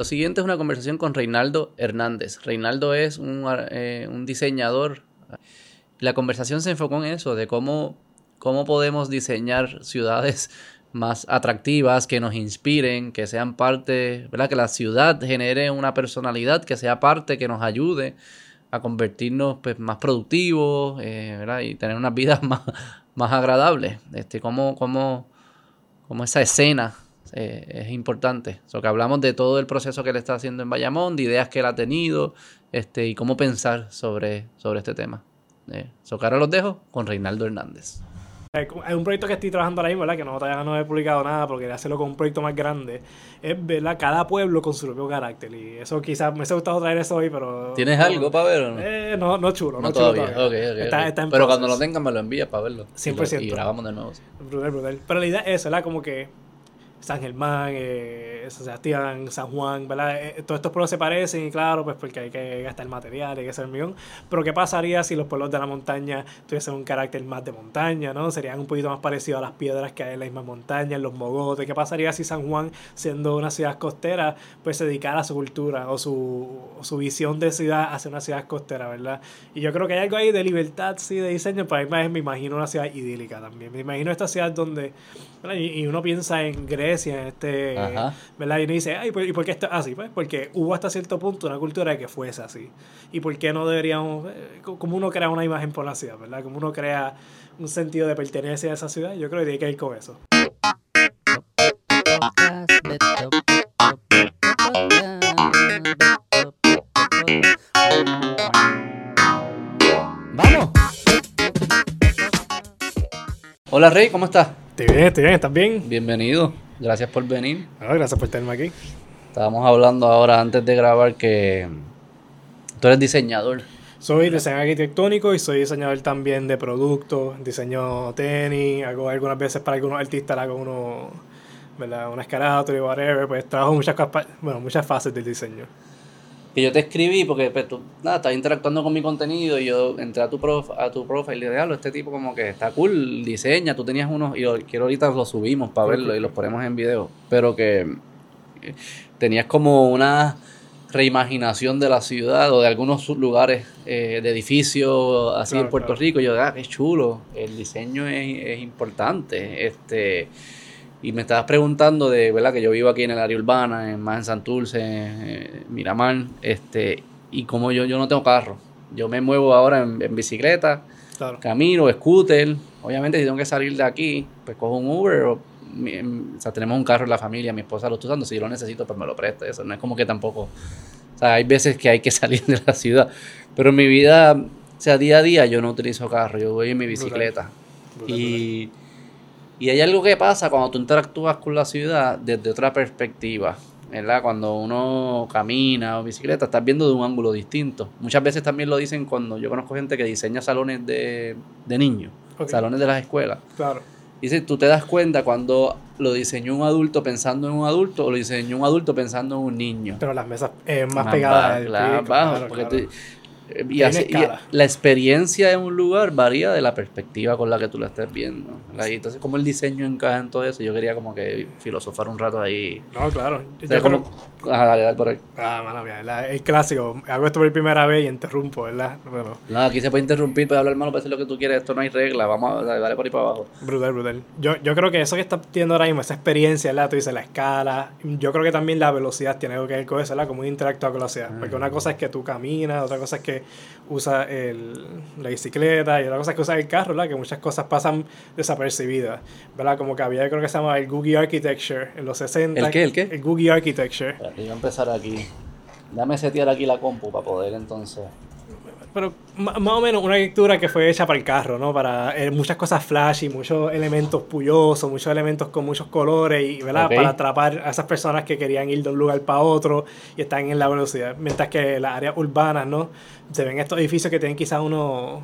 Lo siguiente es una conversación con Reinaldo Hernández. Reinaldo es un, eh, un, diseñador. La conversación se enfocó en eso, de cómo, cómo podemos diseñar ciudades más atractivas, que nos inspiren, que sean parte, ¿verdad? Que la ciudad genere una personalidad, que sea parte, que nos ayude a convertirnos pues, más productivos, eh, ¿verdad? Y tener unas vidas más, más agradables. Este, cómo, cómo, cómo esa escena eh, es importante. So, que hablamos de todo el proceso que él está haciendo en Bayamón, de ideas que él ha tenido este, y cómo pensar sobre, sobre este tema. Eh, so, que ahora los dejo con Reinaldo Hernández. Hay un proyecto que estoy trabajando ahora mismo, ¿verdad? Que no, todavía no he publicado nada porque quería hacerlo con un proyecto más grande. Es, ¿verdad? Cada pueblo con su propio carácter. Y eso quizás me ha gustado traer eso hoy, pero... ¿Tienes algo para ver o no? Eh, no, no chulo. No, todavía. pero cuando lo tengan me lo envías para verlo. 100%. Y, grabamos de nuevo. Brutal, brutal. Pero la idea es, ¿verdad? Como que San Germán, eh, San Sebastián, San Juan, ¿verdad? Eh, todos estos pueblos se parecen y claro, pues porque hay que gastar material, hay que hacer millón. Pero ¿qué pasaría si los pueblos de la montaña tuviesen un carácter más de montaña, ¿no? Serían un poquito más parecidos a las piedras que hay en la misma montaña, en los mogotes. ¿Qué pasaría si San Juan, siendo una ciudad costera, pues se dedicara a su cultura o su, su visión de ciudad hacia una ciudad costera, ¿verdad? Y yo creo que hay algo ahí de libertad, sí, de diseño, pero a mí me imagino una ciudad idílica también. Me imagino esta ciudad donde, y, y uno piensa en Grecia, este, ¿verdad? Y uno dice, Ay, ¿y por qué está así? Pues porque hubo hasta cierto punto una cultura de que fuese así. ¿Y por qué no deberíamos, eh, como uno crea una imagen por la ciudad, ¿verdad? Como uno crea un sentido de pertenencia a esa ciudad, yo creo que tiene que ir con eso. ¡Vamos! Hola Rey, ¿cómo estás? Estoy bien, estoy bien, ¿estás bien? Bienvenido. Gracias por venir. gracias por tenerme aquí. Estábamos hablando ahora antes de grabar que tú eres diseñador. Soy diseñador arquitectónico y soy diseñador también de productos, diseño tenis, hago algunas veces para algunos artistas, hago uno, ¿verdad? una y whatever, pues trabajo muchas, bueno, muchas fases del diseño que yo te escribí porque pues, tú nada, estás interactuando con mi contenido y yo entré a tu prof, a tu profile y le dije, este tipo como que está cool, diseña, tú tenías unos, y quiero ahorita lo subimos para verlo y los ponemos en video, pero que eh, tenías como una reimaginación de la ciudad o de algunos lugares eh, de edificios así en Puerto Rico. Y yo, ah, qué chulo, el diseño es, es importante. Este y me estabas preguntando de, ¿verdad? Que yo vivo aquí en el área urbana, en, más en Santurce, en Miramar, este, y como yo, yo no tengo carro, yo me muevo ahora en, bicicleta, camino, scooter, obviamente si tengo que salir de aquí, pues cojo un Uber o, sea, tenemos un carro en la familia, mi esposa lo está usando, si yo lo necesito, pues me lo presta, eso no es como que tampoco, o sea, hay veces que hay que salir de la ciudad, pero en mi vida, o sea, día a día yo no utilizo carro, yo voy en mi bicicleta. y y hay algo que pasa cuando tú interactúas con la ciudad desde otra perspectiva. ¿verdad? Cuando uno camina o bicicleta, estás viendo de un ángulo distinto. Muchas veces también lo dicen cuando yo conozco gente que diseña salones de, niños, salones de las escuelas. Claro. Dice, tú te das cuenta cuando lo diseñó un adulto pensando en un adulto o lo diseñó un adulto pensando en un niño. Pero las mesas eh, más, pegadas. Claro, porque y, la experiencia en un lugar varía de la perspectiva con la que tú la estés viendo. entonces, como el diseño encaja en todo eso, yo quería como que filosofar un rato ahí. No, claro. dale, dale por ahí. Ah, mala mía, es clásico. Hago esto por primera vez y interrumpo, ¿verdad? No, aquí se puede interrumpir, puede hablar malo, puede hacer lo que tú quieres. Esto no hay regla. Vamos, a dale por ahí para abajo. Brutal, brutal. Yo, yo creo que eso que estás teniendo ahora mismo, esa experiencia, ¿verdad? Tú dices la escala. Yo creo que también la velocidad tiene algo que ver con eso, ¿verdad? Como interactúa con la velocidad. Porque una cosa es que tú caminas, otra cosa es que usa el, la bicicleta y otra cosa que usa el carro, ¿verdad? Que muchas cosas pasan desapercibidas, ¿verdad? Como que había, creo que se llama el Googie Architecture en los 60. ¿El qué? ¿El qué? El Googie Architecture. voy a empezar aquí. Dame setear aquí la compu para poder entonces pero más o menos una arquitectura que fue hecha para el carro, ¿no? Para eh, muchas cosas flashy, muchos elementos pullosos, muchos elementos con muchos colores, y, ¿verdad? Para atrapar a esas personas que querían ir de un lugar para otro y están en la velocidad. Mientras que las áreas urbanas, ¿no? Se ven estos edificios que tienen quizás unos,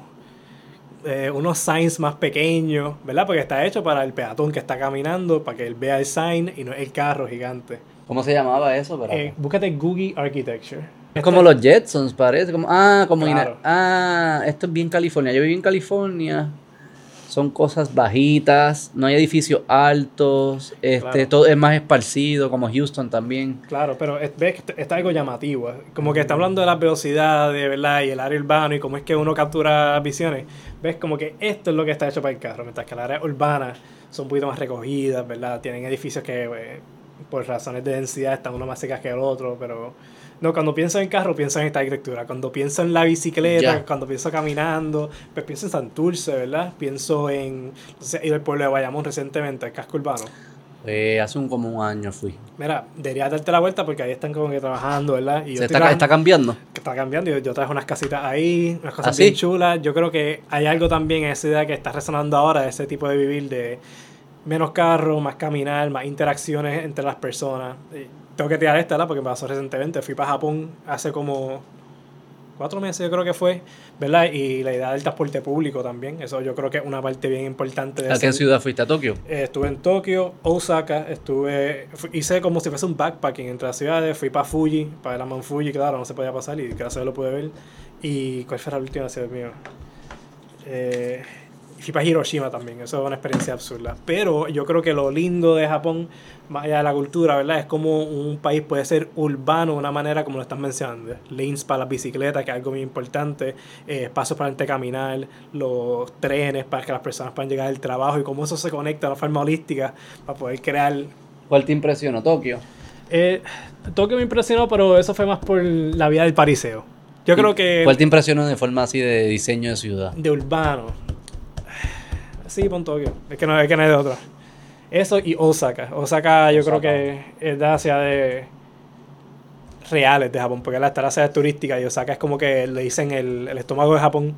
eh, unos signs más pequeños, ¿verdad? Porque está hecho para el peatón que está caminando, para que él vea el sign y no el carro gigante. ¿Cómo se llamaba eso? Eh, búscate Googie Architecture. Es como los Jetsons, parece. Como, ah, como Ah, esto es bien California. Yo viví en California. son cosas bajitas, no hay edificios altos, este, Claro. todo es más esparcido, como Houston también. Claro, pero es- ves que está algo llamativo. Como que está hablando de las velocidades, ¿verdad? Y el área urbana y cómo es que uno captura visiones. Ves como que esto es lo que está hecho para el carro. Mientras que las áreas urbanas son un poquito más recogidas, ¿verdad? Tienen edificios que eh, por razones de densidad están uno más secas que el otro, pero... No, cuando pienso en carro pienso en esta arquitectura. Cuando pienso en la bicicleta, cuando pienso caminando, pues pienso en Santurce, ¿verdad? Pienso en... No sé, he ido al pueblo de Bayamón recientemente, el casco urbano. Eh, hace un, como un año fui. Mira, deberías darte la vuelta porque ahí están como que trabajando, ¿verdad? Y yo Se está, cambiando. está cambiando. Yo, yo traje unas casitas ahí, unas cosas ¿Ah, sí? bien chulas. Yo creo que hay algo también en esa idea que está resonando ahora, ese tipo de vivir, de menos carro, más caminar, más interacciones entre las personas. Tengo que tirar esta, ¿verdad? Porque me pasó recientemente. Fui para Japón hace como cuatro meses, yo creo que fue, ¿verdad? Y la idea del transporte público también. Eso yo creo que es una parte bien importante de ¿A qué ciudad fuiste? ¿A Tokio? eh, estuve en Tokio, Osaka, estuve, hice como si fuese un backpacking entre las ciudades, fui para Fuji, para la Mount Fuji, claro, no se podía pasar y gracias a Dios lo pude ver. ¿Y cuál fue la última ciudad mío? Eh, fui para Hiroshima también, eso es una experiencia absurda. Pero yo creo que lo lindo de Japón, más allá de la cultura, ¿verdad? Es como un país puede ser urbano de una manera como lo estás mencionando. Lanes para las bicicletas, que es algo muy importante, eh, espacios para gente caminar, los trenes para que las personas puedan llegar al trabajo y cómo eso se conecta de una forma holística para poder crear ¿Cuál te impresionó? Tokio. eh, Tokio me impresionó, pero eso fue más por la vida del pariseo. Yo creo que ¿Cuál te impresionó de forma así de diseño de ciudad? de urbano. Sí, pon Tokio. Es que no, es que no hay de otra. Eso y Osaka. Osaka yo creo Osaka. que es de las ciudades reales de Japón, porque la está la ciudad turística y Osaka es como que le dicen el, el estómago de Japón.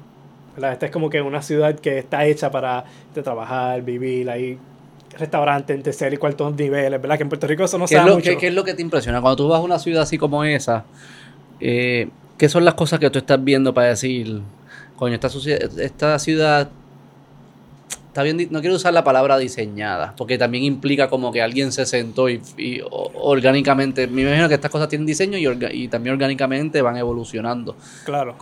¿verdad? Esta es como que una ciudad que está hecha para de trabajar, vivir, hay restaurantes en tercer y cuarto niveles, ¿verdad? Que en Puerto Rico eso no se ¿Qué es, da mucho. qué- qué es lo que te impresiona? Cuando tú vas a una ciudad así como esa, eh, ¿qué son las cosas que tú estás viendo para decir, coño, esta, esta ciudad está bien, no quiero usar la palabra diseñada, porque también implica como que alguien se sentó y, y orgánicamente, me imagino que estas cosas tienen diseño y, orga- y también orgánicamente van evolucionando. Claro.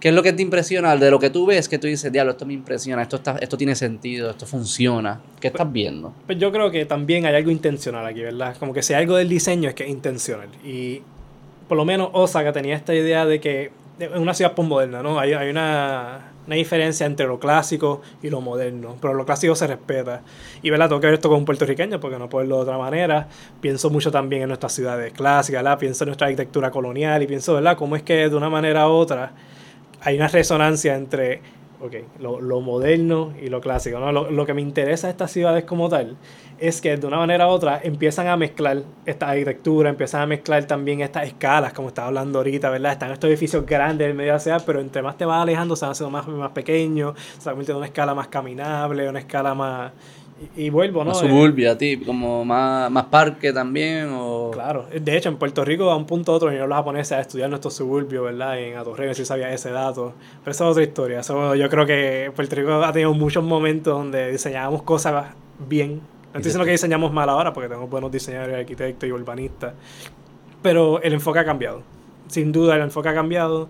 ¿Qué es lo que te impresiona? De lo que tú ves, que tú dices, diablo, esto me impresiona, esto, está, esto tiene sentido, esto funciona. ¿Qué estás viendo? Pues yo creo que también hay algo intencional aquí, ¿verdad? Como que si hay algo del diseño es que es intencional. Y por lo menos Osaka tenía esta idea de que es una ciudad postmoderna, ¿no? Hay, hay una, una diferencia entre lo clásico y lo moderno, pero lo clásico se respeta. Y, ¿verdad? Tengo que ver esto con un puertorriqueño porque no puedo verlo de otra manera. Pienso mucho también en nuestras ciudades clásicas, ¿verdad? Pienso en nuestra arquitectura colonial y pienso, ¿verdad? Cómo es que de una manera u otra hay una resonancia entre ok, lo, lo moderno y lo clásico. ¿no? Lo, lo que me interesa de estas ciudades como tal es que de una manera u otra empiezan a mezclar esta arquitectura, empiezan a mezclar también estas escalas, como estaba hablando ahorita, ¿verdad? Están estos edificios grandes en medio de la ciudad, pero entre más te vas alejando se van haciendo más, más pequeños, se va convirtiendo en una escala más caminable, una escala más... Y, vuelvo, ¿no? Más Eh, suburbia, ti, como más, más parque también, o... Claro, de hecho en Puerto Rico a un punto u otro vinieron los japoneses a estudiar nuestros suburbios, ¿verdad? En Atorrey, si sabía ese dato, pero eso es otra historia. Eso, yo creo que Puerto Rico ha tenido muchos momentos donde diseñábamos cosas bien. No estoy diciendo que diseñamos mal ahora porque tenemos buenos diseñadores, arquitectos y urbanistas, pero el enfoque ha cambiado. Sin duda el enfoque ha cambiado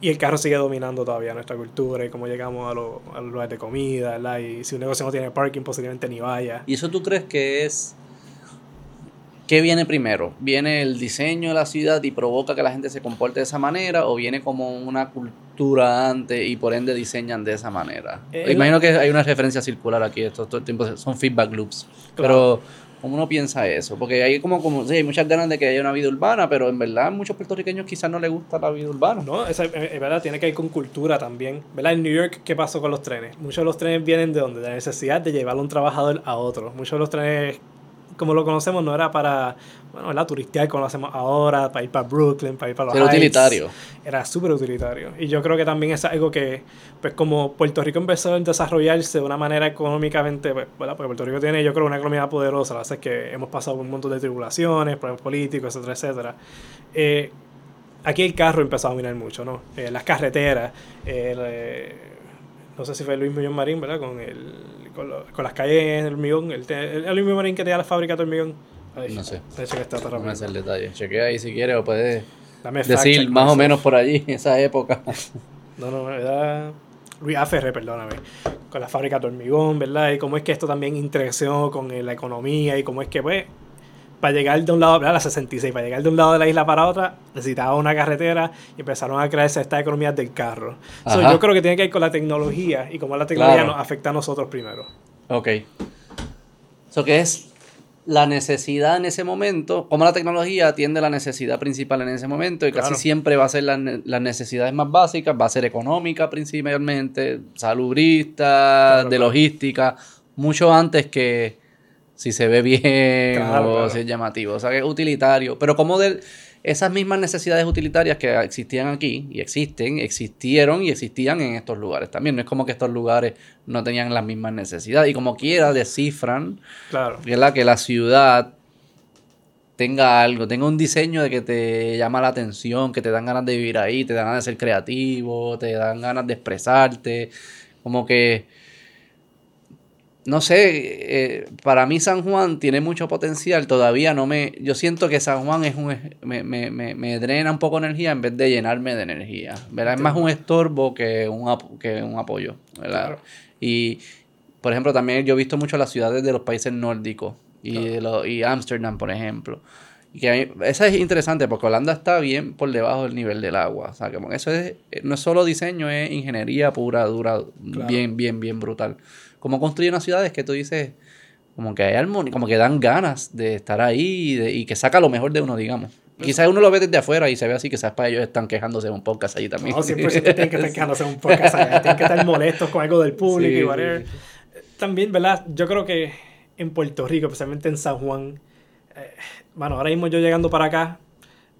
y el carro sigue dominando todavía nuestra cultura y cómo llegamos a, los- a los lugares de comida, ¿verdad? Y si un negocio no tiene parking posiblemente ni vaya. ¿Y eso tú crees que es... ¿Qué viene primero? ¿Viene el diseño de la ciudad y provoca que la gente se comporte de esa manera? ¿O viene como una cultura antes y por ende diseñan de esa manera? Eh, Imagino que hay una referencia circular aquí, esto todo el tiempo son feedback loops. Pero, ¿cómo uno piensa eso? Porque hay como, como sí, hay muchas ganas de que haya una vida urbana, pero en verdad a muchos puertorriqueños quizás no les gusta la vida urbana. No, es es verdad, tiene que ver con cultura también. ¿Verdad? En New York, ¿qué pasó con los trenes? Muchos de los trenes vienen de donde? De la necesidad de llevar a un trabajador a otro. Muchos de los trenes, como lo conocemos, no era para, bueno, ¿verdad? Turistear como lo hacemos ahora, para ir para Brooklyn, para ir para los Heights. utilitario. Era súper utilitario. Y yo creo que también es algo que, pues como Puerto Rico empezó a desarrollarse de una manera económicamente, pues, ¿verdad? Porque Puerto Rico tiene, yo creo, una economía poderosa. Pasa es que hemos pasado por un montón de tribulaciones, problemas políticos, etcétera, etcétera. Eh, aquí el carro empezó a dominar mucho, ¿no? Eh, las carreteras, el, eh, no sé si fue Luis Millón Marín, ¿verdad? Con, el, con, lo- con las calles en el hormigón, el, el, el Luis Millón Marín que tenía la fábrica de hormigón. Ay, No sé. hecho que está No me rápido. sé el detalle. Chequea ahí si quieres o puedes Dame decir más o menos por allí, en esa época. No, no, era Luis A. Ferré, perdóname. con la fábrica de hormigón, ¿verdad? Y cómo es que esto también interaccionó con la economía y cómo es que, pues, para llegar de un lado. La 66, para llegar de un lado de la isla para otra, necesitaba una carretera y empezaron a crearse estas economías del carro. So, yo creo que tiene que ir con la tecnología y cómo la tecnología nos afecta a nosotros primero. Ok. Eso que es la necesidad en ese momento, como la tecnología atiende la necesidad principal en ese momento y casi siempre va a ser las necesidades más básicas, va a ser económica principalmente, salubrista, de logística, mucho antes que si se ve bien o si es llamativo, o sea que es utilitario, pero como de esas mismas necesidades utilitarias que existían aquí y existen, existieron y existían en estos lugares también. No es como que estos lugares no tenían las mismas necesidades. Y como quiera, descifran claro. que la ciudad tenga algo, tenga un diseño de que te llama la atención, que te dan ganas de vivir ahí, te dan ganas de ser creativo, te dan ganas de expresarte. Como que no sé, eh, para mí San Juan tiene mucho potencial, todavía no me, yo siento que San Juan es un, me, me, me, drena un poco de energía en vez de llenarme de energía, ¿verdad? Es más un estorbo que un, que un apoyo, ¿verdad? Y, por ejemplo, también yo he visto mucho las ciudades de los países nórdicos y, y Ámsterdam, por ejemplo. Y que esa es interesante porque Holanda está bien por debajo del nivel del agua. O sea, que eso es, no es solo diseño, es ingeniería pura, dura, bien, bien, bien brutal cómo construye una ciudad es que tú dices, como que hay armonía, como que dan ganas de estar ahí y, que saca lo mejor de uno, digamos. Quizás uno lo ve desde afuera y se ve así, quizás para ellos están quejándose de un podcast allí también. No, 100% tienen que estar quejándose de un podcast allá, tienen que estar molestos con algo del público y whatever. También, ¿verdad? Yo creo que en Puerto Rico, especialmente en San Juan, eh, bueno, ahora mismo yo llegando para acá,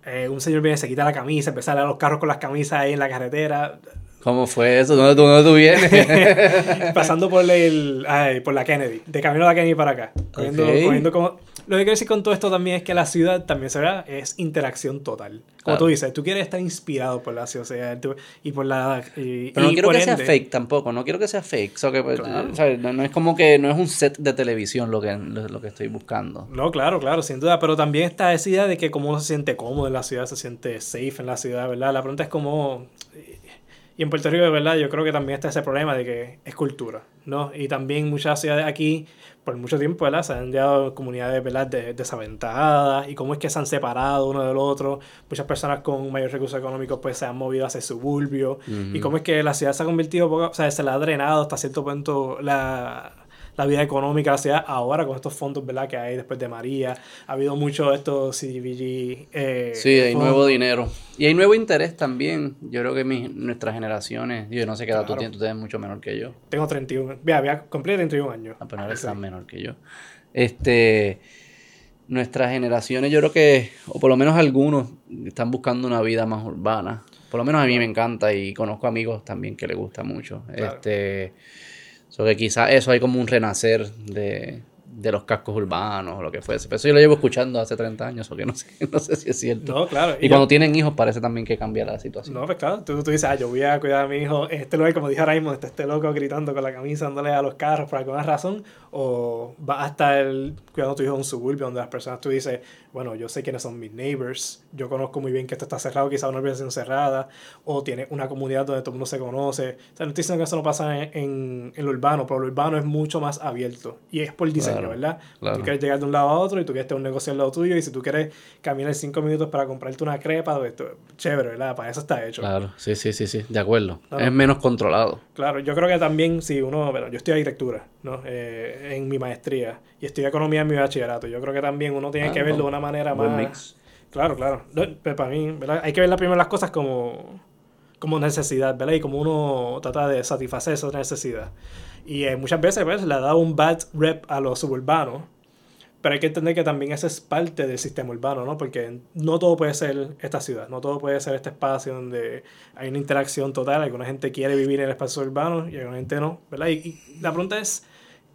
eh, un señor viene, se quita la camisa, empieza a dar los carros con las camisas ahí en la carretera. ¿Cómo fue eso? ¿Dónde tú, dónde tú vienes? Pasando por, el, ay, por la Kennedy, de camino a la Kennedy para acá. Cogiendo, como... Lo que quiero decir con todo esto también es que la ciudad también se es interacción total. Como tú dices, tú quieres estar inspirado por la ciudad y por la... Pero no quiero que sea fake tampoco, no quiero que sea fake. que, pues, no, es como que no es un set de televisión lo que, lo, que estoy buscando. No, claro, claro, sin duda. Pero también está esa idea de que como uno se siente cómodo en la ciudad, se siente safe en la ciudad, ¿verdad? La pregunta es cómo y en Puerto Rico, de verdad, yo creo que también está ese problema de que es cultura, ¿no? Y también muchas ciudades aquí, por mucho tiempo, ¿verdad? Se han dado comunidades, ¿verdad? desaventajadas y cómo es que se han separado uno del otro. Muchas personas con mayor recursos económicos, pues, se han movido hacia suburbio. Y cómo es que la ciudad se ha convertido, o sea, se la ha drenado hasta cierto punto la la vida económica ciudad ahora con estos fondos ¿verdad? que hay después de María. Ha habido mucho de estos CDBG. Eh, sí, hay nuevo dinero. Y hay nuevo interés también. Yo creo que mis, nuestras generaciones, yo no sé qué edad tú tienes, tú eres mucho menor que yo. Tengo 31, voy a cumplir 31 años. Ah, pero no eres tan menor que yo. Este nuestras generaciones, yo creo que, o por lo menos algunos, están buscando una vida más urbana. Por lo menos a mí me encanta y conozco amigos también que les gusta mucho. Este So que quizás eso hay como un renacer de, de los cascos urbanos o lo que fuese. Pero eso yo lo llevo escuchando hace 30 años, o que no sé, no sé si es cierto. No, claro. Y, cuando tienen hijos parece también que cambia la situación. No, pues claro, tú, tú dices, ah, yo voy a cuidar a mi hijo, este ve como dijo Raymond, está este loco gritando con la camisa dándole a los carros por alguna razón, o va a estar cuidando a tu hijo en un suburbio donde las personas tú dices, bueno, yo sé quiénes son mis neighbors, yo conozco muy bien que esto está cerrado, quizás una organización cerrada, o tiene una comunidad donde todo el mundo se conoce. O sea, no estoy diciendo que eso no pasa en, en, lo urbano, pero lo urbano es mucho más abierto y es por diseño, ¿verdad? Tú quieres llegar de un lado a otro y tú quieres tener un negocio al lado tuyo y si tú quieres caminar cinco minutos para comprarte una crepa, pues, chévere, ¿verdad? Para eso está hecho. Claro, sí, sí, sí, sí, de acuerdo. Es menos controlado. Claro, yo creo que también si uno, bueno, yo estoy arquitectura, ¿no? Eh, en mi maestría y estoy economía en mi bachillerato. Yo creo que también uno tiene que ah, verlo de una manera más... Claro, claro. Pero para mí, ¿verdad? Hay que ver las primeras las cosas como, como necesidad, ¿verdad? Y como uno trata de satisfacer esa necesidad. Y eh, muchas veces, pues, le ha dado un bad rep a los suburbanos. Pero hay que entender que también eso es parte del sistema urbano, ¿no? Porque no todo puede ser esta ciudad, no todo puede ser este espacio donde hay una interacción total. Alguna gente quiere vivir en el espacio urbano y alguna gente no, ¿verdad? y la pregunta es,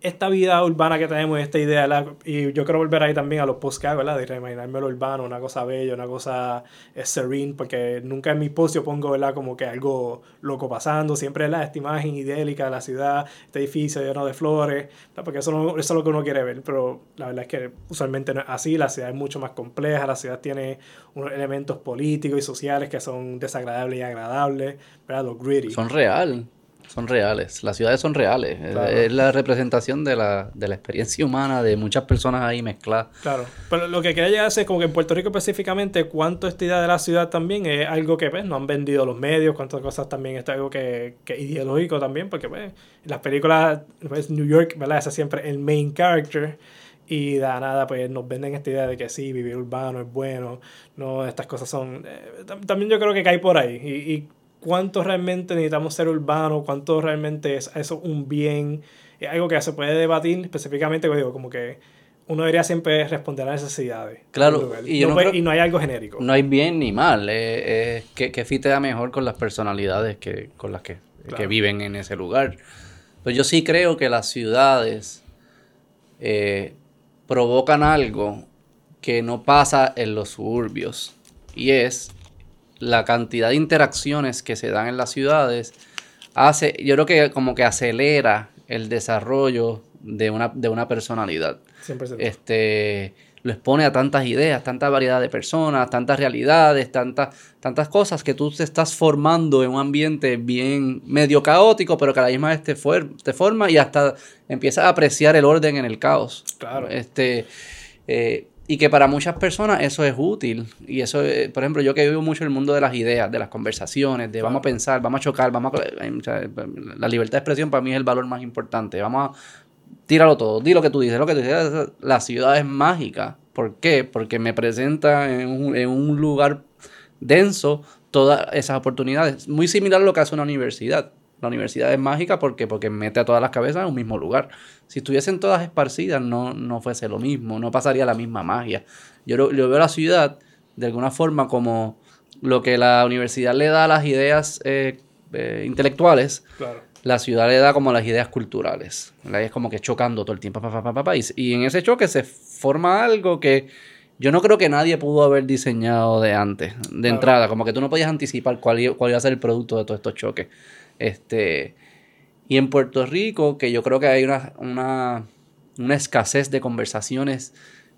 esta vida urbana que tenemos, esta idea, y yo quiero volver ahí también a los posts que hago, ¿verdad? De reimaginarme lo urbano, una cosa bella, una cosa eh, serene, porque nunca en mi post yo pongo, ¿verdad? Como que algo loco pasando, siempre, ¿verdad? Esta imagen idélica de la ciudad, este edificio lleno de flores, porque eso, no, es lo que uno quiere ver, pero la verdad es que usualmente no es así, la ciudad es mucho más compleja, la ciudad tiene unos elementos políticos y sociales que son desagradables y agradables, ¿verdad? Los gritty. Son real Son reales, las ciudades son reales. Es la representación de la, de la experiencia humana de muchas personas ahí mezcladas. Claro, pero lo que quería llegar es como que en Puerto Rico específicamente, cuánto esta idea de la ciudad también es algo que pues, no han vendido los medios, cuántas cosas también es algo que, que ideológico también, porque pues, las películas, pues, New York, ¿verdad? Ese es siempre el main character. Y de nada, pues nos venden esta idea de que sí, vivir urbano es bueno, no, estas cosas son... Eh, también yo creo que cae por ahí. Y, y cuánto realmente necesitamos ser urbanos, cuánto realmente es eso un bien, es algo que se puede debatir específicamente, digo, como que uno debería siempre responder a necesidades. Claro, y, no, y, no, hay algo genérico. No hay bien ni mal, es que, que fitea mejor con las personalidades que con las que, que, viven en ese lugar. Pues yo sí creo que las ciudades eh, provocan algo que no pasa en los suburbios. Y es la cantidad de interacciones que se dan en las ciudades hace, yo creo que como que acelera el desarrollo de una, de una personalidad. Este, lo expone a tantas ideas, tanta variedad de personas, tantas realidades, tantas, tantas cosas que tú te estás formando en un ambiente bien medio caótico, pero que a la misma vez te, te forma y hasta empiezas a apreciar el orden en el caos. Claro. Este, eh, y que para muchas personas eso es útil. Y eso, eh, por ejemplo, yo que vivo mucho en el mundo de las ideas, de las conversaciones, de vamos a pensar, vamos a chocar, vamos a... la libertad de expresión para mí es el valor más importante. Vamos a... Tíralo todo, di lo que tú dices, lo que tú dices. La ciudad es mágica. ¿Por qué? Porque me presenta en un, en un lugar denso todas esas oportunidades. Muy similar a lo que hace una universidad. La universidad es mágica porque, porque mete a todas las cabezas en un mismo lugar. Si estuviesen todas esparcidas, no, no fuese lo mismo, no pasaría la misma magia. Yo, yo veo la ciudad de alguna forma como lo que la universidad le da a las ideas eh, eh, intelectuales, la ciudad le da como las ideas culturales. Es como que chocando todo el tiempo. y, en ese choque se forma algo que yo no creo que nadie pudo haber diseñado de antes, de entrada. Como que tú no podías anticipar cuál, cuál iba a ser el producto de todos estos choques. Este, y en Puerto Rico, que yo creo que hay una, una, una escasez de conversaciones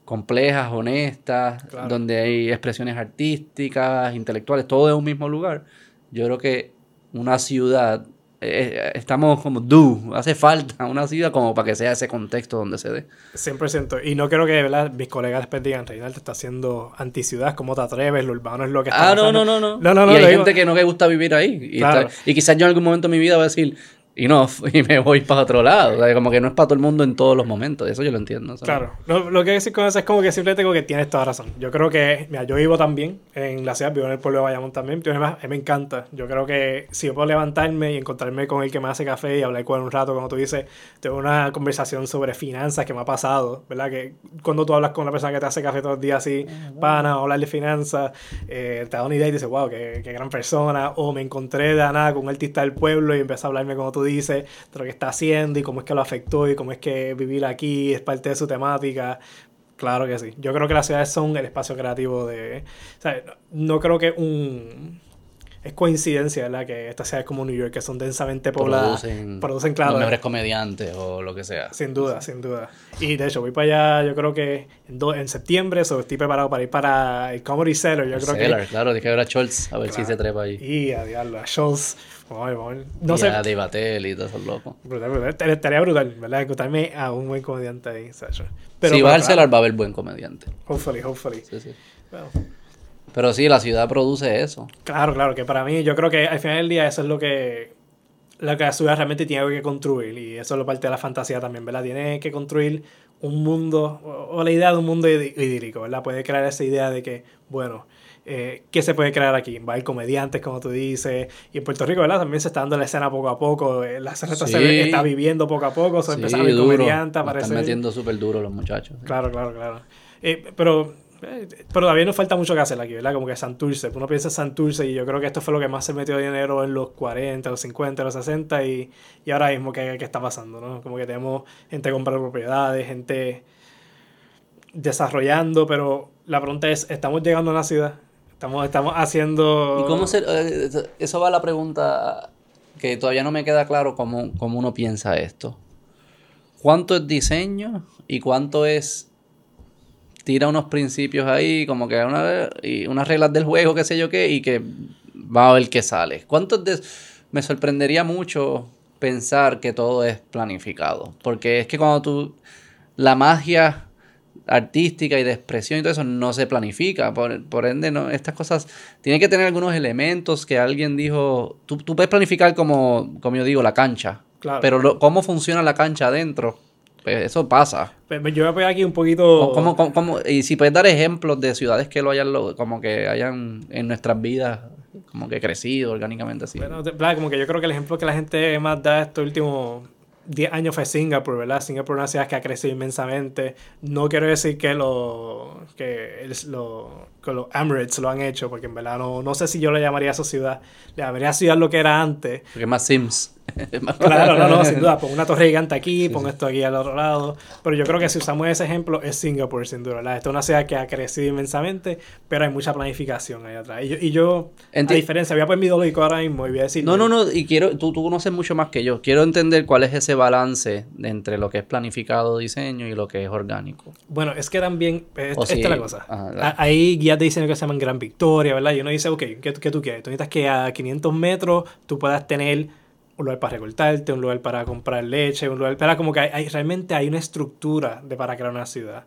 complejas, honestas, donde hay expresiones artísticas, intelectuales, todo en un mismo lugar. Yo creo que una ciudad eh, estamos como du, hace falta una ciudad como para que sea ese contexto donde se dé. 100%. Y no quiero que ¿verdad? mis colegas después digan, Reinaldo está haciendo anticiudad, ¿cómo te atreves? Lo urbano es lo que está Ah, no, no, no, no, no, Y hay gente que no le gusta vivir ahí. Y, y quizás yo en algún momento de mi vida voy a decir, y no, y me voy para otro lado. O sea, como que no es para todo el mundo en todos los momentos. Eso yo lo entiendo. Claro. Lo, lo, que decir con eso es como que simplemente tengo que tienes toda razón. Yo creo que, mira, yo vivo también en la ciudad, vivo en el pueblo de Bayamón también. Yo, además, me encanta. Yo creo que si yo puedo levantarme y encontrarme con el que me hace café y hablar con él un rato, como tú dices, tengo una conversación sobre finanzas que me ha pasado, ¿verdad? Que cuando tú hablas con una persona que te hace café todos los días así, pana, hablar de finanzas, eh, te da una idea y dices, wow, qué, qué gran persona. O me encontré de nada con un artista del pueblo y empecé a hablarme como tú dices que está haciendo y cómo es que lo afectó y cómo es que vivir aquí es parte de su temática. Claro que sí. Yo creo que las ciudades son el espacio creativo de... O sea, no creo que un es coincidencia, ¿verdad? Que estas ciudades como New York, que son densamente pobladas, producen, producen claro, los mejores comediantes o lo que sea. Sin duda, sin duda. Y de hecho, voy para allá, yo creo que en, en septiembre, so, estoy preparado para ir para el Comedy Cellar. Yo creo Cellar, claro, dije que ver a Schultz, a ver si se trepa ahí. Y a diablo, a Schultz. No y sé. a Dave y todo eso loco. Brutal, brutal. Estaría brutal, ¿verdad? Encontrarme a un buen comediante ahí, Pero, si va al Cellar, va a haber buen comediante. Hopefully, hopefully. Sí, sí. Pero sí, la ciudad produce eso. Claro, claro, que para mí yo creo que al final del día eso es lo que la que la ciudad realmente tiene que construir y eso es lo parte de la fantasía también, ¿verdad? Tiene que construir un mundo o, la idea de un mundo idílico, ¿verdad? Puede crear esa idea de que, bueno, eh, ¿qué se puede crear aquí? Va a haber comediantes, como tú dices, y en Puerto Rico, ¿verdad? También se está dando la escena poco a poco, eh, la escena se está viviendo poco a poco, se empieza a ver comediantes, Están metiendo súper duro los muchachos. Claro, claro, claro. Eh, pero eh, pero todavía nos falta mucho que hacer aquí, ¿verdad? Como que Santurce. Uno piensa en Santurce y yo creo que esto fue lo que más se metió dinero en los 40, los 50, los 60 y, y ahora mismo ¿qué, está pasando, ¿no? Como que tenemos gente comprando propiedades, gente desarrollando, pero la pregunta es, ¿estamos llegando a una ciudad? Estamos, estamos haciendo... ¿Y cómo se...? Eh, eso va a la pregunta que todavía no me queda claro cómo, cómo uno piensa esto. ¿Cuánto es diseño y cuánto es tira unos principios ahí, como que una, y unas reglas del juego, qué sé yo qué, y que va a ver qué sale. ¿Cuántos de.? Me sorprendería mucho pensar que todo es planificado. Porque es que cuando tú. La magia artística y de expresión y todo eso no se planifica. Por, por ende, no, estas cosas tienen que tener algunos elementos que alguien dijo. Tú, tú puedes planificar como, como yo digo, la cancha. Claro. Pero lo- cómo funciona la cancha adentro, pues eso pasa. Pues, pues, yo voy a poner aquí un poquito... ¿Cómo, cómo- cómo- y si puedes dar ejemplos de ciudades que lo hayan, lo- como que hayan en nuestras vidas, como que crecido orgánicamente así. Bueno, como que yo creo que el ejemplo que la gente más da estos últimos 10 años fue Singapur, ¿verdad? Singapur es una ciudad que ha crecido inmensamente. No quiero decir que, lo, que, el- lo- que los Emirates lo han hecho, porque en verdad no, no sé si yo le llamaría a esa ciudad. Le llamaría ciudad lo que era antes. Porque más Sims. Es Claro, no, no, sin duda. Pon una torre gigante aquí, pon esto aquí al otro lado. Pero yo creo que si usamos ese ejemplo, es Singapur, sin duda. ¿verdad? Esta es una ciudad que ha crecido inmensamente, pero hay mucha planificación ahí atrás. Y yo, y yo Enti- a diferencia, voy a poner mi lógico ahora mismo y voy a decir. No, no, no, y quiero, tú, tú conoces mucho más que yo. Quiero entender cuál es ese balance entre lo que es planificado diseño y lo que es orgánico. Bueno, es que también, eh, O esta si- es la cosa. ajá, Hay guías de diseño que se llaman Gran Victoria, ¿verdad? Y uno dice, ok, ¿qué, qué tú quieres? Tú necesitas que a 500 metros tú puedas tener un lugar para recortarte, un lugar para comprar leche, un lugar para como que hay, realmente hay una estructura de para crear una ciudad.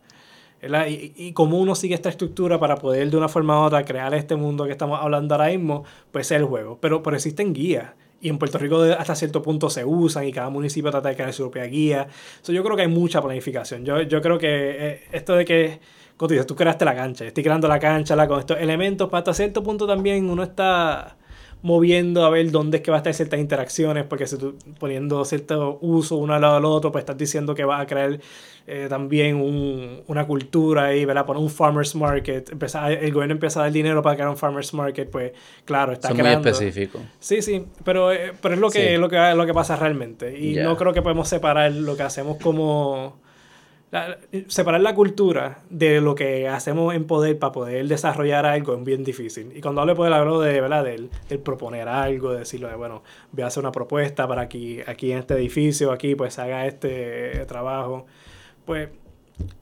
Y, y como uno sigue esta estructura para poder de una forma u otra crear este mundo que estamos hablando ahora mismo, pues es el juego. Pero, pero existen guías. Y en Puerto Rico hasta cierto punto se usan y cada municipio trata de crear su propia guía. So, yo creo que hay mucha planificación. Yo, yo creo que eh, esto de que, como tú creaste la cancha, estoy creando la cancha la, con estos elementos, para hasta cierto punto también uno está moviendo a ver dónde es que va a estar ciertas interacciones, porque si tú poniendo cierto uso uno al lado del otro, pues estás diciendo que vas a crear eh, también un- una cultura ahí, ¿verdad? Poner un farmer's market, empezar, el gobierno empieza a dar dinero para crear un farmer's market, pues claro, está Son muy creando... específicos. Sí, sí, pero, eh, pero es lo que, Sí. lo, que, lo que pasa realmente. Y no creo que podemos separar lo que hacemos como... la- separar la cultura de lo que hacemos en poder para poder desarrollar algo es bien difícil. Y cuando hablo de poder, hablo de, ¿verdad? Del, proponer algo, de decirlo de, bueno, voy a hacer una propuesta para aquí, aquí en este edificio, aquí pues haga este trabajo. Pues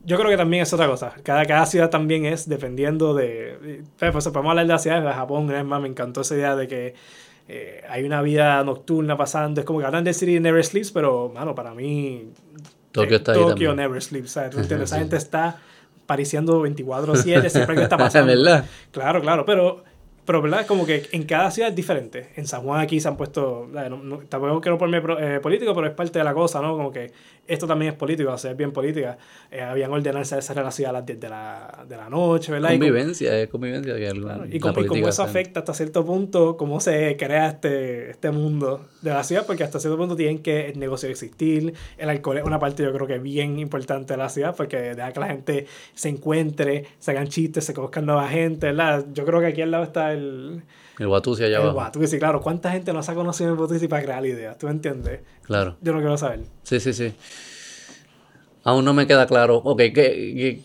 yo creo que también es otra cosa. Cada, ciudad también es dependiendo de. Pues, pues, podemos hablar de la ciudad de Japón, me encantó esa idea de que eh, hay una vida nocturna pasando. Es como que hablan de City Never Sleeps, pero, mano, para mí. Tokio eh, está ahí Tokio también. Never Sleeps. Esa gente está pariciando 24-7, siempre que está pasando. ¿Verdad? Claro, claro, pero, pero ¿verdad? Como que en cada ciudad es diferente. En San Juan aquí se han puesto, no, no- tampoco quiero ponerme eh, político, pero es parte de la cosa, ¿no? Como que esto también es político, o sea, es bien política. Eh, habían ordenanzas de cerrar la ciudad a las 10 de la, de la noche, ¿verdad? Y Convivencia, es convivencia. Que alguna- Claro, y, cómo, y cómo eso afecta hasta cierto punto, cómo se crea este, este mundo de la ciudad, porque hasta cierto punto tienen que el negocio existir. El alcohol es una parte, yo creo que bien importante de la ciudad, porque deja que la gente se encuentre, se hagan chistes, se conozcan nueva gente, ¿verdad? Yo creo que aquí al lado está el, El Watusi allá el abajo. Y sí, claro, ¿cuánta gente no se ha conocido en Botusi para crear ideas? ¿Tú me entiendes? Claro. Yo no quiero saber. Sí, sí, sí. Aún no me queda claro. Ok, que, que-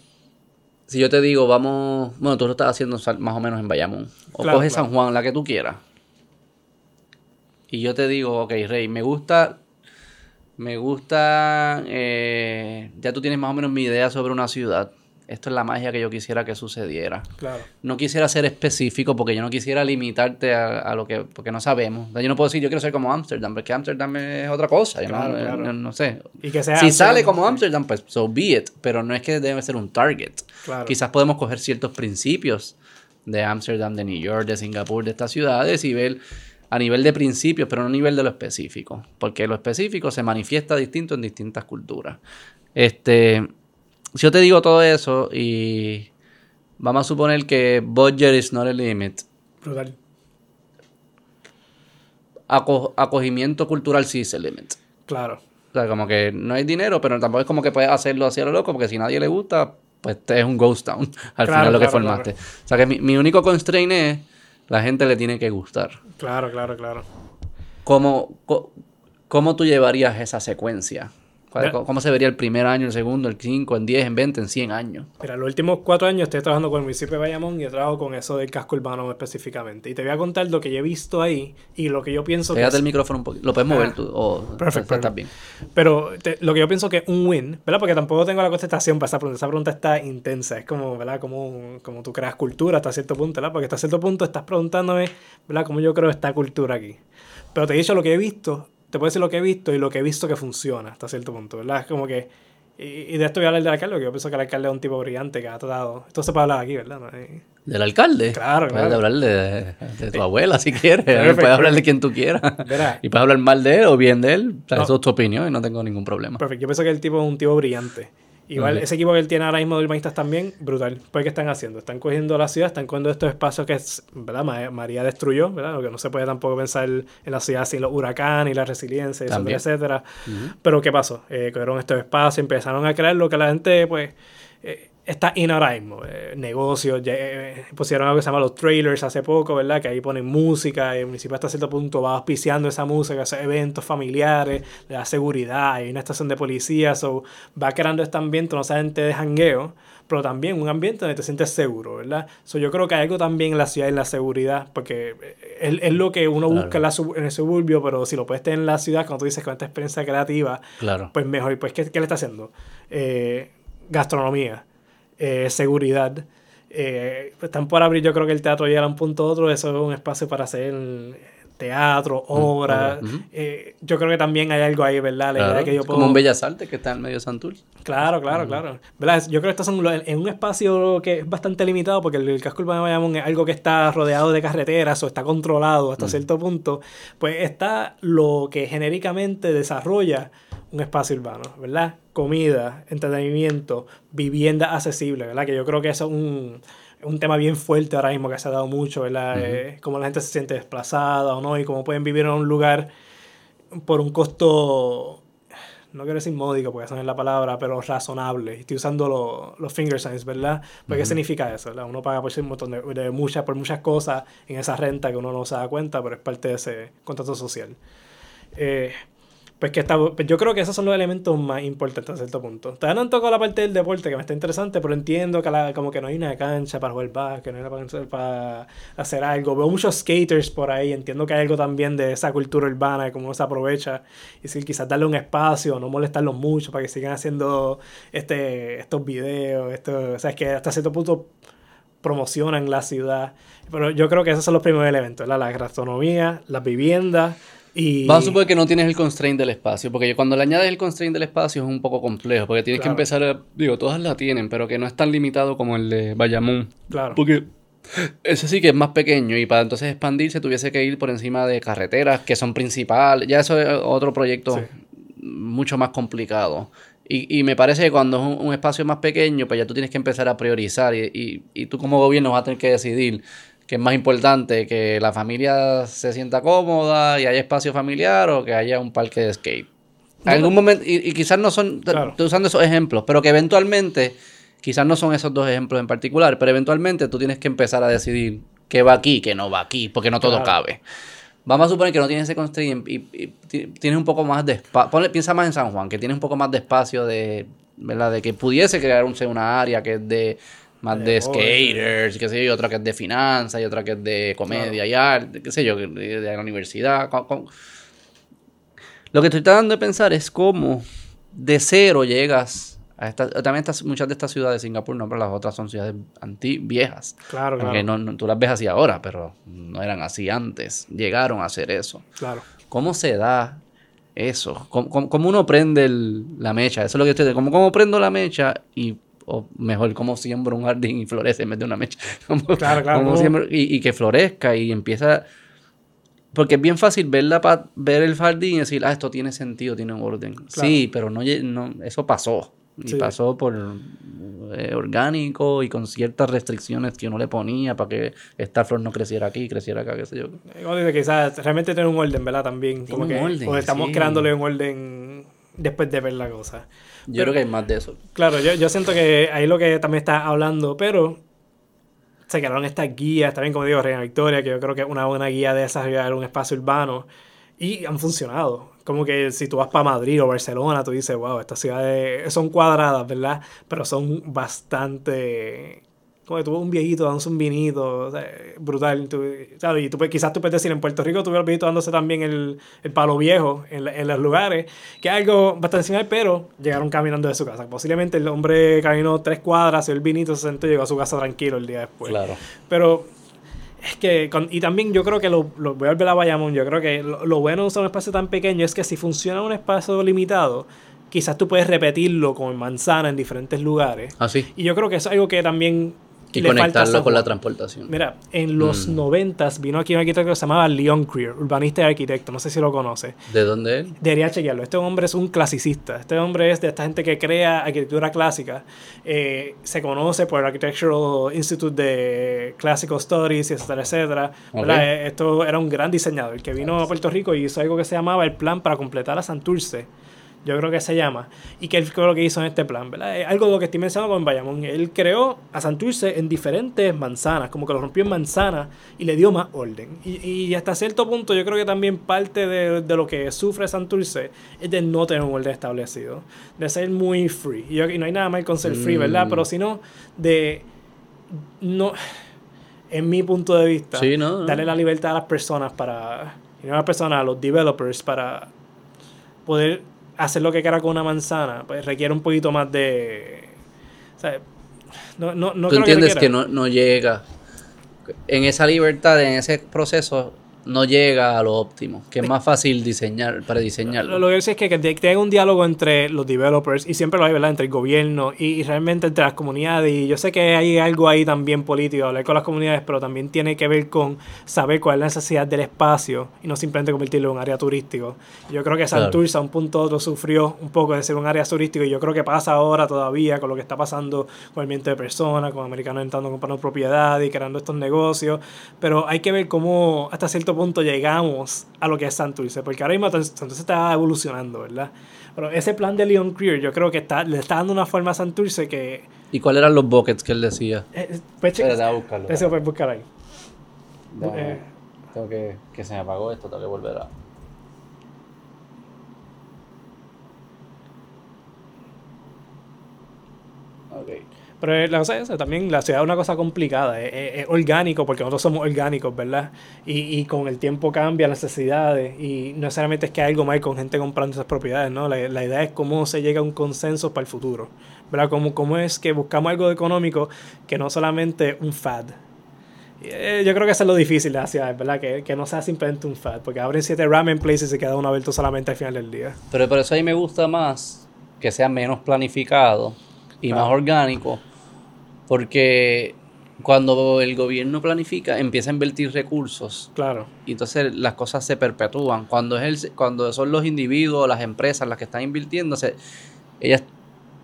si yo te digo, vamos. Bueno, tú lo estás haciendo más o menos en Bayamón. O Claro, coges claro. San Juan, la que tú quieras. Y yo te digo, ok, Rey, me gusta. Me gusta. eh, ya tú tienes más o menos mi idea sobre una ciudad. Esto es la magia que yo quisiera que sucediera. Claro. No quisiera ser específico porque yo no quisiera limitarte a, a lo que porque no sabemos. O sea, yo no puedo decir yo quiero ser como Amsterdam, porque Amsterdam es otra cosa. Yo no- Claro, eh, no, no sé. Y que sea Si Amsterdam, sale como. Amsterdam, pues so be it. Pero no es que debe ser un target. Quizás podemos coger ciertos principios de Amsterdam, de New York, de Singapur, de estas ciudades y ver a nivel de principios, pero no a nivel de lo específico. Porque lo específico se manifiesta distinto en distintas culturas. Este, si yo te digo todo eso y vamos a suponer que budget is not a limit, Brutal. aco- acogimiento cultural sí es el limit. Claro. O sea, como que no hay dinero, pero tampoco es como que puedes hacerlo así a lo loco, porque si a nadie le gusta, pues te es un ghost town al Claro, final lo que claro, formaste. O sea que mi, mi único constraint es la gente le tiene que gustar. Claro, claro, claro. ¿Cómo, cómo tú llevarías esa secuencia? ¿Cuál- Mira. ¿Cómo se vería el primer año, el segundo, el 5, en 10, en 20, en 100 años? Mira, los últimos cuatro años estoy trabajando con el municipio de Bayamón y he trabajado con eso del casco urbano específicamente. Y te voy a contar lo que yo he visto ahí y lo que yo pienso que Pégate es- el micrófono un poquito. Lo puedes mover Ah. tú. O, Perfecto, Estás bien. Pero te- lo que yo pienso que es un win, ¿verdad? Porque tampoco tengo la contestación para esa pregunta. Esa pregunta está intensa. Es como, ¿verdad? Como, como tú creas cultura hasta cierto punto, ¿verdad? Porque hasta cierto punto estás preguntándome, ¿verdad? Cómo yo creo esta cultura aquí. Pero te he dicho lo que he visto te puedo decir lo que he visto y lo que he visto que funciona hasta cierto punto, ¿verdad? Es como que y, de esto voy a hablar del alcalde, porque yo pienso que el alcalde es un tipo brillante que ha tratado. Esto se puede hablar aquí, ¿verdad? ¿Del alcalde? Claro, claro. Puedes hablar de, tu abuela si quieres. puedes hablar de quien tú quieras. Y puedes hablar mal de él o bien de él. O sea, Eso es tu opinión y no tengo ningún problema. Perfecto. Yo pienso que el tipo es un tipo brillante. Igual, ese equipo que él tiene ahora mismo de urbanistas también, brutal. Pues, ¿qué están haciendo? Están cogiendo la ciudad, están cogiendo estos espacios que, ¿verdad? María destruyó, ¿verdad? Lo que no se puede tampoco pensar en la ciudad sin los huracanes y la resiliencia, etcétera, etcétera. Pero, ¿qué pasó? Eh, cogieron estos espacios, empezaron a crear lo que la gente, pues, eh, está in ahora mismo. Eh, negocios, eh, pusieron algo que se llama los trailers hace poco, ¿verdad? Que ahí ponen música, y el municipio hasta cierto punto va auspiciando esa música, esos eventos familiares, le da seguridad, hay una estación de policía, so, va creando este ambiente no solamente de jangueo, pero también un ambiente donde te sientes seguro, ¿verdad? So, yo creo que hay algo también en la ciudad, en la seguridad, porque es, es lo que uno busca en, el suburbio, pero si lo puedes tener en la ciudad, como tú dices, con esta experiencia creativa, claro. pues mejor. Pues, ¿qué, qué le está haciendo? Eh, gastronomía eh, seguridad. Eh, están por abrir, yo creo que el teatro llega a un punto u otro, eso es un espacio para hacer teatro, mm, obras. Eh, yo creo que también hay algo ahí, ¿verdad? La que yo puedo... Como un Bellas Artes que está en medio de Santur. Claro, claro, claro. ¿Verdad? Yo creo que estos son en un espacio que es bastante limitado porque el, casco urbano de Bayamón es algo que está rodeado de carreteras o está controlado hasta cierto punto. Pues está lo que genéricamente desarrolla un espacio urbano, ¿verdad? Comida, entretenimiento, vivienda accesible, ¿verdad? Que yo creo que eso es un, un tema bien fuerte ahora mismo que se ha dado mucho, ¿verdad? Eh, cómo la gente se siente desplazada o no y cómo pueden vivir en un lugar por un costo, no quiero decir módico porque esa no es la palabra, pero razonable. Estoy usando los finger signs, ¿verdad? Pues, ¿Qué significa eso? ¿verdad? Uno paga por, un montón de, muchas, por muchas cosas en esa renta que uno no se da cuenta, pero es parte de ese contrato social. Eh, pues que está, pues yo creo que esos son los elementos más importantes a cierto punto. Todavía no han tocado la parte del deporte que me está interesante, pero entiendo que la, como que no hay una cancha para jugar básquet, no hay una cancha para hacer algo. Veo muchos skaters por ahí, entiendo que hay algo también de esa cultura urbana y cómo se aprovecha. Y si quizás darle un espacio, no molestarlos mucho para que sigan haciendo este, estos videos, esto, o sea, es que hasta cierto punto promocionan la ciudad. Pero yo creo que esos son los primeros elementos, la gastronomía, las viviendas Vamos a suponer que no tienes el constraint del espacio, porque cuando le añades el constraint del espacio es un poco complejo, porque tienes que empezar a, digo, todas la tienen, pero que no es tan limitado como el de Bayamón. Claro. Porque ese sí que es más pequeño y para entonces expandirse tuviese que ir por encima de carreteras que son principales. Ya eso es otro proyecto mucho más complicado. Y, y, me parece que cuando es un, espacio más pequeño, pues ya tú tienes que empezar a priorizar y, y, y tú como gobierno vas a tener que decidir que es más importante que la familia se sienta cómoda y haya espacio familiar o que haya un parque de skate. En algún momento, y, quizás no son, estoy usando esos ejemplos, pero que eventualmente, quizás no son esos dos ejemplos en particular, pero eventualmente tú tienes que empezar a decidir qué va aquí, qué no va aquí, porque no todo cabe. Vamos a suponer que no tienes ese constraint y, tienes un poco más de espacio. Piensa más en San Juan, que tienes un poco más de espacio de, ¿verdad? de que pudiese crear un, una área que es de más de, skaters, qué sé yo, otra que es de finanzas y otra que es de comedia y arte, qué sé yo, de, la universidad. Lo que estoy tratando de pensar es cómo de cero llegas a esta, también estas, muchas de estas ciudades de Singapur, no, pero las otras son ciudades anti viejas. Claro, claro. No, tú las ves así ahora, pero no eran así antes. Llegaron a hacer eso. Claro. ¿Cómo se da eso? ¿Cómo, uno prende la mecha? Eso es lo que estoy diciendo. ¿Cómo prendo la mecha y o mejor, cómo siembro un jardín y florece en vez de una mecha. claro, claro. y, que florezca y empieza... Porque es bien fácil verla ver el jardín y decir, ah, esto tiene sentido, tiene un orden. Sí, pero no, no eso pasó. Y pasó por eh, orgánico y con ciertas restricciones que uno le ponía para que esta flor no creciera aquí, creciera acá, qué sé yo. Como dice, quizás realmente tiene un orden, ¿verdad? También. como que, orden, estamos creándole un orden después de ver la cosa. Yo creo que hay más de eso. Claro, yo, yo siento que ahí lo que también está hablando, pero se quedaron estas guías, también como digo, Reina Victoria, que yo creo que es una buena guía de desarrollar un espacio urbano, y han funcionado. Como que si tú vas para Madrid o Barcelona, tú dices, wow, estas ciudades son cuadradas, ¿verdad? Pero son bastante como tuvo un viejito dándose un vinito, brutal. y tú, quizás tú puedes decir, en Puerto Rico tuve el viejito dándose también el, el palo viejo en, en, los lugares, que es algo bastante similar, pero llegaron caminando de su casa. Posiblemente el hombre caminó tres cuadras, el vinito se sentó y llegó a su casa tranquilo el día después. Claro. Pero Es que, con- y también yo creo que lo, lo voy a volver a Bayamón, yo creo que lo, lo bueno de usar un espacio tan pequeño es que si funciona un espacio limitado, quizás tú puedes repetirlo como en manzana en diferentes lugares. Así. Y yo creo que eso es algo que también Y le conectarlo con la transportación. Mira, en los Mm. noventas vino aquí un arquitecto que se llamaba Leon Creer, urbanista y arquitecto, no sé si lo conoce. ¿De dónde él? Debería chequearlo. Este hombre es un clasicista. Este hombre es de esta gente que crea arquitectura clásica. Eh, se conoce por el Architectural Institute de Classical Studies, etcétera, etcétera. Eh, Esto era un gran diseñador que vino a Puerto Rico y hizo algo que se llamaba el plan para completar a Santurce. Yo creo que se llama. Y que él fue lo que hizo en este plan, ¿verdad? Es algo de lo que estoy mencionando con Bayamón. Él creó a Santurce en diferentes manzanas, como que lo rompió en manzanas y le dio más orden. Y, y hasta cierto punto yo creo que también parte de, de lo que sufre Santurce es de no tener un orden establecido, de ser muy free. Y, yo- y no hay nada mal con ser free, ¿verdad? Mm. Pero sino de no, en mi punto de vista, Sí, no, no. darle la libertad a las personas para, y no a las personas, a los developers para poder hacer lo que quiera con una manzana, pues requiere un poquito más de... o sea, no, no, no Tú creo entiendes que, requiera- no, no llega. En esa libertad, en ese proceso, no llega a lo óptimo. Que es más fácil diseñar, para diseñarlo. Lo, que decía es que, que te- que haya un diálogo entre los developers, y siempre lo hay, ¿verdad? Entre el gobierno y, y realmente entre las comunidades. Y yo sé que hay algo ahí también político, hablar con las comunidades, pero también tiene que ver con saber cuál es la necesidad del espacio y no simplemente convertirlo en un área turístico. Yo creo que Claro. Santurce a un punto otro sufrió un poco de ser un área turístico y yo creo que pasa ahora todavía con lo que está pasando con el ambiente de personas, con americanos entrando comprando propiedad y creando estos negocios. Pero hay que ver cómo hasta cierto punto llegamos a lo que es Santurce, porque ahora mismo Santurce está evolucionando, ¿verdad? Pero ese plan de Leon Creer yo creo que está, le está dando una forma a Santurce que... ¿Y cuáles eran los buckets que él decía? eh, pues, Espérate, voy a buscarlo. eso lo puedes buscar ahí. Déjame- eh. Tengo que, que se me apagó esto, tengo que volver a. Ok. Pero es esa, también la ciudad es una cosa complicada, es, es- es orgánico porque nosotros somos orgánicos, ¿verdad? Y, y con el tiempo cambia las necesidades y no necesariamente es que hay algo mal con gente comprando esas propiedades, ¿no? La, la idea es cómo se llega a un consenso para el futuro, ¿verdad? Cómo, cómo es que buscamos algo económico que no solamente un fad. Eh, yo creo que eso es lo difícil de la ciudad, ¿verdad? Que, que no sea simplemente un fad, porque abren siete ramen places y se queda uno abierto solamente al final del día. Pero por eso ahí me gusta más que sea menos planificado y más Claro. orgánico. Porque cuando el gobierno planifica, empieza a invertir recursos. Claro. Y entonces las cosas se perpetúan. Cuando, es el, cuando son los individuos, las empresas las que están invirtiendo, se- ellas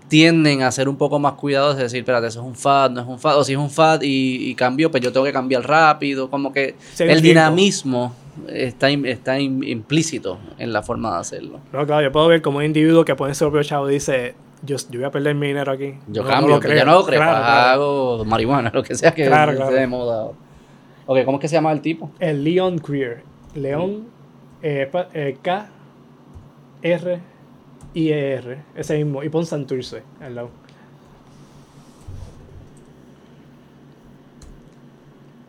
tienden a ser un poco más cuidadosos, de decir, espérate, eso es un FAD, no es un FAD, o si es un FAD y, y cambió, pues yo tengo que cambiar rápido, como que el tiempo. dinamismo está, está im- implícito en la forma de hacerlo. No, claro, yo puedo ver como un individuo que pone su propio chavo y dice, yo, yo voy a perder mi dinero aquí. Yo No- no cambio, lo creo. ya no lo creo, Claro, pues, claro. hago marihuana, lo que sea que Claro, esté claro. de moda. Ok, ¿cómo es que se llama el tipo? El Leon Creer. León eh, eh, K R I E R. Ese mismo. Y pon Santurce al lado.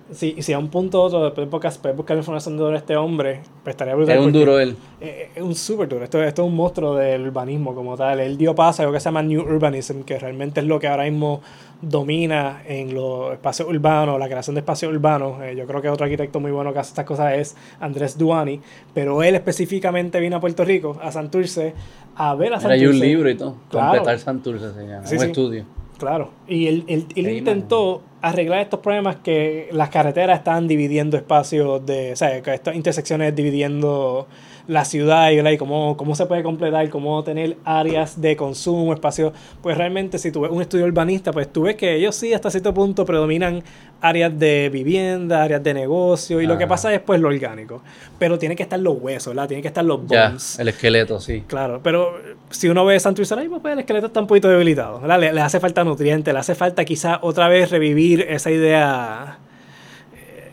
Y si a un punto u otro después puedes buscar información de este hombre, pues estaría brutal. Es un duro él. eh, Es un súper duro. Esto, esto es un monstruo del urbanismo como tal. Él dio paso a algo que se llama New Urbanism, que realmente es lo que ahora mismo domina en los espacios urbanos, la creación de espacios urbanos. Eh, yo creo que otro arquitecto muy bueno que hace estas cosas es Andrés Duani, pero él específicamente vino a Puerto Rico, a Santurce, a ver a Mira, Santurce. hay un libro y todo. Claro. Completar Santurce se llama. Sí, un sí. estudio. Claro, y él, él- él intentó arreglar estos problemas que las carreteras estaban dividiendo espacios de, o sea, que estas intersecciones dividiendo la ciudad y, cómo, cómo se puede completar, cómo tener áreas de consumo, espacios. Pues realmente si tú ves un estudio urbanista, pues tú ves que ellos sí hasta cierto punto predominan áreas de vivienda, áreas de negocio, y lo que pasa es pues lo orgánico. Pero tiene que estar los huesos, ¿verdad? Tienen que estar los Ya, bones. el esqueleto, sí. Claro, pero eh, si uno ve ahora mismo, pues el esqueleto está un poquito debilitado. ¿verdad? Le, le hace falta nutrientes, le hace falta quizá otra vez revivir esa idea.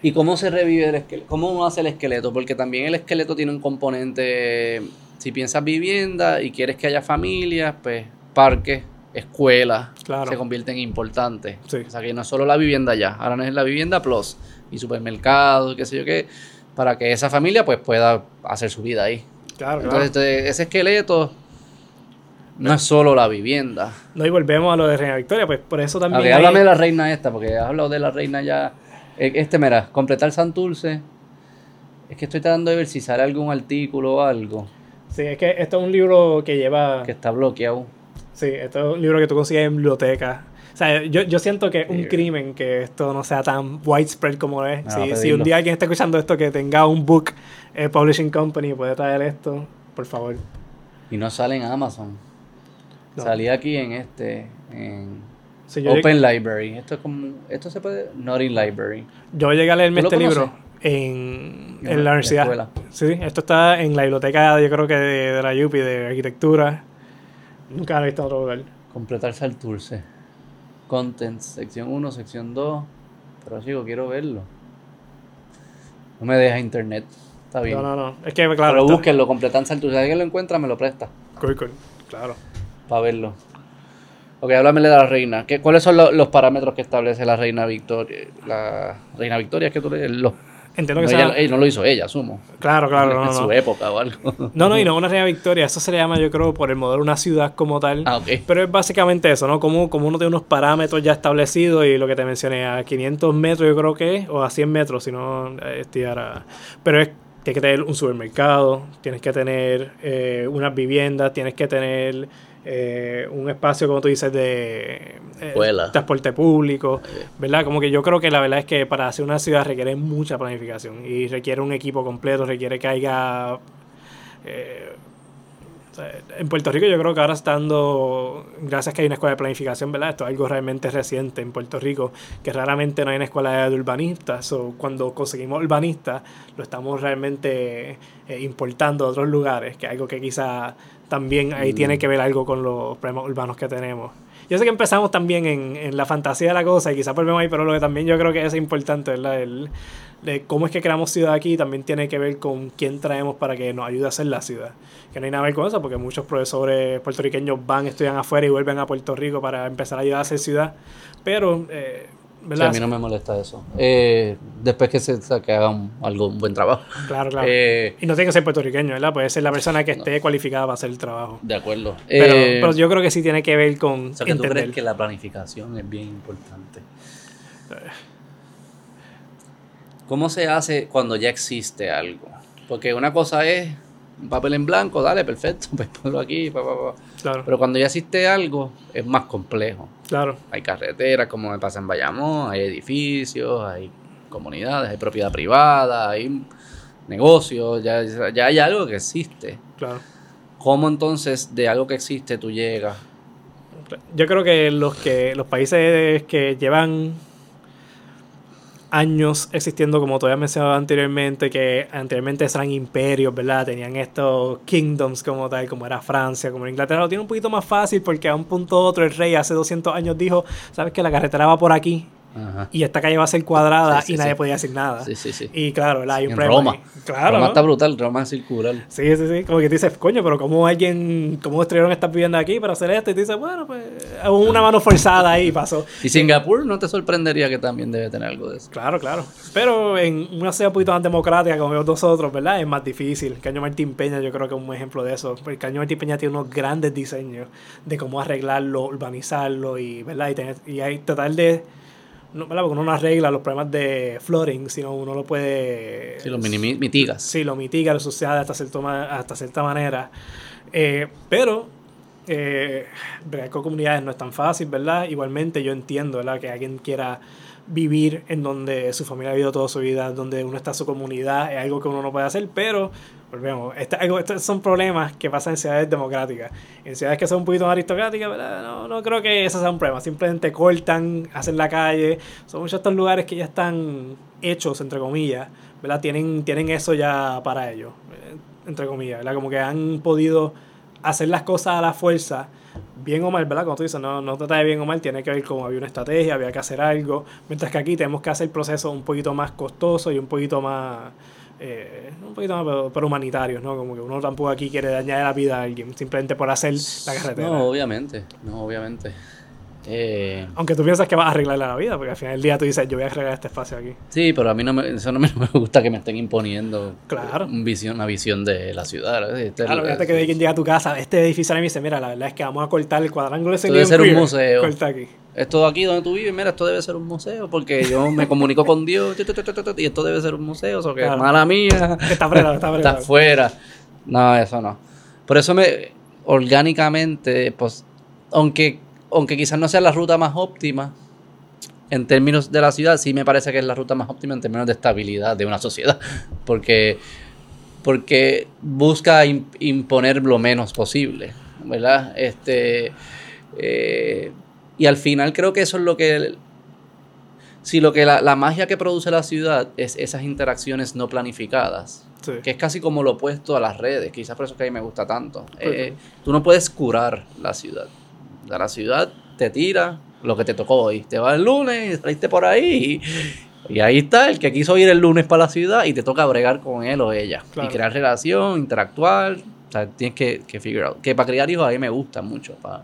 ¿Y cómo se revive el esqueleto? ¿Cómo uno hace el esqueleto? Porque también el esqueleto tiene un componente, si piensas vivienda y quieres que haya familias, pues parques, escuelas, Claro. se convierten en importantes. Sí. O sea que no es solo la vivienda ya, ahora no es la vivienda plus y supermercado, qué sé yo qué, para que esa familia pues pueda hacer su vida ahí. Claro, Entonces este- ese esqueleto no es solo la vivienda. No, y volvemos a lo de Reina Victoria, pues por eso también. Ok, hay- háblame de la reina esta, porque has hablado de la reina ya Este, mira, completar Santurce. Es que estoy tratando de ver si sale algún artículo o algo Sí, es que esto es un libro que lleva... que está bloqueado. Sí, esto es un libro que tú consigues en biblioteca. O sea, yo, yo siento que es un Sí. crimen que esto no sea tan widespread como es. Si, un día alguien está escuchando esto que tenga un book eh, publishing company y puede traer esto, por favor. Y no sale en Amazon. No. Salía aquí en este. En Sí, Open llegué, Library. Esto es como. Esto se puede. Not in Library. yo llegué a leerme ¿Tú lo este libro en, En en la universidad. escuela. Sí, esto está en la biblioteca, yo creo que de, de la UPI, de arquitectura. Nunca lo he visto en otro lugar. Completar Santurce. Contents. Sección 1, sección 2. Pero chico, quiero verlo. No me deja internet. Está bien. No, no, no. Es que, claro. Pero esto- búsquenlo, completan Santurce. Si alguien lo encuentra, me lo presta. Cool, cool. Claro. Para verlo. Ok, háblame de la reina. ¿Qué, ¿Cuáles son lo- los parámetros que establece la reina Victoria? La reina Victoria es que tú le. Los, Entiendo no, que sea. ella no lo hizo ella, asumo. Claro, claro, no, en no. su no. época o algo. No, no, y no una reina victoria. Eso se le llama, yo creo, por el modelo de una ciudad como tal. Ah, ok. Pero es básicamente eso, ¿no? Como, como uno tiene unos parámetros ya establecidos y lo que te mencioné, a 500 metros yo creo que es, o a 100 metros, si no, eh, estoy ahora- Pero es, tienes que tener un supermercado, tienes que tener eh, unas viviendas, tienes que tener eh, un espacio, como tú dices, de eh, transporte público, ¿verdad? Como que yo creo que la verdad es que para hacer una ciudad requiere mucha planificación y requiere un equipo completo, requiere que haya... eh, en Puerto Rico yo creo que ahora está dando, gracias que hay una escuela de planificación, ¿verdad? Esto es algo realmente reciente en Puerto Rico, que raramente no hay una escuela de urbanistas, o cuando conseguimos urbanistas, lo estamos realmente eh, importando de otros lugares, que es algo que quizá también ahí Mm. tiene que ver algo con los problemas urbanos que tenemos. Yo sé que empezamos también en, en la fantasía de la cosa y quizás volvemos ahí, pero lo que también yo creo que es importante, ¿verdad? El, de cómo es que creamos ciudad aquí también tiene que ver con quién traemos para que nos ayude a hacer la ciudad. Que no hay nada que ver con eso, porque muchos profesores puertorriqueños van, estudian afuera y vuelven a Puerto Rico para empezar a ayudar a hacer ciudad. Pero, eh, A mí no me molesta eso. Eh, después que se que algo, un buen trabajo. Claro, claro. Eh, y no tiene que ser puertorriqueño, ¿verdad? Puede ser la persona que esté cualificada para hacer el trabajo. de acuerdo. Pero, Eh, pero yo creo que sí tiene que ver con o sea, que tú crees que la planificación es bien importante. ¿Cómo se hace cuando ya existe algo? Porque una cosa es un papel en blanco, dale, perfecto, pues ponlo aquí, pa, pa, pa. Claro, Pero cuando ya existe algo, es más complejo. claro. Hay carreteras, como me pasa en Bayamón, hay edificios, hay comunidades, hay propiedad privada, hay negocios, ya, ya hay algo que existe. Claro. ¿Cómo entonces de algo que existe tú llegas? Yo creo que los que los países que llevan años existiendo, como todavía mencionado anteriormente, que anteriormente eran imperios, ¿verdad? Tenían estos kingdoms como tal, como era Francia, como Inglaterra, lo tiene un poquito más fácil porque a un punto u otro el rey hace 200 años dijo, ¿sabes que la carretera va por aquí? Ajá. Y esta calle va a ser cuadrada Sí, sí, y nadie sí. podía decir nada. Sí, sí, sí. Y claro, ¿verdad? Hay un en problema Roma. Claro, Roma ¿no? está brutal, Roma es circular. Sí, sí, sí. Como que te dices, coño, pero ¿cómo alguien, cómo destruyeron estas viviendas aquí para hacer esto? Y te dices, bueno, pues una mano forzada ahí pasó. Y Singapur no te sorprendería que también debe tener algo de eso. Claro, claro. Pero en una ciudad un poquito más democrática como nosotros, ¿verdad? Es más difícil. Caño Martín Peña yo creo que es un ejemplo de eso. Porque Caño Martín Peña tiene unos grandes diseños de cómo arreglarlo, urbanizarlo y, ¿verdad? Y, tener, y hay tratar de... No, ¿verdad? Porque uno no arregla los problemas de flooding, sino uno lo puede... Si lo mitigas. Sí, lo mitiga, lo sucede hasta, cierto hasta cierta manera. Eh, pero, eh, con comunidades no es tan fácil, ¿verdad? Igualmente yo entiendo, ¿verdad? Que alguien quiera vivir en donde su familia ha vivido toda su vida, donde uno está en su comunidad, es algo que uno no puede hacer, pero, volvemos, estos son problemas que pasan en ciudades democráticas. En ciudades que son un poquito más aristocráticas, ¿verdad? No, no creo que eso sea un problema, simplemente cortan, hacen la calle, son muchos estos lugares que ya están hechos, entre comillas, ¿verdad? Tienen, tienen eso ya para ellos, eh, entre comillas, ¿verdad? Como que han podido hacer las cosas a la fuerza, bien o mal, ¿verdad? Como tú dices, no, no trata de bien o mal, tiene que ver con había una estrategia, había que hacer algo, mientras que aquí tenemos que hacer el proceso un poquito más costoso y un poquito más, eh, un poquito más, pero, pero humanitarios, ¿no? Como que uno tampoco aquí quiere dañar la vida a alguien, simplemente por hacer la carretera. No, obviamente. No, obviamente. Eh, Aunque tú piensas que vas a arreglarle la vida, porque al final del día tú dices, yo voy a arreglar este espacio aquí. sí, pero a mí no me, eso no me, gusta que me estén imponiendo Claro. un visión, una visión de la ciudad. Este- Claro, fíjate que alguien llega a tu casa, este edificio ahora y me dice, mira, la verdad es que vamos a cortar el cuadrángulo ese debe ser un museo. Corta aquí. Esto aquí donde tú vives, mira, esto debe ser un museo, porque yo me comunico con Dios, y esto debe ser un museo, o que mala mía. Está fuera, está Está fuera. No, eso no. Por eso me, orgánicamente, pues, aunque, aunque quizás no sea la ruta más óptima, en términos de la ciudad, sí me parece que es la ruta más óptima en términos de estabilidad de una sociedad, porque, porque busca imponer lo menos posible, ¿verdad? Este, eh, y al final creo que eso es lo que... Si lo que la, magia que produce la ciudad es esas interacciones no planificadas, que es casi como lo opuesto a las redes, quizás por eso que a mí me gusta tanto. Eh, tú no puedes curar la ciudad. La ciudad te tira lo que te tocó hoy. Te vas el lunes, saliste por ahí y, ahí está el que quiso ir el lunes para la ciudad y te toca bregar con él o ella. Y crear relación, interactuar. O sea, tienes que, que figure out. Que para criar hijos a mí me gusta mucho. Para,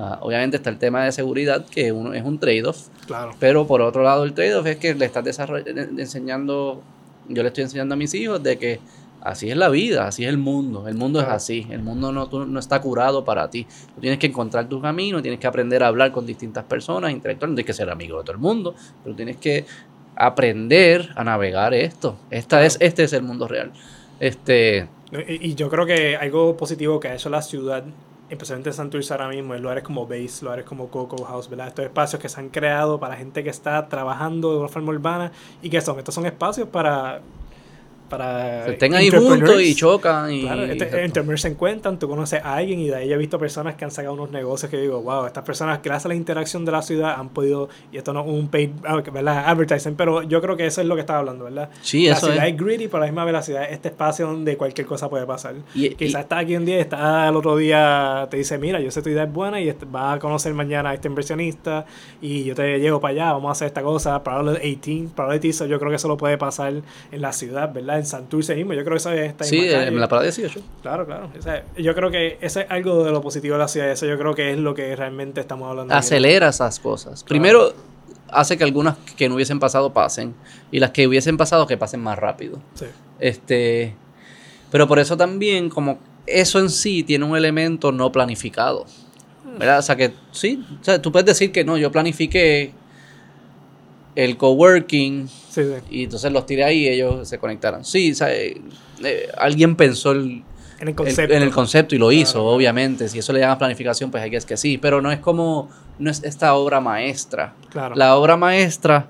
Ah, obviamente está el tema de seguridad, que uno, es un trade-off. Claro. Pero por otro lado, el trade-off es que le estás enseñando, yo le estoy enseñando a mis hijos de que así es la vida, así es el mundo. El mundo es así. El mundo no, no está curado para ti. Tú tienes que encontrar tu camino, tienes que aprender a hablar con distintas personas, interactuar. No tienes que ser amigo de todo el mundo, pero tienes que aprender a navegar esto. Esta es, este es el mundo real. Este. Y, y yo creo que algo positivo que ha hecho la ciudad especialmente en Santurce ahora mismo, en lugares como Base, lugares como Coco House, ¿verdad? Estos espacios que se han creado para gente que está trabajando de una forma urbana y que son, estos son espacios para para se estén ahí juntos y chocan y claro, este, se encuentran, tú conoces a alguien y de ahí he visto personas que han sacado unos negocios que digo, wow, estas personas gracias a la interacción de la ciudad han podido, y esto no es un paid, ah, ¿verdad? Advertising, pero yo creo que eso es lo que estaba hablando, ¿verdad? Sí, la eso ciudad es. greedy, pero a la misma vez la ciudad es este espacio donde cualquier cosa puede pasar. Y, Quizás está aquí un día, está el otro día, te dice, mira, yo sé tu idea es buena y va a conocer mañana a este inversionista y yo te llevo para allá, vamos a hacer esta cosa, para los 18, para eso yo creo que eso lo puede pasar en la ciudad, ¿verdad? En Santurce mismo. Yo creo que eso está Sí, en la parada 18. Claro, claro. yo creo que eso es algo de lo positivo de la ciudad. Eso yo creo que es lo que realmente estamos hablando. Acelera esas cosas. Primero, hace que algunas que no hubiesen pasado pasen. Y las que hubiesen pasado, que pasen más rápido. Sí. Este. Pero por eso también, como eso en sí tiene un elemento no planificado. ¿Verdad? O sea que sí, o sea, tú puedes decir que no, yo planifiqué el coworking y entonces los tiré ahí y ellos se conectaron. Sí, eh, eh, alguien pensó el, en, el concepto. en el concepto y lo hizo, obviamente. Si eso le llama planificación, pues hay que es que sí. Pero no es como, no es esta obra maestra. La obra maestra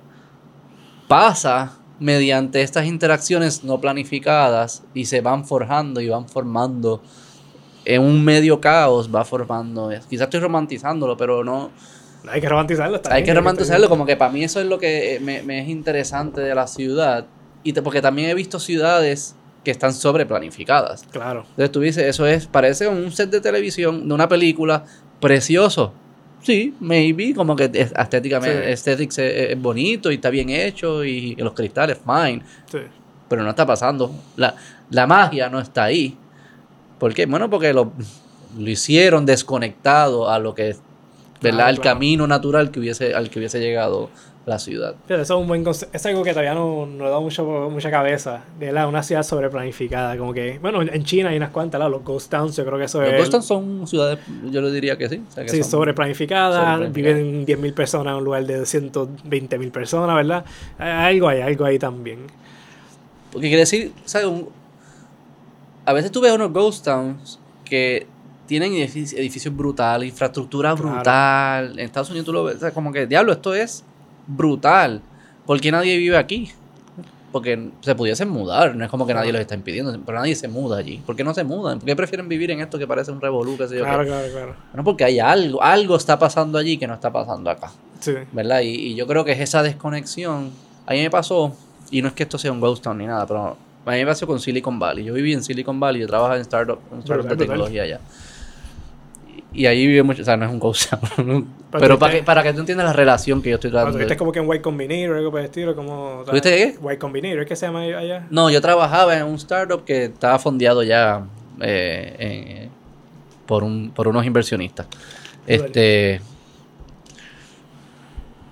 pasa mediante estas interacciones no planificadas y se van forjando y van formando en un medio caos, va formando. Quizás estoy romantizándolo, pero no hay que romantizarlo. Hay que romantizarlo, como que para mí eso es lo que me, es interesante de la ciudad. Y porque también he visto ciudades que están sobreplanificadas. Claro. Entonces tú dices, eso es, parece un set de televisión, de una película, precioso. Sí, maybe, como que estéticamente, es, bonito y está bien hecho y, los cristales, fine. Sí. Pero no está pasando. La, la magia no está ahí. ¿Por qué? Bueno, porque lo, lo hicieron desconectado a lo que ¿verdad? el camino natural que hubiese, al que hubiese llegado la ciudad. Pero eso es un buen es algo que todavía no, no da mucho, mucha cabeza. De la, una ciudad sobreplanificada. Como que, bueno, en China hay unas cuantas, los ghost towns, yo creo que eso los es. Los ghost towns son ciudades, yo le diría que sí. sí, sobreplanificadas, viven 10.000 personas en un lugar de 120.000 personas, ¿verdad? Algo hay, algo ahí también. Porque quiere decir, ¿sabes? a veces tú ves unos ghost towns que tienen edificios, brutales, infraestructura brutal. En Estados Unidos tú lo ves, como que, diablo, esto es brutal. ¿Por qué nadie vive aquí? Porque se pudiesen mudar, no es como que nadie los está impidiendo, pero nadie se muda allí. ¿Por qué no se mudan? ¿Por qué prefieren vivir en esto que parece un revolú? Claro, claro, claro. Bueno, porque hay algo, algo está pasando allí que no está pasando acá. Sí. ¿Verdad? Y, yo creo que es esa desconexión. A mí me pasó, y no es que esto sea un ghost town ni nada, pero a mí me pasó con Silicon Valley. Yo viví en Silicon Valley, yo trabajaba en startup, en startup de tecnología allá y ahí vive mucho, o sea, no es un ghost Pero, para, que, para que tú entiendas la relación que yo estoy tratando. ¿Tuviste como que en White Combinator o algo por el estilo? Como, ¿Tuviste qué? White Combinator, ¿qué se llama allá? No, yo trabajaba en un startup que estaba fondeado ya eh, por, un, por unos inversionistas. Este.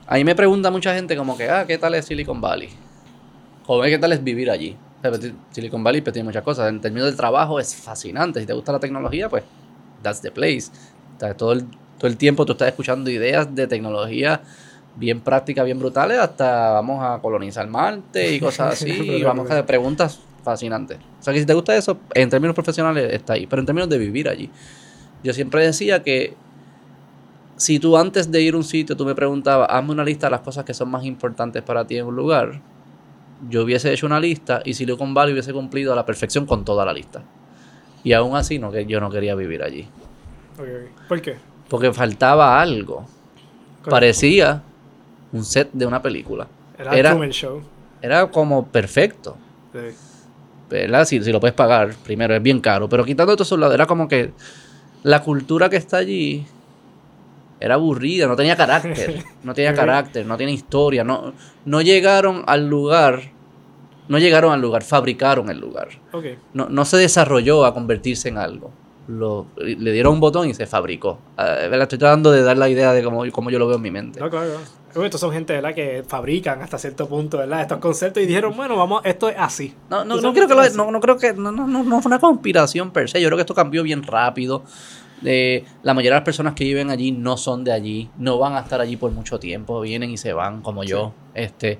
Ahí me pregunta mucha gente como que, ah, ¿qué tal es Silicon Valley? O ¿qué tal es vivir allí? Silicon Valley pues, tiene muchas cosas. En términos del trabajo es fascinante. Si te gusta la tecnología, pues that's the place. todo el Todo el tiempo tú estás escuchando ideas de tecnología bien prácticas, bien brutales, hasta vamos a colonizar Marte y cosas así, y vamos a hacer preguntas fascinantes. O sea que si te gusta eso, en términos profesionales está ahí, pero en términos de vivir allí. Yo siempre decía que si tú antes de ir a un sitio, tú me preguntabas, hazme una lista de las cosas que son más importantes para ti en un lugar, yo hubiese hecho una lista y Silicon Valley hubiese cumplido a la perfección con toda la lista. Y aún así no, que yo no quería vivir allí. ¿Por qué? Porque faltaba algo. Parecía un set de una película. Era, era Show. Era como perfecto. ¿Verdad? Si, si, lo puedes pagar, primero es bien caro. Pero quitando todo eso, era como que la cultura que está allí era aburrida, no tenía carácter. No tenía carácter, no tiene historia. No, no llegaron al lugar. No llegaron al lugar, fabricaron el lugar. No, no se desarrolló a convertirse en algo lo, le dieron un botón y se fabricó. Uh, estoy tratando de dar la idea de cómo, cómo yo lo veo en mi mente. No, claro. Estos son gente ¿verdad? que fabrican hasta cierto punto ¿verdad? estos conceptos y dijeron, bueno, vamos, esto es así. No, no, no creo que no, no, creo que no, no, no, fue una conspiración per se. Yo creo que esto cambió bien rápido. Eh, la mayoría de las personas que viven allí no son de allí, no van a estar allí por mucho tiempo, vienen y se van como yo. Este,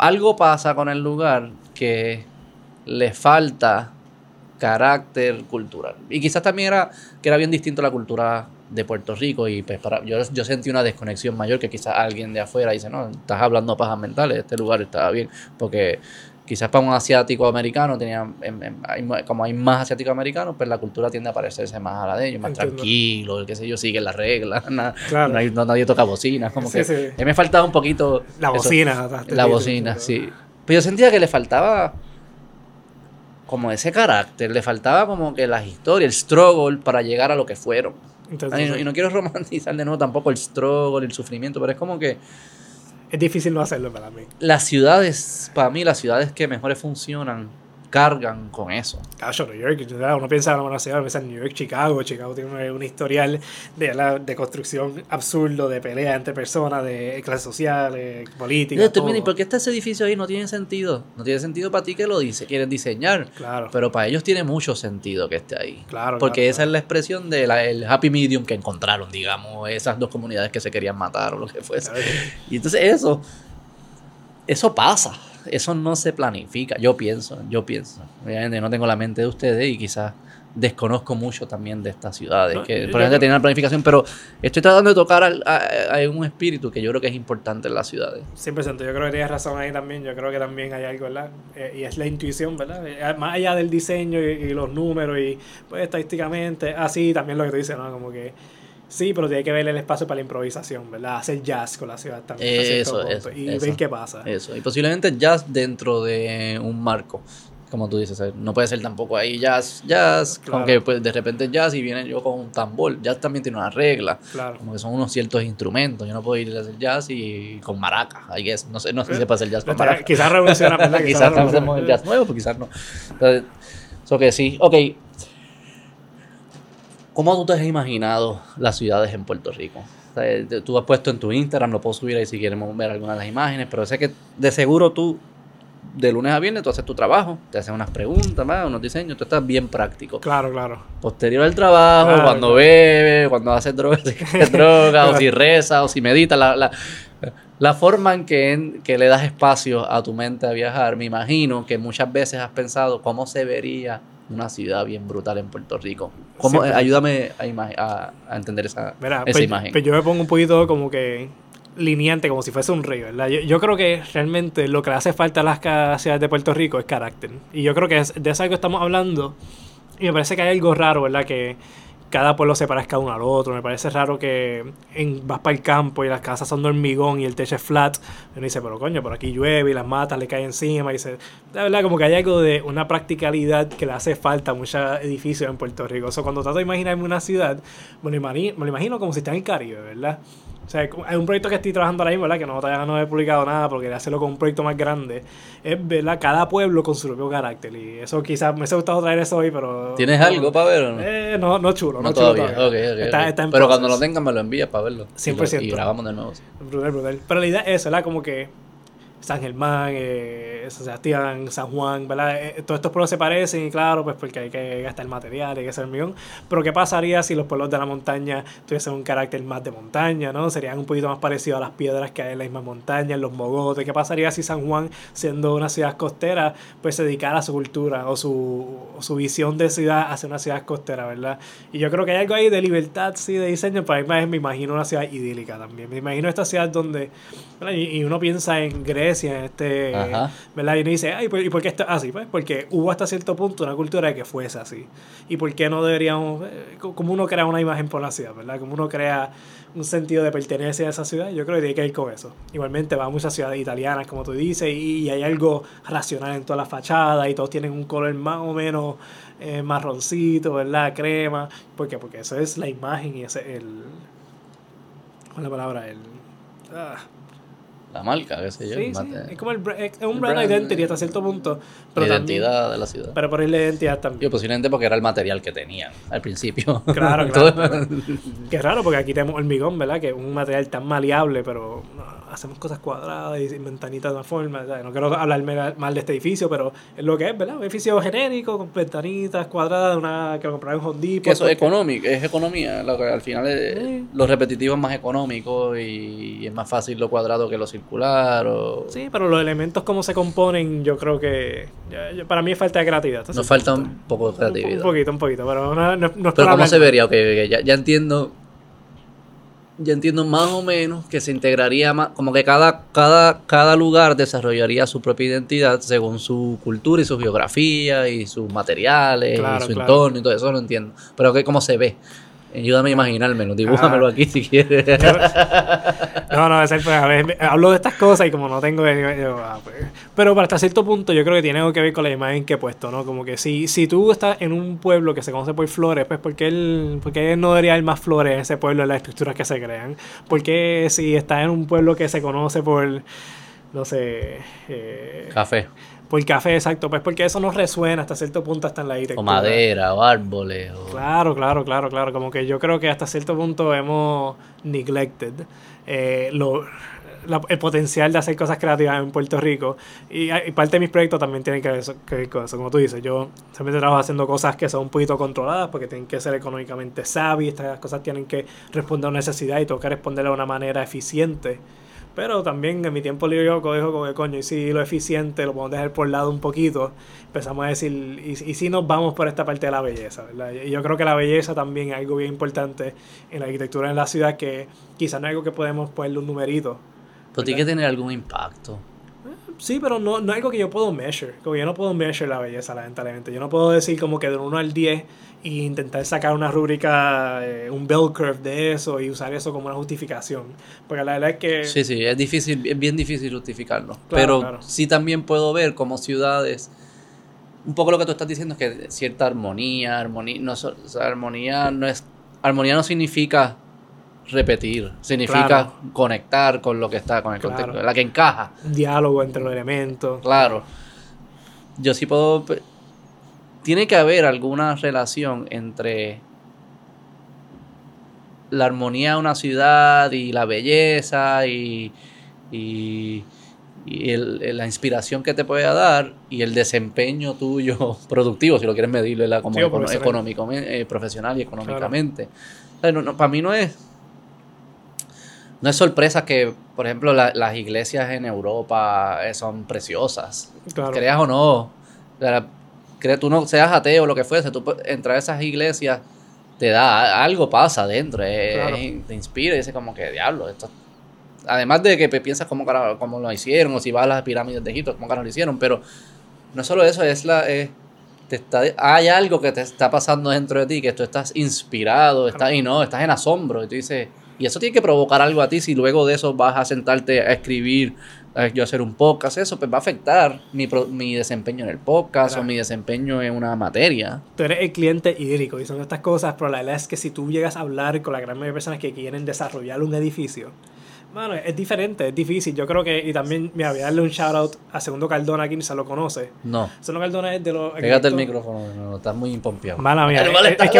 algo pasa con el lugar que le falta carácter cultural. Y quizás también era que era bien distinto a la cultura de Puerto Rico y pues para, yo, yo sentí una desconexión mayor que quizás alguien de afuera dice, no, estás hablando pajas mentales, este lugar estaba bien, porque quizás para un asiático americano tenía como hay más asiáticos americanos pues la cultura tiende a parecerse más a la de ellos más tranquilo el que sé yo sigue las reglas no, nadie toca bocina como que A me faltaba un poquito la bocina la bocina sí pero yo sentía que le faltaba como ese carácter, le faltaba como que las historias, el struggle para llegar a lo que fueron. y, no, quiero romantizar de nuevo tampoco el struggle, el sufrimiento, pero es como que... Es difícil no hacerlo para mí. Las ciudades, para mí, las ciudades que mejores funcionan cargan con eso. Cacho, New York, uno piensa en una ciudad, piensa en New York, Chicago. Chicago tiene un, historial de, de construcción absurdo, de pelea entre personas, de clases sociales, políticas. ¿Y por qué está ese edificio ahí? No tiene sentido. No tiene sentido para ti que lo dice, quieren diseñar. Claro. Pero para ellos tiene mucho sentido que esté ahí. Claro. Porque esa es la expresión del happy medium que encontraron, digamos, esas dos comunidades que se querían matar o lo que fuese. Y entonces eso, eso pasa eso no se planifica, yo pienso, yo pienso. Obviamente no tengo la mente de ustedes y quizás desconozco mucho también de estas ciudades, que por ejemplo tienen la planificación, pero estoy tratando de tocar a, un espíritu que yo creo que es importante en las ciudades. 100%, yo creo que tienes razón ahí también, yo creo que también hay algo, ¿verdad? Eh, y es la intuición, ¿verdad? Eh, más allá del diseño y, y, los números y pues estadísticamente, así también lo que tú dices, ¿no? Como que Sí, pero tiene que ver el espacio para la improvisación, ¿verdad? Hacer jazz con la ciudad también. Eso, eso. Y ver qué pasa. Eso. Y posiblemente jazz dentro de un marco. Como tú dices, no puede ser tampoco ahí jazz, jazz, aunque pues de repente jazz y viene yo con un tambor. Jazz también tiene una regla. Claro. Como que son unos ciertos instrumentos. Yo no puedo ir a hacer jazz y con maraca. I guess. No sé, no sé si se puede hacer jazz con maraca. Quizás revoluciona, quizás, hacemos el jazz nuevo, pues quizás no. Eso que sí. Ok, ¿Cómo tú te has imaginado las ciudades en Puerto Rico? tú has puesto en tu Instagram, lo puedo subir ahí si queremos ver algunas de las imágenes, pero sé que de seguro tú, de lunes a viernes, tú haces tu trabajo, te hacen unas preguntas, más, unos diseños, tú estás bien práctico. Claro, claro. Posterior al trabajo, cuando bebe, cuando haces drogas, droga, o si reza, o si medita, la, la, la forma en que, que le das espacio a tu mente a viajar, me imagino que muchas veces has pensado cómo se vería una ciudad bien brutal en Puerto Rico. ¿Cómo, ayúdame a, a, entender esa, esa pues, imagen. Pues yo me pongo un poquito como que lineante, como si fuese un río, ¿verdad? Yo, creo que realmente lo que le hace falta a las ciudades de Puerto Rico es carácter. Y yo creo que es, de eso que estamos hablando. Y me parece que hay algo raro, ¿verdad? Que cada pueblo se parezca uno al otro. Me parece raro que en, vas para el campo y las casas son de hormigón y el techo es flat. Uno dice, pero coño, por aquí llueve y las matas le caen encima. Y dice, la verdad, como que hay algo de una practicalidad que le hace falta a muchos edificios en Puerto Rico. O sea, cuando trato de imaginarme una ciudad, me lo, imagino, me lo imagino como si está en el Caribe, ¿verdad? O sea, hay un proyecto que estoy trabajando ahora mismo, ¿verdad? Que no, todavía no he publicado nada porque de hacerlo con un proyecto más grande. Es, ¿verdad? Cada pueblo con su propio carácter. Y eso quizás me ha gustado traer eso hoy, pero... ¿Tienes algo para ver o no? Eh, no, no chulo. No, todavía. pero cuando lo tengan me lo envías para verlo. 100%. Y, grabamos de nuevo. Brutal, brutal. Pero la idea es, ¿verdad? Como que San Germán, eh, San Sebastián, San Juan, ¿verdad? Eh, todos estos pueblos se parecen y claro, pues porque hay que gastar material, hay que hacer millón. Pero ¿qué pasaría si los pueblos de la montaña tuviesen un carácter más de montaña, ¿no? Serían un poquito más parecidos a las piedras que hay en la misma montaña, en los mogotes. ¿Qué pasaría si San Juan, siendo una ciudad costera, pues se dedicara a su cultura o su, o su visión de ciudad hacia una ciudad costera, ¿verdad? Y yo creo que hay algo ahí de libertad, sí, de diseño, pero a mí me imagino una ciudad idílica también. Me imagino esta ciudad donde, y, y uno piensa en Grecia, en este, ¿verdad? Y uno dice, Ay, ¿y por qué esto así? Pues porque hubo hasta cierto punto una cultura de que fuese así. ¿Y por qué no deberíamos, eh, como uno crea una imagen por la ciudad, ¿verdad? Como uno crea un sentido de pertenencia a esa ciudad, yo creo que tiene que ir con eso. Igualmente va a muchas ciudades italianas, como tú dices, y, hay algo racional en todas las fachadas y todos tienen un color más o menos eh, marroncito, ¿verdad? Crema. ¿Por qué? Porque eso es la imagen y ese el... ¿Cuál es la palabra? El... Ah, la marca, qué sé yo. Sí, sí. Es como el, es un brand, identity hasta cierto punto. Pero la identidad de la ciudad. Pero por la identidad también. Yo posiblemente porque era el material que tenían al principio. Claro, claro. Qué raro porque aquí tenemos hormigón, ¿verdad? Que es un material tan maleable, pero hacemos cosas cuadradas y ventanitas de una forma. No quiero hablar mal de este edificio, pero es lo que es, ¿verdad? Un edificio genérico con ventanitas cuadradas una, que lo compraron en Home Que eso es económico, es economía. Lo que al final es, lo repetitivo es más económico y, es más fácil lo cuadrado que lo circular. O... Sí, pero los elementos como se componen, yo creo que para mí es falta de creatividad. Nos falta un poco de creatividad. Un, poquito, un poquito, pero no, no, no Pero ¿cómo se vería? Okay, ya, ya entiendo yo entiendo más o menos que se integraría más, como que cada, cada, cada lugar desarrollaría su propia identidad según su cultura y su geografía y sus materiales y su entorno y todo eso lo entiendo. Pero que cómo se ve. Ayúdame a imaginármelo, dibújamelo ah. aquí si quieres. no, no, es a ver, hablo de estas cosas y como no tengo... Ah, pues. Pero para hasta cierto punto yo creo que tiene algo que ver con la imagen que he puesto, ¿no? Como que si, si tú estás en un pueblo que se conoce por flores, pues ¿por qué, él, porque no debería haber más flores en ese pueblo en las estructuras que se crean? Porque si estás en un pueblo que se conoce por, no sé... Eh, Café. Por el café, exacto. Pues porque eso no resuena hasta cierto punto hasta en la arquitectura. O madera, o árboles. Claro, claro, claro, claro. Como que yo creo que hasta cierto punto hemos neglected eh, lo, el potencial de hacer cosas creativas en Puerto Rico. Y, parte de mis proyectos también tienen que ver, con eso. Como tú dices, yo siempre trabajo haciendo cosas que son un poquito controladas porque tienen que ser económicamente savvy. Estas cosas tienen que responder a una necesidad y tengo que responder de una manera eficiente pero también en mi tiempo libre yo cojo como que coño, y si lo eficiente lo podemos dejar por lado un poquito, empezamos a decir, y, y si nos vamos por esta parte de la belleza, ¿verdad? Y yo creo que la belleza también es algo bien importante en la arquitectura en la ciudad que quizás no es algo que podemos ponerle un numerito. Pero tiene que tener algún impacto. Sí, pero no, no es algo que yo puedo measure. Como yo no puedo measure la belleza, lamentablemente. Yo no puedo decir como que de 1 al 10 e intentar sacar una rúbrica, eh, un bell curve de eso y usar eso como una justificación. Porque la verdad es que... Sí, sí, es difícil, es bien difícil justificarlo. pero sí también puedo ver como ciudades... Un poco lo que tú estás diciendo es que cierta armonía, armonía, no, armonía no es... Armonía no significa repetir, significa conectar con lo que está, con el contexto, la que encaja. diálogo entre los elementos. Claro. Yo sí puedo... Tiene que haber alguna relación entre la armonía de una ciudad y la belleza y, y, la inspiración que te puede dar y el desempeño tuyo productivo, si lo quieres medirlo como económico, eh, profesional y económicamente. para mí no es no es sorpresa que, por ejemplo, las iglesias en Europa eh, son preciosas. Creas o no. tú no seas ateo o lo que fuese, tú entrar a esas iglesias te da algo pasa adentro, te inspira y dices como que diablo, esto además de que piensas cómo, cómo lo hicieron o si vas a las pirámides de Egipto, cómo lo hicieron, pero no solo eso, es la te está, hay algo que te está pasando dentro de ti, que tú estás inspirado, estás y no, estás en asombro y tú dices, y eso tiene que provocar algo a ti si luego de eso vas a sentarte a escribir, a yo hacer un podcast, eso pues va a afectar mi, mi desempeño en el podcast o mi desempeño en una materia. Tú eres el cliente idílico y son estas cosas, pero la verdad es que si tú llegas a hablar con la gran mayoría de personas que quieren desarrollar un edificio, Mano, es diferente, es difícil. Yo creo que, y también, mira, voy a darle un shout out a Segundo Cardona, ni se lo conoce. No. Segundo Cardona es de los. Pégate el micrófono, no, estás muy impompeado. Mala mía. Es, que,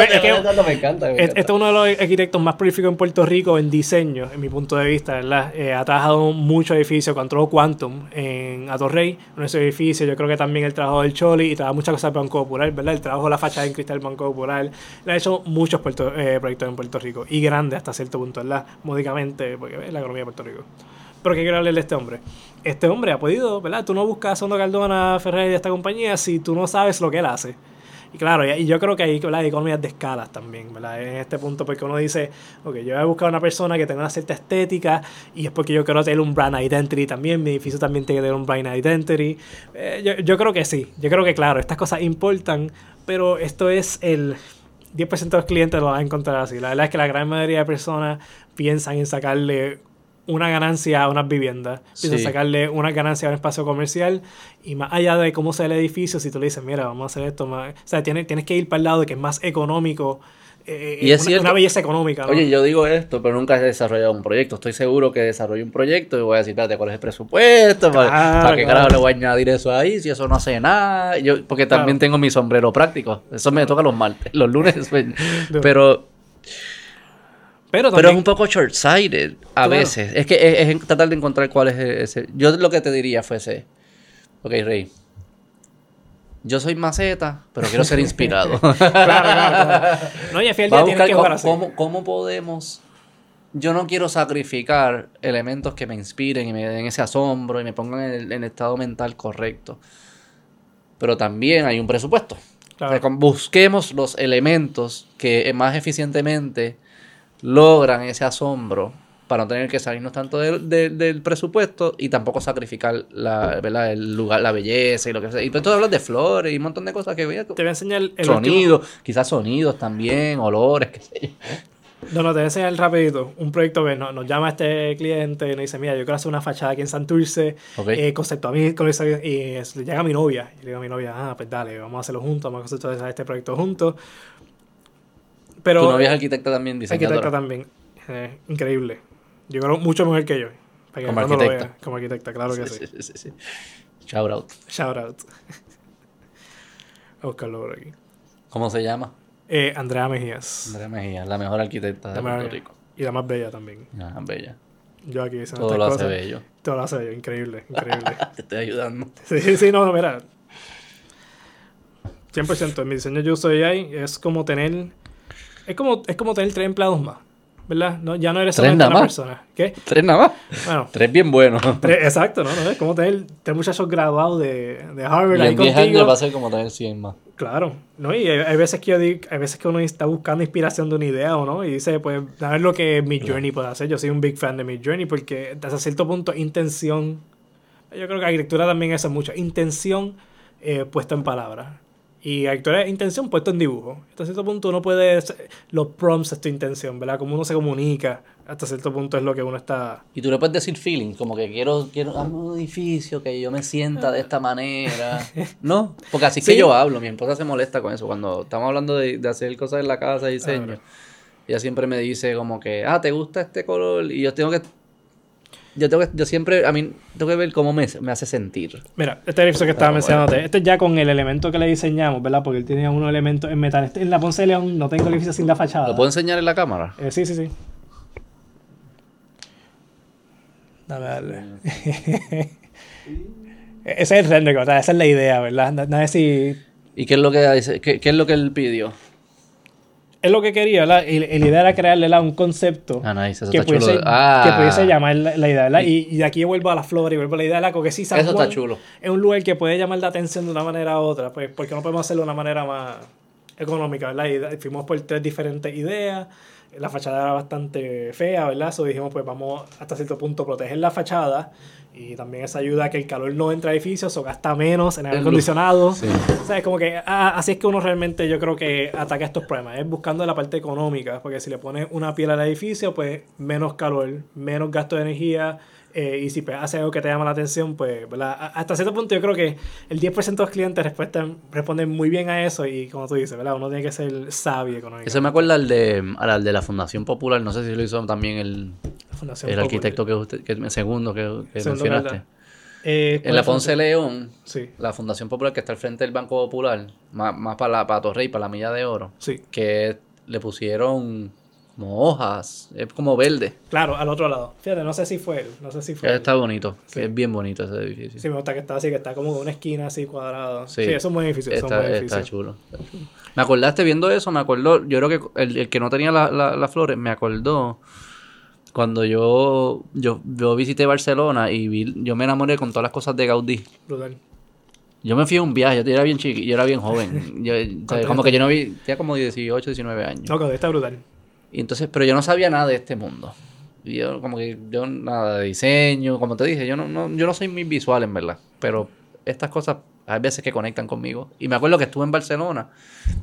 este es uno de los arquitectos más prolíficos en Puerto Rico en diseño, en mi punto de vista, ¿verdad? Eh, ha trabajado muchos edificios, control Quantum en Atorrey, uno de esos edificios. Yo creo que también el trabajo del Choli y trabaja muchas cosas del Banco Popular, ¿verdad? El trabajo de la fachada en cristal del Banco Popular. Le ha hecho muchos puerto- eh, proyectos en Puerto Rico y grandes hasta cierto punto, ¿verdad? Módicamente, porque la economía de Puerto Rico. Pero ¿qué quiero hablarle de este hombre? Este hombre ha podido, ¿verdad? Tú no buscas a Sondo Cardona, Ferrer de esta compañía si tú no sabes lo que él hace. Y claro, y, yo creo que hay, ¿verdad? hay economías de escalas también, ¿verdad? En este punto, porque uno dice, ok, yo voy a buscar una persona que tenga una cierta estética y es porque yo quiero tener un brand identity también, mi edificio también tiene que tener un brand identity. Eh, yo, yo creo que sí, yo creo que claro, estas cosas importan, pero esto es el 10% de los clientes lo van a encontrar así. La verdad es que la gran mayoría de personas piensan en sacarle una ganancia a unas viviendas, piensan Sí. sacarle una ganancia a un espacio comercial y más allá de cómo sea el edificio, si tú le dices, mira, vamos a hacer esto más, o sea, tienes, tienes que ir para el lado de que es más económico, eh, Y es una, cierto. una belleza económica. ¿no? Oye, yo digo esto, pero nunca he desarrollado un proyecto. Estoy seguro que desarrollo un proyecto y voy a decir, espérate, ¿cuál es el presupuesto? ¿Para, Claro, para qué claro. carajo le voy a añadir eso ahí? Si eso no hace nada. Yo, porque también Claro. tengo mi sombrero práctico. Eso me toca los martes. Los lunes. pues, pero, pero pero es un poco short-sighted a Claro. veces. Es que es, es tratar de encontrar cuál es ese. Yo lo que te diría fuese, ok, Rey. Yo soy maceta, pero quiero ser inspirado. claro, claro. No, y al final del Vamos a día tienes que cómo, jugar así. cómo- cómo podemos. Yo no quiero sacrificar elementos que me inspiren y me den ese asombro y me pongan en el, en el estado mental correcto. Pero también hay un presupuesto. Claro. O sea, con- busquemos los elementos que más eficientemente logran ese asombro para no tener que salirnos tanto del- presupuesto y tampoco sacrificar la, ¿verdad? el lugar, la belleza y lo que sea. Y tú hablas de flores y un montón de cosas que voy a Te voy a enseñar el último- sonidos, quizás sonidos también, olores, qué sé yo. No, no, te voy a enseñar rapidito. Un proyecto que nos, nos llama este cliente y nos dice, mira, yo quiero hacer una fachada aquí en Santurce, Ok. eh, concepto a mí, con esa- y es- llega mi novia. Y le digo a mi novia, ah, pues dale, vamos a hacerlo juntos, vamos a conceptualizar este proyecto juntos. Pero... tu novia es arquitecta también, arquitecta diseñadora. también. Eh, increíble. Yo creo mucho mejor que yo. Para que Como lo arquitecta. vea. Como arquitecta, claro que sí. sí, sí, sí, sí. Shout out. Shout out. A buscarlo por aquí. ¿Cómo se llama? Eh, Andrea Mejías. Andrea Mejía, la mejor arquitecta de La Puerto Rico. Y la más bella también. Ah, bella. Yo aquí diciendo Todo lo hace cosas. bello. Todo lo hace bello. Increíble, increíble. Te estoy ayudando. Sí, sí, sí, no, no, mira. 100% en mi diseño yo soy AI es como tener es como es como tener tres empleados más, ¿verdad? No, ya no eres ¿Tres solamente una más? persona. ¿Qué? Tres nada más. Bueno, Tres bien buenos. tres- exacto, ¿no? ¿no? Es como tener tres muchachos graduados de, de Harvard Y ahí en 10 contigo. años va a ser como tener 100 más. Claro, ¿no? Y hay, hay veces que yo digo, hay veces que uno está buscando inspiración de una idea o no, y dice, pues, a ver lo que Mid Journey puede hacer. Yo soy un big fan de Mid Journey porque hasta cierto punto intención, yo creo que arquitectura también es mucho, intención eh, puesta en palabras. Y arquitectura es intención puesta en dibujo. Hasta cierto punto uno puede, los prompts es tu intención, ¿verdad? Como uno se comunica, hasta cierto punto es lo que uno está... Y tú le puedes decir feeling, como que quiero, quiero hazme un edificio que yo me sienta de esta manera. ¿No? Porque así que yo hablo. Mi esposa se molesta con eso. Cuando estamos hablando de, de hacer cosas en la casa diseño, ella siempre me dice como que, ah, ¿te gusta este color? Y yo tengo que. Yo tengo que, yo siempre, a mí, tengo que ver cómo me, me hace sentir. Mira, este edificio que estaba Pero mencionándote, este es ya con el elemento que le diseñamos, ¿verdad? Porque él tenía unos elementos en metal. Este, en la Ponce de León no tengo el edificio sin la fachada. ¿Lo puedo enseñar en la cámara? Eh, sí, sí, sí. Dame darle. Ese es el render, esa es la idea, ¿verdad? No, no es si... ¿Y qué es lo que? ¿Qué, qué es lo que él pidió? Es lo que quería, ¿verdad? Y, y la idea era crearle ¿verdad? un concepto Ah, nice, eso que, pudiese, Ah. que pudiese llamar la, la idea, ¿verdad? Y, y de aquí vuelvo a la flor y vuelvo a la idea, ¿verdad? Porque sí, San Eso está chulo. Es un lugar que puede llamar la atención de una manera u otra, pues porque no podemos hacerlo de una manera más económica, ¿verdad? Y fuimos por tres diferentes ideas. La fachada era bastante fea, ¿verdad? So dijimos, pues vamos hasta cierto punto proteger la fachada y también eso ayuda a que el calor no entre a edificios o gasta menos en el aire acondicionado. Sí. O sea, es como que ah, así es que uno realmente yo creo que ataca estos problemas, es buscando la parte económica, porque si le pones una piel al edificio, pues menos calor, menos gasto de energía, Eh, y si pues, hace algo que te llama la atención, pues, ¿verdad? Hasta cierto punto yo creo que el 10% de los clientes respuestan, responden muy bien a eso y como tú dices, ¿verdad? Uno tiene que ser sabio económico. Eso me acuerda al de, al de la Fundación Popular, no sé si lo hizo también el, el arquitecto que usted, que el segundo que, que Segundo, mencionaste. Eh, En la ¿cuál Ponce? León, Sí, la Fundación Popular que está al frente del Banco Popular, más, más para, la, para Torrey, para la Milla de Oro, sí. que le pusieron como hojas, es como verde. Claro, al otro lado. Fíjate, no sé si fue él, no sé si fue él. Está bonito, Sí. es bien bonito ese edificio. Sí, me gusta que está así, que está como una esquina así cuadrado. Sí, Sí. es es un Está, buen está chulo, está chulo. Me acordaste viendo eso, me acordó, yo creo que el, el que no tenía la- la- las flores, me acordó cuando yo, yo, yo visité Barcelona y vi, yo me enamoré con todas las cosas de Gaudí. Brutal. Yo me fui a un viaje, yo era bien chiqui, yo era bien joven. Yo, o sea, ¿Cuántos como que yo no vi, tenía como 18, 19 años. No, que está brutal. Entonces, pero yo no sabía nada de este mundo. Yo como que yo nada de diseño, como te dije, yo no, no, yo no soy muy visual en verdad, pero estas cosas hay veces que conectan conmigo. Y me acuerdo que estuve en Barcelona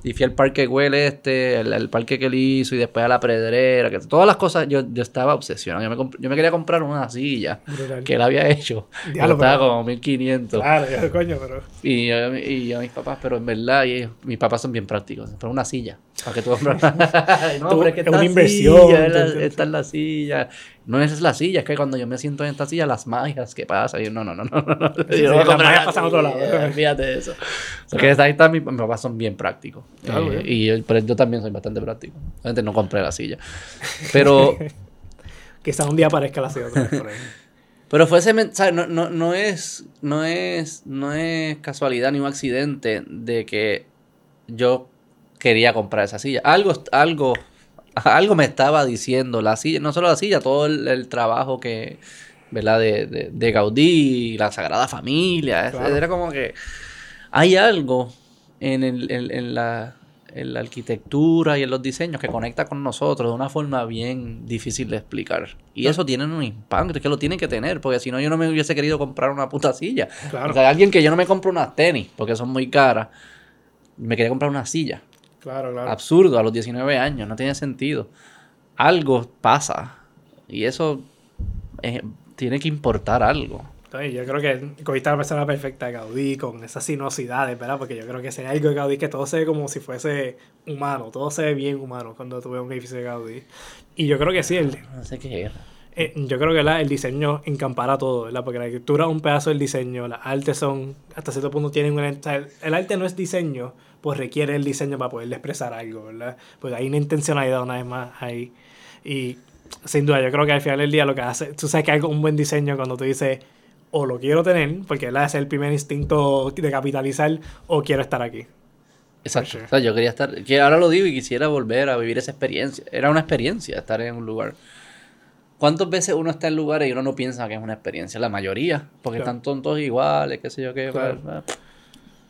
y fui al parque Güell este, el, el parque que él hizo y después a la Pedrera, que todas las cosas, yo, yo estaba obsesionado. Yo me, yo me quería comprar una silla Brutal. que él había hecho. Diablo, estaba pero- como 1500. Claro, yo, coño, pero. Y, yo- y a mis papás, pero en verdad, ellos- mis papás son bien prácticos. Pero una silla, para que tú compres. no, Tú- pero es que es una inversión, silla, es la- esta es la silla. No es la silla, es que cuando yo me siento en esta silla, las magias que pasan. Y yo, no, no, no, no, no. no. Sí, Yo sí, voy a las magias pasan a otro lado. Silla, Fíjate de eso. Porque ahí está, mis, mis papás son bien prácticos. Claro, Eh, y yo, pero yo también soy bastante práctico. Obviamente no compré la silla. Pero. Quizá un día aparezca la ciudad otra vez por ahí. Pero fue ese. No, no, no es, no es, no es casualidad ni un accidente de que yo quería comprar esa silla. Algo, algo, algo me estaba diciendo la silla, no solo la silla, todo el, el trabajo que, ¿verdad? De, de, de Gaudí, la Sagrada Familia, Claro. era como que hay algo en, el, en, en la, en la arquitectura y en los diseños que conecta con nosotros de una forma bien difícil de explicar. Y eso tiene un impacto, es que lo tienen que tener, porque si no yo no me hubiese querido comprar una puta silla. Claro. O sea, alguien que yo no me compro unas tenis, porque son muy caras, me quería comprar una silla. Claro, claro. Absurdo, a los 19 años, no tiene sentido. Algo pasa. Y eso eh, tiene que importar algo. Entonces, yo creo que cogiste a la persona perfecta de Gaudí con esas sinuosidades, ¿verdad? Porque yo creo que hay algo de Gaudí que todo se ve como si fuese humano, todo se ve bien humano cuando tú ves un edificio de Gaudí. Y yo creo que sí, el, No sé qué eh, yo creo que ¿verdad? el diseño encampara todo, ¿verdad? Porque la arquitectura es un pedazo del diseño, las artes son, hasta cierto punto tienen un... el, el arte no es diseño, pues requiere el diseño para poder expresar algo, ¿verdad? Pues hay una intencionalidad una vez más ahí. Y sin duda, yo creo que al final del día lo que hace, tú sabes que hay un buen diseño cuando tú dices, o lo quiero tener, porque ¿verdad? ese es el primer instinto de capitalizar, o quiero estar aquí. Exacto. sure. O sea, yo quería estar, que ahora lo digo y quisiera volver a vivir esa experiencia. Era una experiencia estar en un lugar. ¿Cuántas veces uno está en lugares y uno no piensa que es una experiencia? La mayoría, porque Claro. están todos iguales, qué sé yo qué. Claro.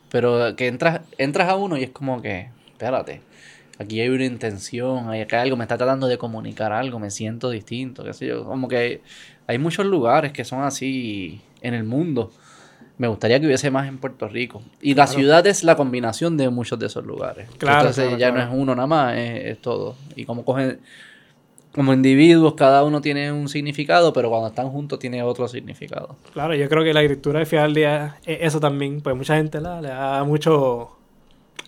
Pero que entras, entras a uno y es como que, espérate, aquí hay una intención, hay acá algo, me está tratando de comunicar algo, me siento distinto, qué sé yo. Como que hay muchos lugares que son así en el mundo. Me gustaría que hubiese más en Puerto Rico. Y la ciudad es la combinación de muchos de esos lugares. Claro, Entonces claro, ya claro. no es uno nada más, es, es todo. Y como cogen, como individuos, cada uno tiene un significado, pero cuando están juntos tiene otro significado. Claro, yo creo que la arquitectura al final del día es eso también, pues mucha gente la, le da mucho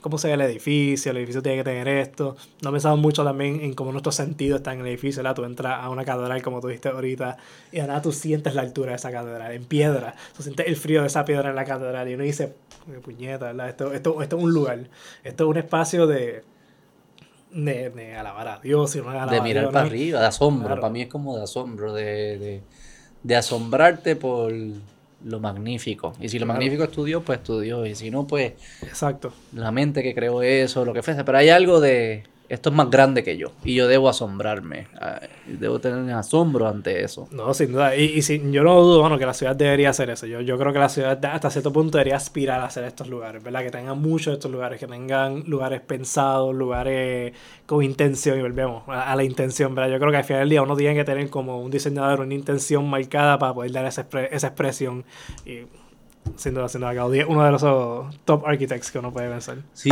cómo se ve el edificio, el edificio tiene que tener esto. No pensamos mucho también en cómo nuestros sentidos están en el edificio, ¿verdad? Tú entras a una catedral, como tú dijiste ahorita, y ahora tú sientes la altura de esa catedral, en piedra. Tú sientes el frío de esa piedra en la catedral y uno dice, "Qué puñeta, ¿verdad? Esto, esto, esto es un lugar, esto es un espacio de, de, de alabar a Dios y no alabar de a mirar Dios, para ¿no? arriba, de asombro. Claro. Para mí es como de asombro, de, de, de asombrarte por lo magnífico. Y si lo Claro. magnífico es tu Dios, pues tu Dios. Y si no, pues Exacto. la mente que creó eso, lo que fuese. Pero hay algo de, esto es más grande que yo. Y yo debo asombrarme. ah, Debo tener asombro ante eso. No, sin duda. Y, y si, yo no dudo, bueno, que la ciudad debería hacer eso. Yo, yo creo que la ciudad hasta cierto punto debería aspirar a hacer estos lugares, ¿verdad? Que tengan muchos de estos lugares, que tengan lugares pensados, lugares con intención, y volvemos a, a la intención, ¿verdad? Yo creo que al final del día uno tiene que tener como un diseñador una intención marcada para poder dar esa, expre- esa expresión. Y sin duda, sin duda, uno de los top architects que uno puede pensar. Sí,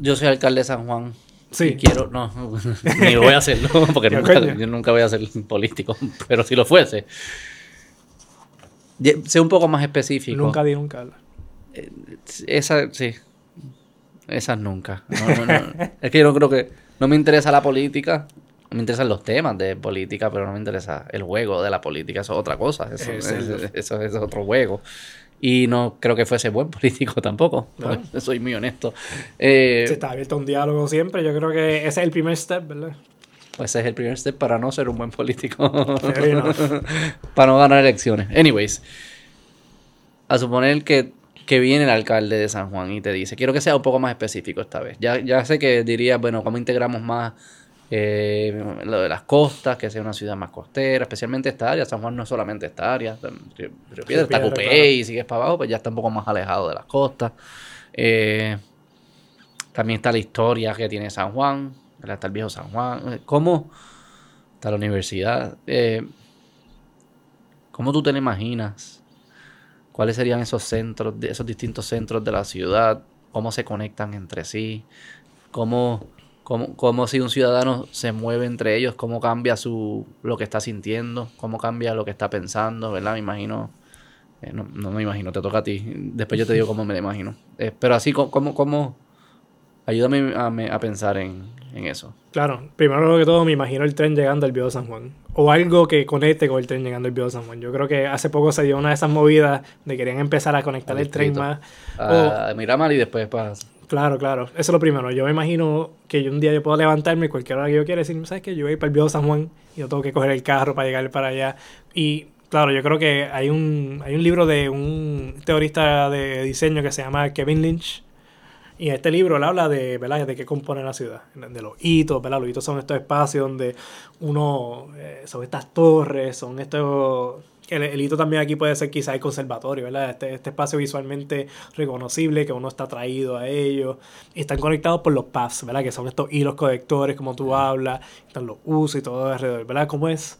yo soy alcalde de San Juan. Sí. Y quiero, no, ni voy a hacerlo, porque nunca, yo nunca voy a ser político, pero si lo fuese, Sé un poco más específico. Nunca di nunca. ¿verdad? Esa, sí. Esas nunca. No, no, no. es que yo no creo que. No me interesa la política. Me interesan los temas de política, pero no me interesa el juego de la política. Eso es otra cosa. Es eso es otro juego. Y no creo que fuese buen político tampoco. No. Soy muy honesto. Eh, Si está abierto un diálogo siempre, yo creo que ese es el primer step, ¿verdad? pues ese es el primer step para no ser un buen político. Para no ganar elecciones. Anyways, a suponer que, que viene el alcalde de San Juan y te dice, quiero que sea un poco más específico esta vez. Ya, ya sé que diría, bueno, ¿cómo integramos más eh, lo de las costas, que sea una ciudad más costera, especialmente esta área? San Juan no es solamente esta área, Río Río Piedra, está Cupey, claro. y sigues para abajo, pues ya está un poco más alejado de las costas. Eh, también está la historia que tiene San Juan, está el viejo San Juan. Eh, ¿Cómo está la universidad? Eh, ¿Cómo tú te lo imaginas? ¿Cuáles serían esos centros, esos distintos centros de la ciudad? ¿Cómo se conectan entre sí? ¿Cómo, cómo, cómo si un ciudadano se mueve entre ellos? ¿Cómo cambia su, lo que está sintiendo? ¿Cómo cambia lo que está pensando? ¿Verdad? Me imagino. eh, no, no me imagino, te toca a ti. Después yo te digo cómo me lo imagino. Eh, pero así, ¿cómo, cómo, Ayúdame a, me- a pensar en, en eso. Claro, primero que todo me imagino el tren llegando al viejo San Juan. O algo que conecte con el tren llegando al viejo San Juan. Yo creo que hace poco se dio una de esas movidas de querían empezar a conectar Al el tren más. A Miramar y después para... Claro, claro. Eso es lo primero. Yo me imagino que yo un día yo puedo levantarme y cualquier hora que yo quiera decir, ¿sabes qué? Yo voy para el viejo San Juan y yo tengo que coger el carro para llegar para allá. Y claro, yo creo que hay un, hay un libro de un teorista de diseño que se llama Kevin Lynch. Y en este libro él habla de, ¿verdad? de qué compone la ciudad, de los hitos, ¿verdad? Los hitos son estos espacios donde uno, eh, son estas torres, son estos... El, el hito también aquí puede ser quizá el conservatorio, ¿verdad? Este, este espacio visualmente reconocible, que uno está atraído a ellos. Y están conectados por los paths, ¿verdad? Que son estos hilos conectores, como tú hablas, están los usos y todo alrededor, ¿verdad? ¿Cómo es?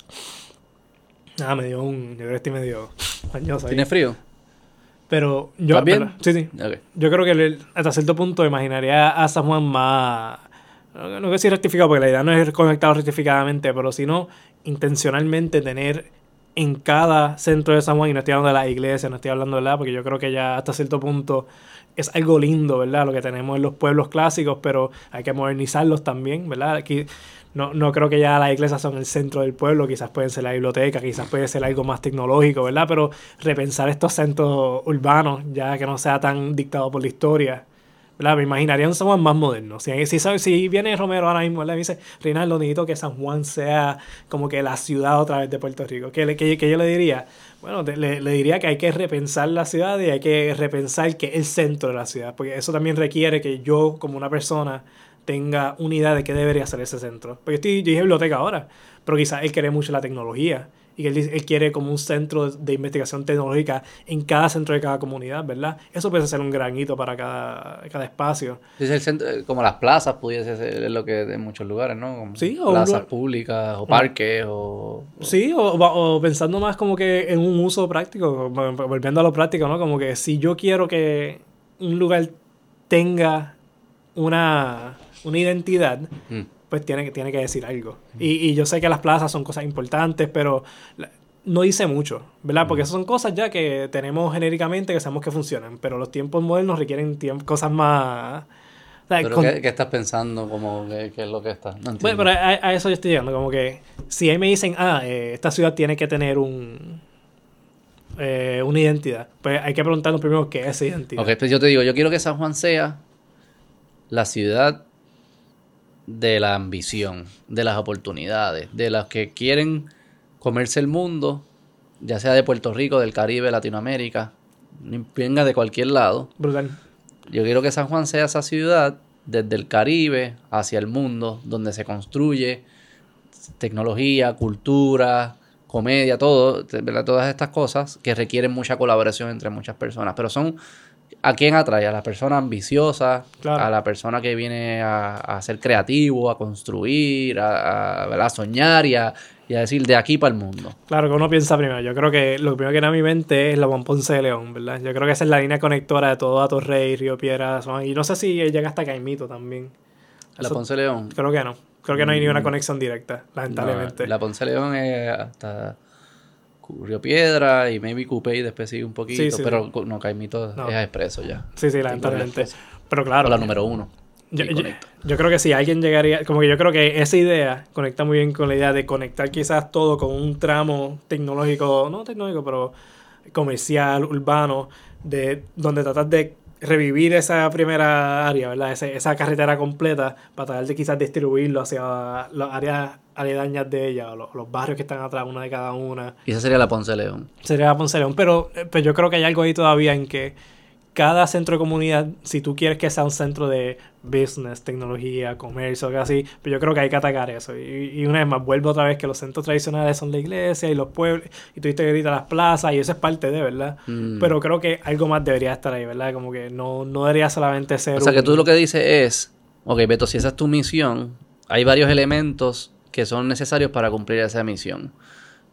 Ah, me dio un... Yo creo que estoy medio ahí. ¿Tiene frío? Pero yo... ¿verdad? Sí, sí. Yo creo que el- hasta cierto punto imaginaría a San Juan más. No, no quiero decir rectificado, porque la idea no es conectado rectificadamente, pero sino intencionalmente tener en cada centro de San Juan, y no estoy hablando de la iglesia, no estoy hablando de la, porque yo creo que ya hasta cierto punto es algo lindo, ¿verdad? Lo que tenemos en los pueblos clásicos, pero hay que modernizarlos también, ¿verdad? Aquí no, no creo que ya las iglesias son el centro del pueblo, quizás pueden ser la biblioteca, quizás puede ser algo más tecnológico, ¿verdad? Pero repensar estos centros urbanos, ya que no sea tan dictado por la historia, ¿verdad? Me imaginaría un San Juan más moderno. Si, si, si viene Romero ahora mismo, ¿verdad? Me dice, Reinaldo, necesito que San Juan sea como que la ciudad otra vez de Puerto Rico. ¿Qué, qué- qué yo le diría? Bueno, le, le diría que hay que repensar la ciudad y hay que repensar que el centro de la ciudad, porque eso también requiere que yo, como una persona, tenga una idea de qué debería ser ese centro. Porque estoy, yo dije biblioteca ahora, pero quizás él quiere mucho la tecnología y que él, él quiere como un centro de investigación tecnológica en cada centro de cada comunidad, ¿verdad? Eso puede ser un gran hito para cada, cada espacio. Es el centro, eh, como las plazas pudiese ser lo que en muchos lugares, ¿no? Como Sí, o plazas lugar- públicas o parques o... Sí, o, pensando más como que en un uso práctico, vol- volviendo a lo práctico, ¿no? Como que si yo quiero que un lugar tenga una, una identidad, Mm. Pues tiene, que- tiene que decir algo. Y, y yo sé que las plazas son cosas importantes, pero la- no dice mucho, ¿verdad? Porque esas son cosas ya que tenemos genéricamente que sabemos que funcionan, pero los tiempos modernos requieren tiemp- cosas más... o sea, ¿Pero con- ¿qué, qué estás pensando? Como que, qué es lo que está? No entiendo. bueno, pero a, a eso yo estoy llegando, como que si ahí me dicen, ah, eh, esta ciudad tiene que tener un eh, una identidad, pues hay que preguntarnos primero qué es esa identidad. Ok, pues yo te digo, yo quiero que San Juan sea la ciudad de la ambición, de las oportunidades, de los que quieren comerse el mundo, ya sea de Puerto Rico, del Caribe, Latinoamérica, venga de cualquier lado. Brutal. Yo quiero que San Juan sea esa ciudad desde el Caribe hacia el mundo, donde se construye tecnología, cultura, comedia, todo, ¿verdad? todas estas cosas que requieren mucha colaboración entre muchas personas. Pero son a quién atrae, a la persona ambiciosa, Claro. a la persona que viene a, a ser creativo, a construir, a, a, soñar y a, y a decir de aquí para el mundo. Claro que uno piensa primero. Yo creo que lo primero que viene a mi mente es la Juan Ponce de León, ¿verdad? Yo creo que esa es la línea conectora de todo a Torrey, Río Piedras. Y no sé si llega hasta Caimito también. La Ponce León. Creo que no. Creo que no hay ni una Mm. conexión directa, lamentablemente. No, la Ponce León es hasta Río Piedra y maybe Coupé y después sigue un poquito, Sí, sí, pero no, Caimito No. es expreso ya. Sí, sí, lamentablemente. Pero claro. O la número uno. Yo, yo- yo creo que si alguien llegaría, como que yo creo que esa idea conecta muy bien con la idea de conectar quizás todo con un tramo tecnológico, no tecnológico, pero comercial, urbano, de donde tratas de revivir esa primera área, ¿verdad? Ese- esa carretera completa para tratar de quizás distribuirlo hacia las áreas aledañas de ella, o los, los barrios que están atrás, una de cada una. Y esa sería la Ponce León. Sería Ponce León, pero, eh, pero yo creo que hay algo ahí todavía en que cada centro de comunidad, si tú quieres que sea un centro de business, tecnología, comercio, algo así, pero yo creo que hay que atacar eso. Y, y una vez más, vuelvo otra vez que los centros tradicionales son la iglesia y los pueblos, y tú viste ahorita las plazas, y eso es parte de, ¿verdad? Mm. Pero creo que algo más debería estar ahí, ¿verdad? Como que no, no debería solamente ser O sea, que tú lo que dices es, ok, Beto, si esa es tu misión, hay varios elementos que son necesarios para cumplir esa misión.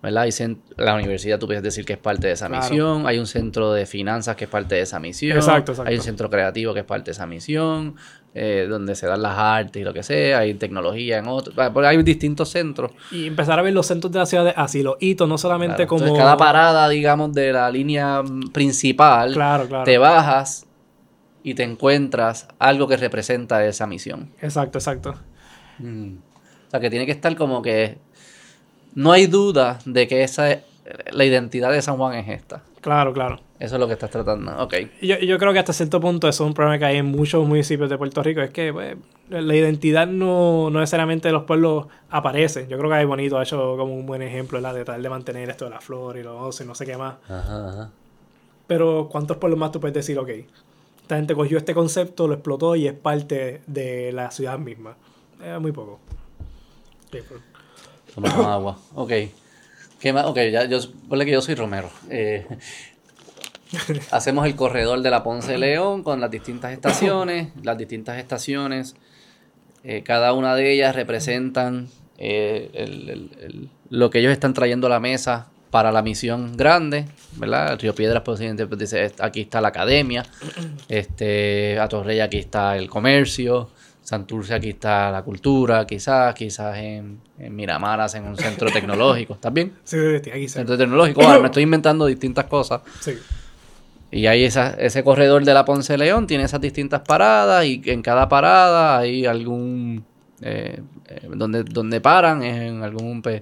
¿Verdad? Hay la universidad, tú puedes decir que es parte de esa Claro. misión. Hay un centro de finanzas que es parte de esa misión. Exacto, exacto. Hay un centro creativo que es parte de esa misión. eh, donde se dan las artes y lo que sea. Hay tecnología en otro. ah, porque Hay distintos centros. Y empezar a ver los centros de la ciudad así, los hitos, no solamente Claro. como... Entonces, cada parada, digamos, de la línea mm, principal, Claro, claro. te bajas y te encuentras algo que representa esa misión. Exacto, exacto. Mm. O sea, que tiene que estar como que no hay duda de que esa es- la identidad de San Juan es esta. Claro, claro. Eso es lo que estás tratando. Ok. Yo, yo creo que hasta cierto punto eso es un problema que hay en muchos municipios de Puerto Rico. Es que pues, la identidad no, no necesariamente de los pueblos aparece. Yo creo que hay bonito, ha hecho como un buen ejemplo ¿verdad? de tratar de mantener esto de la flor y los y no sé qué más. Ajá, ajá. Pero ¿cuántos pueblos más tú puedes decir, ok, esta gente cogió este concepto, lo explotó y es parte de la ciudad misma? Eh, muy poco. Sí, pues. Tomamos agua. Ok. ¿Qué más? Ok, ya, yo, ponle que yo soy Romero. Eh, hacemos el corredor de la Ponce León con las distintas estaciones. Las distintas estaciones, eh, cada una de ellas representan eh, el- el- el- lo que ellos están trayendo a la mesa para la misión grande, ¿verdad? Río Piedras, pues, dice, aquí está la academia, este, a Torrey aquí está el comercio, Santurce aquí está la cultura, quizás, quizás en, en Miramar hacen un centro tecnológico, ¿estás bien? Sí, sí, sí, aquí se- Centro tecnológico, me estoy inventando distintas cosas. sí. Y hay esa, ese corredor de la Ponce León, tiene esas distintas paradas y en cada parada hay algún... eh, eh, donde, donde paran es en algún pues,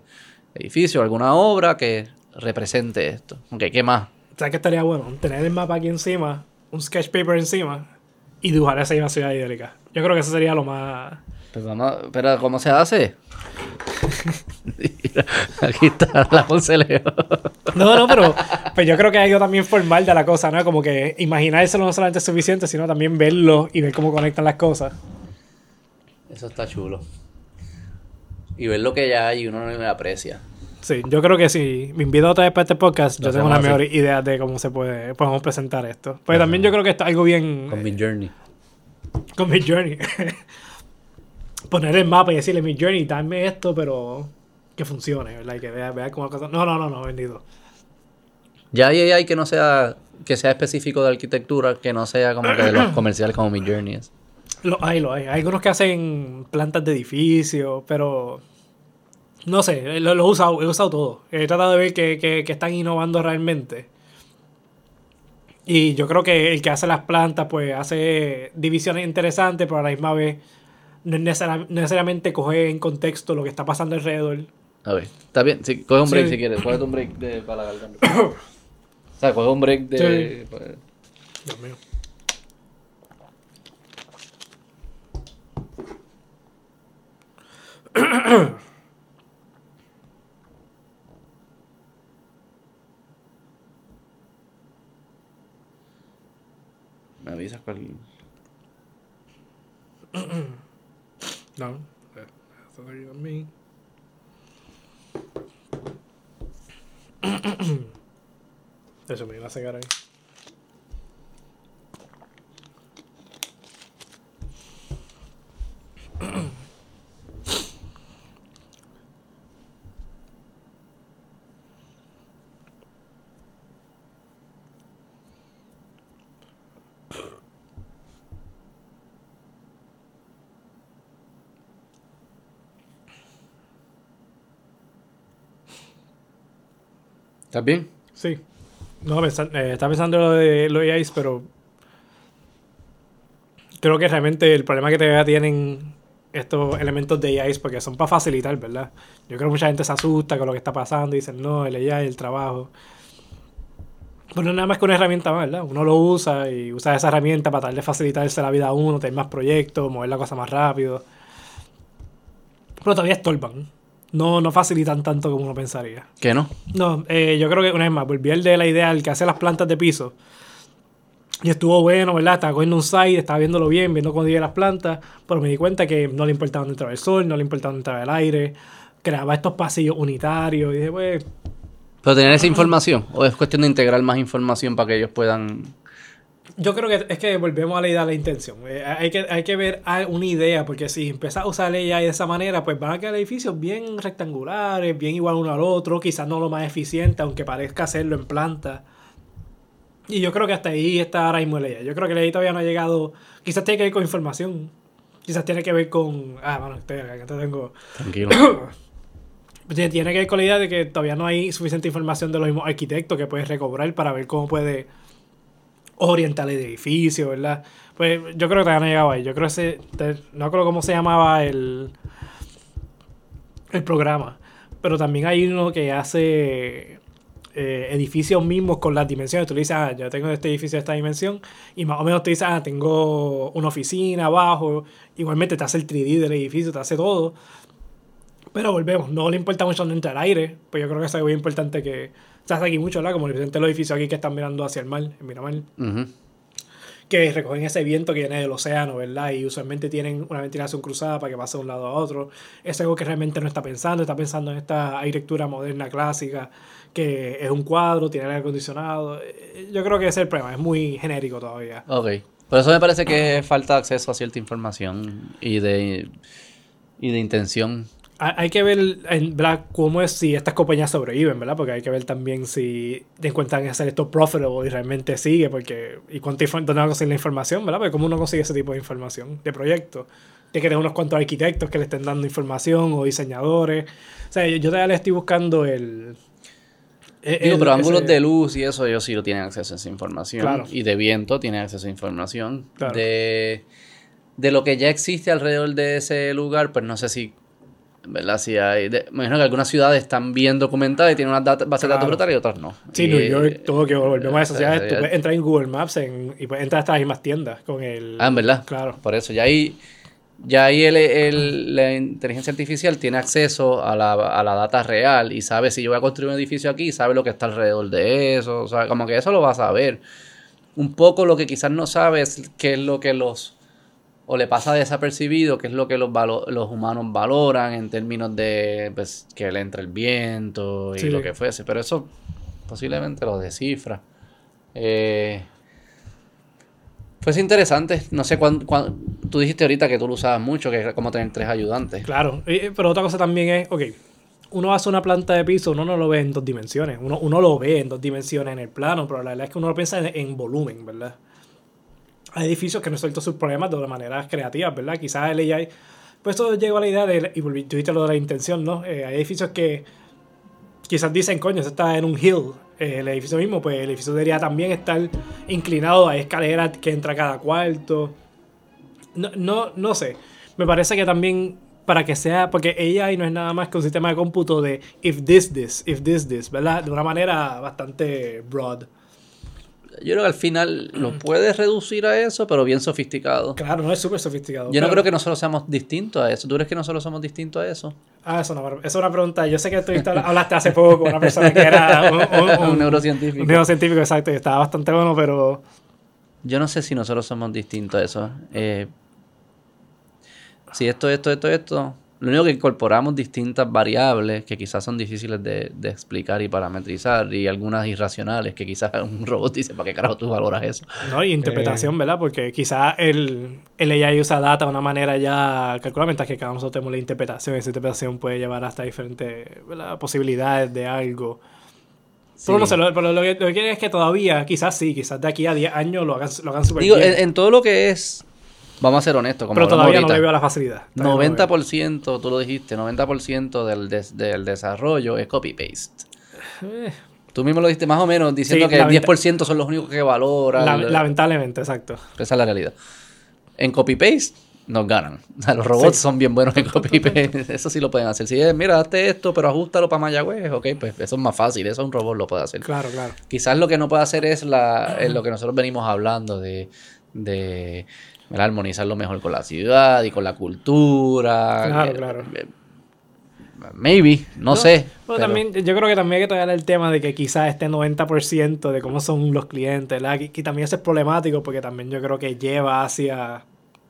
edificio, alguna obra que represente esto. Ok, ¿qué más? ¿Sabes qué estaría bueno? Tener el mapa aquí encima, un sketch paper encima y dibujar esa misma ciudad idélica. Yo creo que eso sería lo más... Pues vamos, a- pero ¿cómo se hace? Mira, Aquí está la Ponce León. No, no, pero pues yo creo que hay algo también formal de la cosa, ¿no? Como que imaginárselo no solamente es suficiente, sino también verlo y ver cómo conectan las cosas. Eso está chulo. Y ver lo que ya hay y uno no me aprecia. Sí, yo creo que si me invito otra vez para este podcast, Lo yo tengo una mejor idea de cómo se puede, podemos presentar esto. Pero también yo creo que esto es algo bien Con mi journey. Con mi journey. Poner el mapa y decirle mi journey, dame esto, pero que funcione, ¿verdad? Y que vea, vea cómo cosa. No, no, no, no, bendito. Ya hay AI que no sea que sea específico de arquitectura, que no sea como que de los comerciales como mi journey es. Lo hay, lo hay. Hay algunos que hacen plantas de edificios, pero no sé, lo, lo he usado, he usado todo. He tratado de ver que, que- que están innovando realmente. Y yo creo que el que hace las plantas, pues hace divisiones interesantes, pero a la misma vez no es necesari- necesariamente coge en contexto lo que está pasando alrededor. A ver, está bien. Sí, coge un break Sí. si quieres. Coge un break de, para la garganta. o sea, coge un break de. pues, Dios mío. Me avisas cuál. no. Estás aquí también. Eso me iba a sacar ahí. ¿Estás bien? Sí. No, pensa- eh, pensando lo de los AIs, pero creo que realmente el problema que todavía tienen estos elementos de AIs porque son para facilitar, ¿verdad? Yo creo que mucha gente se asusta con lo que está pasando y dicen, no, el AI, el trabajo. Bueno, nada más que una herramienta más, ¿verdad? Uno lo usa y usa esa herramienta para tratar de facilitarse la vida a uno, tener más proyectos, mover la cosa más rápido. Pero todavía estorban. No, no facilitan tanto como uno pensaría. ¿Qué no? No, eh, yo creo que una vez más, volví al de la idea, el que hace las plantas de piso. Y estuvo bueno, ¿verdad? Estaba cogiendo un site, estaba viéndolo bien, viendo cómo las plantas, pero me di cuenta que no le importaba dónde entraba el sol, no le importaba dónde entraba el aire, creaba estos pasillos unitarios, y dije, pues, ¿Pero tener esa información? ¿O es cuestión de integrar más información para que ellos puedan...? Yo creo que es que volvemos a la idea de la intención. Eh, hay, que, hay que ver una idea, porque si empiezas a usar el AI de esa manera, pues van a quedar edificios bien rectangulares, bien igual uno al otro, quizás no lo más eficiente, aunque parezca hacerlo en planta. Y yo creo que hasta ahí está ahora mismo el AI. Yo creo que el AI todavía no ha llegado. Quizás tiene que ver con información. Quizás tiene que ver con. Ah, bueno, te, acá te tengo. Tranquilo. Tiene que ver con la idea de que todavía no hay suficiente información de los mismos arquitectos que puedes recobrar para ver cómo puede orientar el edificio, ¿verdad? Pues yo creo que todavía no ha llegado ahí. Yo creo que ese, te- no creo cómo se llamaba el, el programa, pero también hay uno que hace eh, edificios mismos con las dimensiones. Tú le dices, ah, yo tengo este edificio de esta dimensión, y más o menos te dice, ah, tengo una oficina abajo. Igualmente te hace el 3D del edificio, te hace todo. Pero volvemos, no le importa mucho dónde entra el aire, pues yo creo que es muy importante que se hace aquí mucho, ¿verdad? Como el presente los edificios aquí que están mirando hacia el mar, en Miramar, que recogen ese viento que viene del océano, ¿verdad? Y usualmente tienen una ventilación cruzada para que pase de un lado a otro. Es algo que realmente no está pensando, está pensando en esta arquitectura moderna clásica, que es un cuadro, tiene aire acondicionado. Eh, Yo creo que ese es el problema, es muy genérico todavía. Ok. Por eso me parece que falta acceso a cierta información y de, y de intención. Hay que ver en, ¿verdad? cómo es si estas compañías sobreviven, ¿verdad? Porque hay que ver también si encuentran hacer esto profitable y realmente sigue, porque y cuánto dónde van a conseguir la información, ¿verdad? Porque cómo uno consigue ese tipo de información de proyectos. Tiene que tener unos cuantos arquitectos que le estén dando información o diseñadores. O sea, yo, yo todavía le estoy buscando el... el- Digo, pero ángulos ese- de luz y eso, ellos sí lo tienen acceso a esa información. Claro. Y de viento tienen acceso a información. Claro. De, de lo que ya existe alrededor de ese lugar, pues no sé si. ¿Verdad? Si hay. de- me imagino que algunas ciudades están bien documentadas y tienen unas bases de datos brutales y otras no. Sí, Y, New York, todo que volvemos a eh, esas ciudades. eh, Tú eh, puedes entrar en Google Maps en- y puedes entrar hasta las mismas tiendas con el... Ah, en verdad. Claro. Por eso, ya ahí, ya ahí el, el- la inteligencia artificial tiene acceso a la, a la data real y sabe si yo voy a construir un edificio aquí, sabe lo que está alrededor de eso. O sea, como que eso lo va a saber. Un poco lo que quizás no sabe es qué es lo que los. O le pasa desapercibido, qué es lo que los, valo- los humanos valoran en términos de pues, que le entra el viento y Sí. lo que fuese. Pero eso posiblemente lo descifra. Eh, pues interesante. No sé cuándo, Tú dijiste ahorita que tú lo usabas mucho, que era como tener tres ayudantes. Claro, y- pero otra cosa también es, ok, uno hace una planta de piso, uno no lo ve en dos dimensiones, uno, uno lo ve en dos dimensiones en el plano, pero la verdad es que uno lo piensa en, en volumen, ¿verdad? Hay edificios que no sueltan sus problemas de maneras creativas, ¿verdad? Quizás el AI, pues eso llegó a la idea de, y dijiste lo de la intención, ¿no? Eh, hay edificios que quizás dicen, coño, eso está en un hill, eh, el edificio mismo, pues el edificio debería también estar inclinado, hay escaleras que entra cada cuarto. No, no, no sé. Me parece que también para que sea, porque AI no es nada más que un sistema de cómputo de if this, this, if this, this, ¿verdad? De una manera bastante broad. Yo creo que al final lo puedes reducir a eso, pero bien sofisticado. Claro, no es súper sofisticado. Yo no creo que nosotros seamos distintos a eso. ¿Tú crees que nosotros somos distintos a eso? Ah, eso no, es una pregunta. Yo sé que tú hablaste hace poco con una persona que era un, un- Un neurocientífico. Un neurocientífico, exacto, y estaba bastante bueno, pero Yo no sé si nosotros somos distintos a eso. Eh, si esto, esto, esto, esto. Lo único que incorporamos distintas variables que quizás son difíciles de, de explicar y parametrizar y algunas irracionales que quizás un robot dice, ¿para qué carajo tú valoras eso? ¿no? Y interpretación, ¿verdad? Porque quizás el, el AI usa data de una manera ya calculada, mientras que cada uno nosotros tenemos la interpretación. Esa interpretación puede llevar hasta diferentes ¿verdad? posibilidades de algo. Pero no sé, lo, pero lo que, lo que quieren es que todavía, quizás sí, quizás de aquí a 10 años lo hagan, lo hagan súper Digo, bien. en, en todo lo que es, vamos a ser honestos, como pero todavía no le veo la facilidad. Todavía no le veo. 90%, tú lo dijiste, 90% del, des- del desarrollo es copy-paste. Eh, Tú mismo lo dijiste más o menos diciendo Sí, que el lamenta- 10% son los únicos que valoran. La- lamentablemente, exacto. Esa es la realidad. En copy-paste nos ganan. O sea, los robots Sí. son bien buenos en copy-paste. Eso sí lo pueden hacer. Si es, mira, hazte esto, pero ajustalo para Mayagüez, ok, pues eso es más fácil. Eso un robot lo puede hacer. Claro, claro. Quizás lo que no puede hacer es la, es lo que nosotros venimos hablando de, de ¿verdad? armonizarlo mejor con la ciudad y con la cultura. Claro, Eh, claro. eh, Maybe, no, sé. Pero pero- también, yo creo que también hay que tocar el tema de que quizás este 90% de cómo son los clientes, ¿verdad? Que, que también eso es problemático porque también yo creo que lleva hacia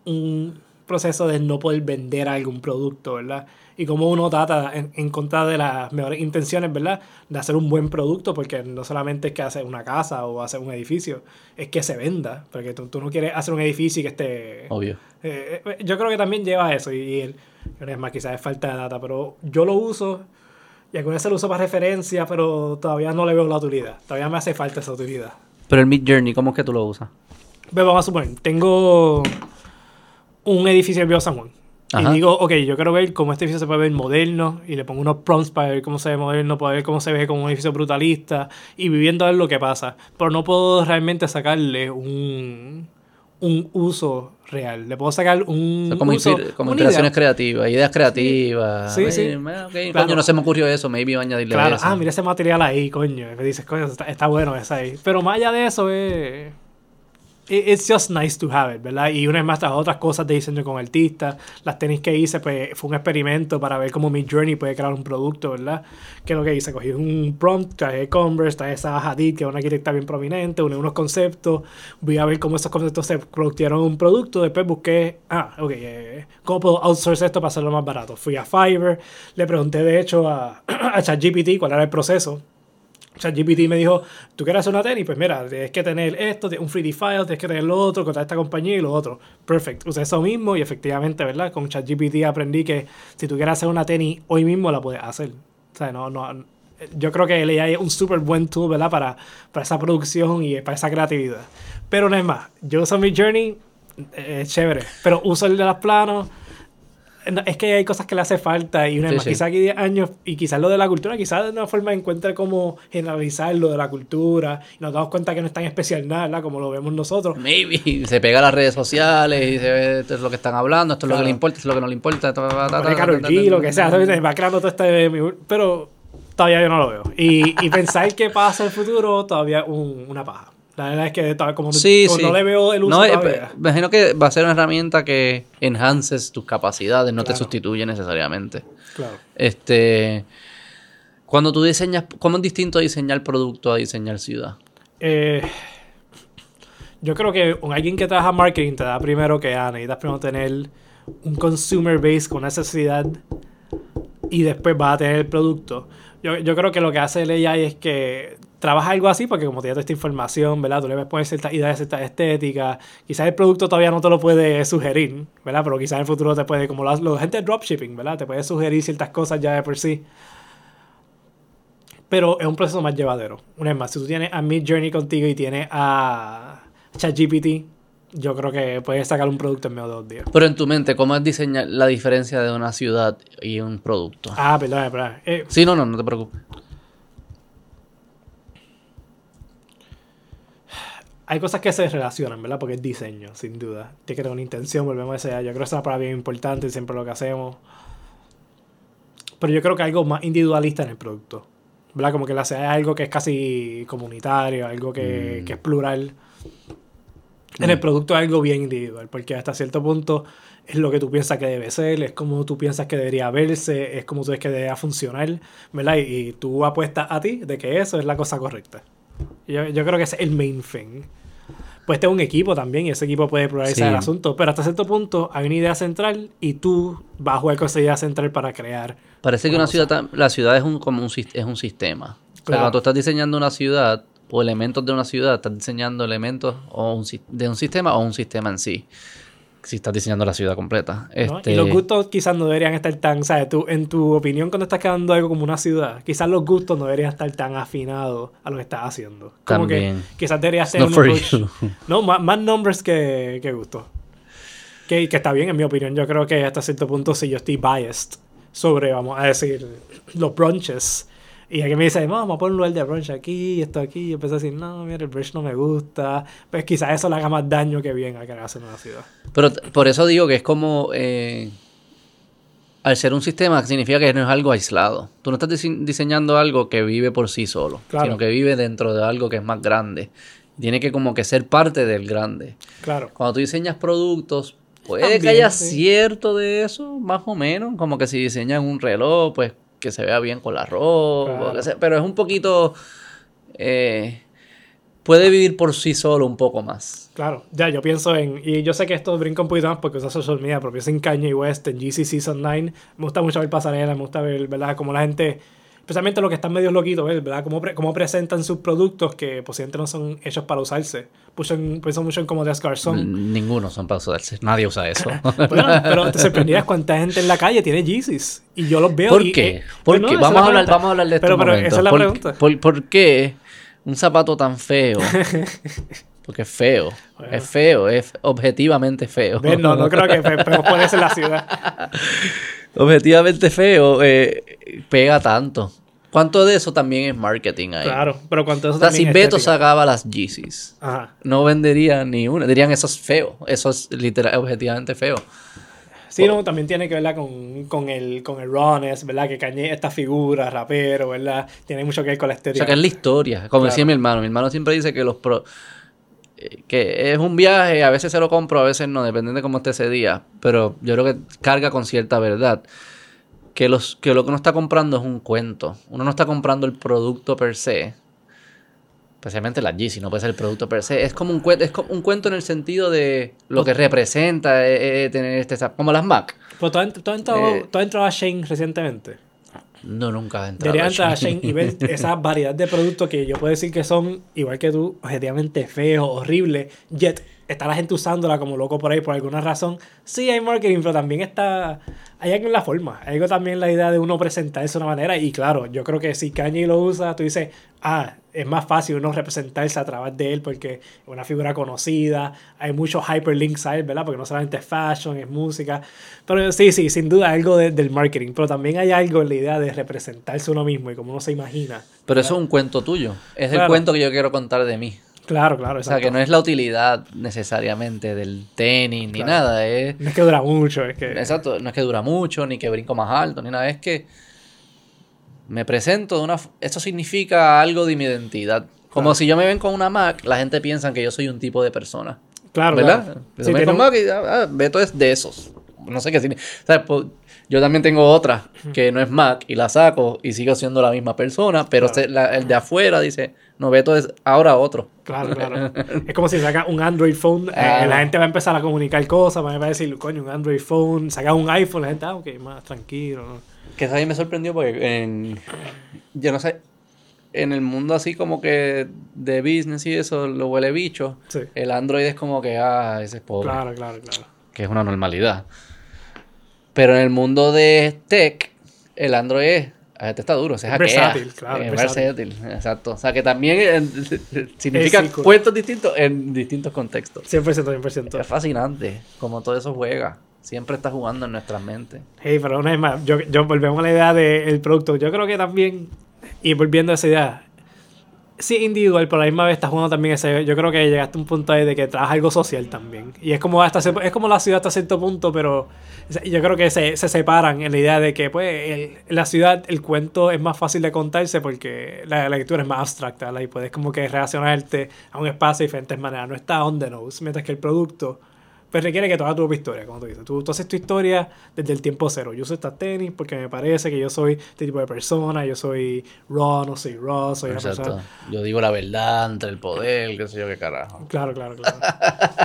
un proceso de no poder vender algún producto, ¿verdad? Y como uno trata en, en contra de las mejores intenciones, ¿verdad? De hacer un buen producto, porque no solamente es que hacer una casa o hacer un edificio, es que se venda, porque tú, tú no quieres hacer un edificio y que esté... Obvio. Eh, eh, yo creo que también lleva a eso y, y el, es más, quizás es falta de data, pero yo lo uso y alguna vez lo uso para referencia, pero todavía no le veo la utilidad. Todavía me hace falta esa utilidad. Pero el Mid Journey, ¿cómo es que tú lo usas? Pero vamos a suponer, tengo un edificio en Viejo San Juan. Ajá. Y digo, ok, yo quiero ver cómo este edificio se puede ver moderno y le pongo unos prompts para ver cómo se ve moderno, para ver cómo se ve como un edificio brutalista y viviendo a ver lo que pasa. Pero no puedo realmente sacarle un, un uso real. Le puedo sacar un Son como, uso, como una inspiraciones idea. creativas, ideas creativas. Sí, sí. Eh, ok, Claro. Coño, no se me ocurrió eso, maybe añadirle Claro, eso. ah, mira ese material ahí, coño. Me dices, coño, está, está bueno ese ahí. Pero más allá de eso, eh, it- it's just nice to have it, ¿verdad? Y una vez más, las otras cosas de diseño con artistas, las tenis que hice, pues fue un experimento para ver cómo mi journey puede crear un producto, ¿verdad? Que es lo que hice, cogí un prompt, traje Converse, traje esa Hadid, que es una arquitecta bien prominente, uní unos conceptos, voy a ver cómo esos conceptos se producieron en un producto, después busqué, ah, ok, eh, ¿cómo puedo outsource esto para hacerlo más barato? Fui a Fiverr, le pregunté de hecho a, a ChatGPT cuál era el proceso. ChatGPT me dijo, ¿tú quieres hacer una tenis? Pues mira, tienes que tener esto, un 3D file, tienes que tener lo otro, contar esta compañía y lo otro. Perfect. Usé eso mismo y efectivamente, ¿verdad? Con ChatGPT aprendí que si tú quieres hacer una tenis hoy mismo la puedes hacer. O sea, no, no, yo creo que el AI es un súper buen tool, ¿verdad? Para, para esa producción y para esa creatividad. Pero no es más, yo uso mi Journey, eh, es chévere, pero uso el de los planos. No, Es que hay cosas que le hace falta y una Sí, más, sí. quizás aquí 10 años y quizás lo de la cultura, quizás de una forma encuentre cómo generalizar lo de la cultura y nos damos cuenta que no es tan especial nada, ¿verdad? Como lo vemos nosotros. Maybe. Se pega a las redes sociales y se ve esto es lo que están hablando, esto es lo que le importa, esto es lo que no le importa. ta, Karol G, lo que sea, va creando todo este... Pero todavía yo no lo veo. Y, y pensar que pasa el futuro todavía un- una paja. La verdad es que todavía como, no- Sí, como sí. no le veo el uso No, eh, todavía. imagino que va a ser una herramienta que enhances tus capacidades, no te sustituye necesariamente. Claro. Este, cuando tú diseñas, ¿cómo es distinto diseñar producto a diseñar ciudad? Eh, yo creo que alguien que trabaja marketing te da primero que ah, necesitas primero tener un consumer base con necesidad y después vas a tener el producto. Yo, yo creo que lo que hace el AI es que trabaja algo así porque como te da toda esta información, ¿verdad? Tú le puedes poner ciertas ideas, ciertas estéticas. Quizás el producto todavía no te lo puede sugerir, ¿verdad? Pero quizás en el futuro te puede, como la lo- gente de dropshipping, ¿verdad? Te puede sugerir ciertas cosas ya de por sí. Pero es un proceso más llevadero. Una vez más, si tú tienes a Mid Journey contigo y tienes a ChatGPT, yo creo que puedes sacar un producto en menos de dos días. Pero en tu mente, ¿cómo es diseñar la diferencia de una ciudad y un producto? Ah, perdón, perdón. Eh, Sí, no, no, no te preocupes. Hay cosas que se relacionan, ¿verdad? Porque es diseño, sin duda. Tiene que tener una intención, volvemos a ese. Yo creo que es una palabra bien importante, siempre lo que hacemos. Pero yo creo que algo más individualista en el producto. ¿Verdad? Como que la hace algo que es casi comunitario, algo que, Mm. que es plural. En el producto es algo bien individual, porque hasta cierto punto es lo que tú piensas que debe ser, es como tú piensas que debería verse, es como tú ves que debería funcionar, ¿verdad? Y, y tú apuestas a ti de que eso es la cosa correcta. Yo, yo creo que ese es el main thing. Pues este es un equipo también y ese equipo puede pluralizar Sí. el asunto, pero hasta cierto punto hay una idea central y tú vas a jugar con esa idea central para crear. Parece que Una ciudad, la ciudad es un, como un, es un sistema. O sea, Claro. cuando tú estás diseñando una ciudad o elementos de una ciudad, estás diseñando elementos o un, de un sistema o un sistema en sí. Si estás diseñando la ciudad completa. ¿no? Este, Y los gustos quizás no deberían estar tan, ¿sabes? Tú, en tu opinión, cuando estás creando algo como una ciudad, quizás los gustos no deberían estar tan afinados a lo que estás haciendo. Como También. que quizás deberías It's tener not un. No, más, más numbers que, que gustos. Que, que está bien, en mi opinión. Yo creo que hasta cierto punto, si yo estoy biased sobre, vamos a decir, los brunches Y aquí me dice, "No, vamos a poner un lugar de brunch aquí, esto aquí. Y empecé a decir, no, mira, el brunch no me gusta. Pues quizás eso le haga más daño que bien a crearse en una ciudad. Pero por eso digo que es como. eh, al ser un sistema, significa que no es algo aislado. Tú no estás dise- diseñando algo que vive por sí solo, Claro. sino que vive dentro de algo que es más grande. Tiene que como que ser parte del grande. Claro. Cuando tú diseñas productos, puede También, que haya sí. cierto de eso, más o menos. Como que si diseñan un reloj, pues que se vea bien con la ropa. Claro. que sea- pero es un poquito. eh, puede vivir por sí solo un poco más. Claro, ya yo pienso en, y yo sé que esto brinca un poquito más porque usa social media, pero pienso en Kanye West, en GC Season 9, me gusta mucho ver pasarelas, me gusta ver, ¿verdad? Como la gente, especialmente los que están medio loquitos, ¿ves? ¿verdad? Cómo, pre- cómo presentan sus productos que posiblemente no son hechos para usarse. Pienso mucho en como Des Garçon. N- Ninguno son para usarse. Nadie usa eso. Bueno, pero te sorprenderías cuánta gente en la calle tiene Yeezys. Y yo los veo ¿Por y, qué? eh, ¿Por pues qué? Vamos, a hablar, vamos a hablar de esto Pero, pero esa es la ¿Por, pregunta. por- por qué un zapato tan feo? Porque es feo. Bueno. Es feo, es objetivamente feo. No, no creo que pe- podemos ponerse en la ciudad. Objetivamente feo eh, pega tanto. ¿Cuánto de eso también es marketing ahí? Claro, pero cuánto eso O sea, si también es Beto estética. sacaba las Yeezys, Ajá. no vendería ni una. Dirían eso es feo. Eso es literal, objetivamente feo. Sí, no, también tiene que ver con, con el, con el rawness, ¿verdad? Que Kanye, esta figura, rapero, ¿verdad? Tiene mucho que ver con la O estética. sea, que es la historia. Como Claro. decía mi hermano. Mi hermano siempre dice que los pro- que es un viaje, a veces se lo compro, a veces no, depende de cómo esté ese día. Pero yo creo que carga con cierta verdad. Que, los, que lo que uno está comprando es un cuento. Uno no está comprando el producto per se. Especialmente la Yeezy, no puede ser el producto per se. Es como un cuento, es como un cuento en el sentido de lo que representa eh, eh, tener este Como las Mac. Pero tú has, tú has entrado, Eh, tú has entrado a Shane recientemente. No, nunca he entrado. Deberías entrar a Shein. Shane y ver esa variedad de productos que yo puedo decir que son, igual que tú, objetivamente feos, horribles. Yet, está la gente usándola como loco por ahí por alguna razón. Sí, hay marketing, pero también está. Hay algo en la forma. Hay algo también en la idea de uno presentarse de una manera. Y claro, yo creo que si Kanye lo usa, tú dices, ah, es más fácil uno representarse a través de él porque es una figura conocida. Hay muchos hyperlinks a él, ¿verdad? Porque no solamente es fashion, es música. Pero sí, sí, sin duda algo de- del marketing. Pero también hay algo en la idea de representarse uno mismo y como uno se imagina. Pero eso es un cuento tuyo. Es el Claro. cuento que yo quiero contar de mí. Claro, claro. O sea, que no es la utilidad necesariamente del tenis ni Claro. nada. Es, No es que dura mucho, es que. exacto, no es que dura mucho, ni que brinco más alto, ni nada. Es que me presento de una... Esto significa algo de mi identidad. Como Claro. si yo me ven con una Mac, la gente piensa que yo soy un tipo de persona. Claro, ¿Verdad? claro. Sí, me ven con Mac y ah, ah, Beto es de esos. No sé qué significa. O sea, pues, yo también tengo otra que no es Mac y la saco y sigo siendo la misma persona, pero Claro. se- la- el de afuera dice, no, Beto es ahora otro. Claro, claro. es como si saca un Android phone, eh, Ah. la gente va a empezar a comunicar cosas, va a decir, coño, un Android phone, saca un iPhone, la gente, ah, ok, más tranquilo. ¿no? Que eso a mí me sorprendió porque en, yo no sé, en el mundo así como que de business y eso, lo huele bicho, Sí. el Android es como que, ah, ese es pobre, Claro, claro, claro. que es una normalidad. Pero en el mundo de tech, el Android es, este está duro, se Es hackea. versátil, claro, Es es versátil, exacto. O sea que también eh, significa cuentos distintos en distintos contextos. 100%, 100%. Es fascinante como todo eso juega. Siempre está jugando en nuestras mentes. Hey, pero una vez más, yo, yo volvemos a la idea del producto. Yo creo que también, y volviendo a esa idea, sí individual, pero a la misma vez estás jugando también ese. Yo creo que llegaste a un punto ahí de que traes algo social también. Y es como hasta es como la ciudad hasta cierto punto, pero yo creo que se, se separan en la idea de que, pues, la ciudad el cuento es más fácil de contarse porque la, la lectura es más abstracta. Y puedes como que relacionarte a un espacio de diferentes maneras. No está on the nose, mientras que el producto pues requiere que tú hagas tu propia historia, como tú dices. Tú, tú haces tu historia desde el tiempo cero. Yo uso estas tenis porque me parece que yo soy este tipo de persona, yo soy raw, no soy raw, soy una Exacto. persona... Yo digo la verdad entre el poder, qué sé yo qué carajo. Claro, claro, claro.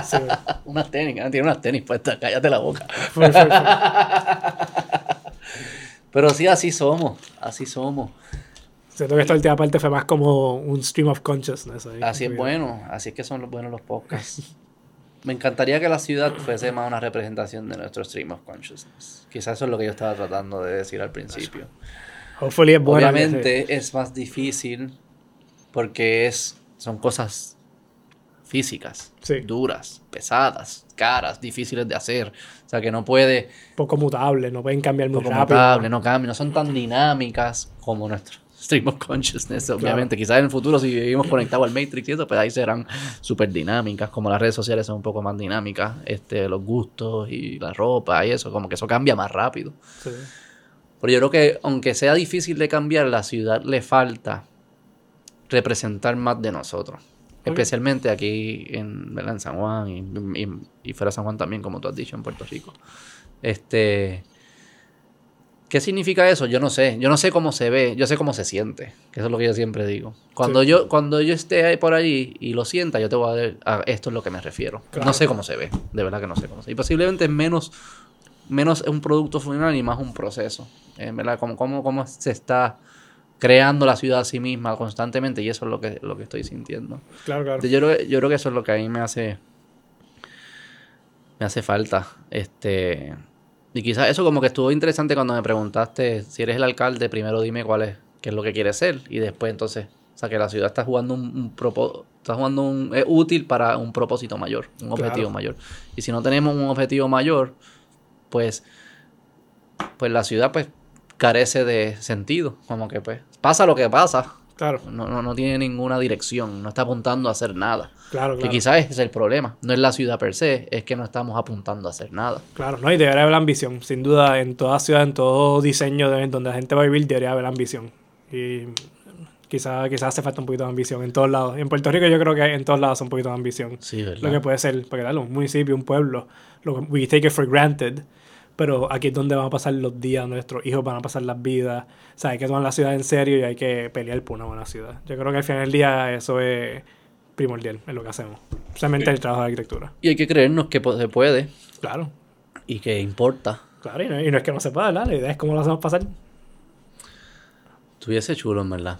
Sí, Unas tenis, ah, tiene unas tenis puestas, cállate la boca. Pero sí, así somos, así somos. Siento que esta última parte fue más como un stream of consciousness. ahí. Así es bueno, así es que son los buenos los podcasts. Me encantaría que la ciudad fuese más una representación de nuestro stream of consciousness. Quizás eso es lo que yo estaba tratando de decir al principio. Hopefully es buena. Obviamente es más difícil porque es, son cosas físicas, Sí. duras, pesadas, caras, difíciles de hacer. O sea que no puede, Poco mutable, no pueden cambiar muy poco rápido. mutable, no cambian, no son tan dinámicas como nuestro stream of consciousness, obviamente. Quizás en el futuro, si vivimos conectados al Matrix y eso, pues ahí serán súper dinámicas, como las redes sociales son un poco más dinámicas, este, los gustos y la ropa y eso, como que eso cambia más rápido. Sí. Pero yo creo que, aunque sea difícil de cambiar, la ciudad le falta representar más de nosotros. Especialmente aquí en, San Juan y, y- y fuera de San Juan también, como tú has dicho, en Puerto Rico. Este. ¿Qué significa eso? Yo no sé. Yo no sé cómo se ve, yo sé cómo se siente. Que eso es lo que yo siempre digo. Cuando, Sí. yo, cuando yo esté ahí por allí y lo sienta, yo te voy a a esto es lo que me refiero. Claro. No sé cómo se ve. De verdad que no sé cómo se ve. Y posiblemente es menos, menos un producto final y más un proceso. eh, ¿Verdad? Como, cómo, cómo se está creando la ciudad a sí misma constantemente. Y eso es lo que, lo que estoy sintiendo. Claro, claro. Yo creo, yo creo que eso es lo que a mí me hace. Me hace falta. Este. Y quizás eso como que estuvo interesante cuando me preguntaste si eres el alcalde, primero dime cuál es, qué es lo que quieres ser. Y después entonces, o sea que la ciudad está jugando un, un propo- está jugando un, es útil para un propósito mayor, un objetivo Claro. mayor. Y si no tenemos un objetivo mayor, pues, pues la ciudad pues carece de sentido. Como que pues pasa lo que pasa. Claro, No, no, no tiene ninguna dirección, no está apuntando a hacer nada. claro, Que quizás ese es el problema. No es la ciudad per se, es que no estamos apuntando a hacer nada. Claro, no, y debería haber ambición. Sin duda, en toda ciudad, en todo diseño de, donde la gente va a vivir, debería haber ambición. Y quizás quizás hace falta un poquito de ambición en todos lados. En Puerto Rico yo creo que en todos lados un poquito de ambición. Sí, ¿verdad? Lo que puede ser, porque claro, un municipio, un pueblo, lo, we take it for granted. Pero aquí es donde van a pasar los días, nuestros hijos van a pasar las vidas. O sea, hay que tomar la ciudad en serio y hay que pelear por una buena ciudad. Yo creo que al final del día eso es primordial en lo que hacemos. Especialmente el trabajo de arquitectura. Y hay que creernos que se puede Claro, y que importa. claro, y no, y no es que no se pueda, ¿verdad? La idea es cómo lo hacemos pasar. Estuviese chulo, en verdad.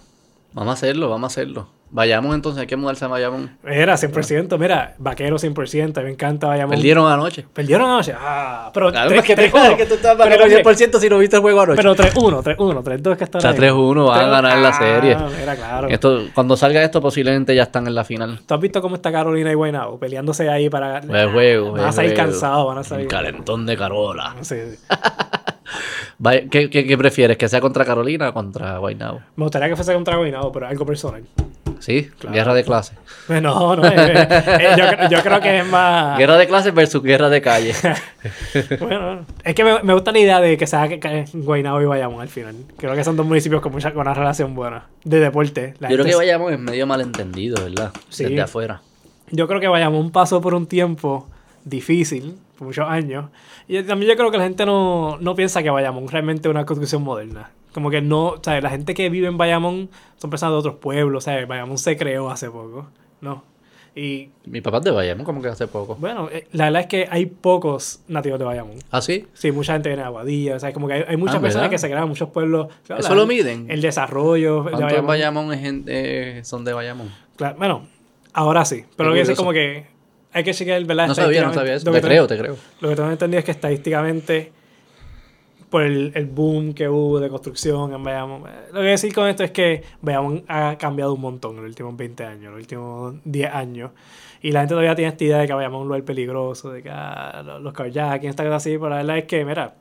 Vamos a hacerlo, vamos a hacerlo. Vayamos entonces, hay que mudarse a Bayamón. Era 100%, mira, vaquero 100%, me encanta Bayamón. Perdieron anoche. Perdieron anoche. Ah, pero Claro, tres- es que te 3-1. que tú estás Pero, pagando oye, 10% si no viste el juego anoche. Pero 3-1, 3-1, 3-2 que están Está ahí. 3-1, van a 3-1. ganar la Ah, serie. Mira, claro. Esto, cuando salga esto, posiblemente ya están en la final. ¿Tú has visto cómo está Carolina y Guaynabo peleándose ahí para... El juego. Van a salir cansados, van a salir... El calentón de Carola. Sí, sí. ¿Qué, qué, qué prefieres? ¿Que sea contra Carolina o contra Guaynabo? Me gustaría que fuese contra Guaynabo, pero algo personal. Sí, Claro. guerra de clase. No, no, eh, eh, yo, cre- yo creo que es más... Guerra de clase versus guerra de calle. Bueno, es que me, me gusta la idea de que sea que- que Guaynabo y Bayamón al final. Creo que son dos municipios con, mucha, con una relación buena de deporte. La Yo creo que es- vayamos en medio malentendido, ¿verdad? Sí. Desde afuera. Yo creo que Bayamón pasó por un tiempo difícil, por muchos años. Y también yo creo que la gente no, no piensa que Bayamón realmente es una construcción moderna. Como que no, o sea, la gente que vive en Bayamón son personas de otros pueblos, o sea, Bayamón se creó hace poco, ¿no? Y Mi papá es de Bayamón, como que hace poco. bueno, eh, la verdad es que hay pocos nativos de Bayamón. ¿Ah, sí? Sí, mucha gente viene de Aguadilla, o sea, como que hay, hay muchas Ah, personas que se crean, muchos pueblos. claro, ¿Eso la- lo miden? El desarrollo de ¿Cuántos en Bayamón. Bayamón es gente, eh, son de Bayamón? Claro, bueno, ahora sí, pero lo que es como que hay que chequear, ¿verdad? No sabía, no sabía eso. Lo Te que creo, te creo. Lo que tengo entendido es que estadísticamente, por el, el boom que hubo de construcción en Bayamón, eh, lo que decir con esto es que Bayamón ha cambiado un montón en los últimos 20 años, en los últimos 10 años. Y la gente todavía tiene esta idea de que Bayamón es un lugar peligroso, de que ah, los, carjacking, esta cosa así, pero la verdad es que, mira,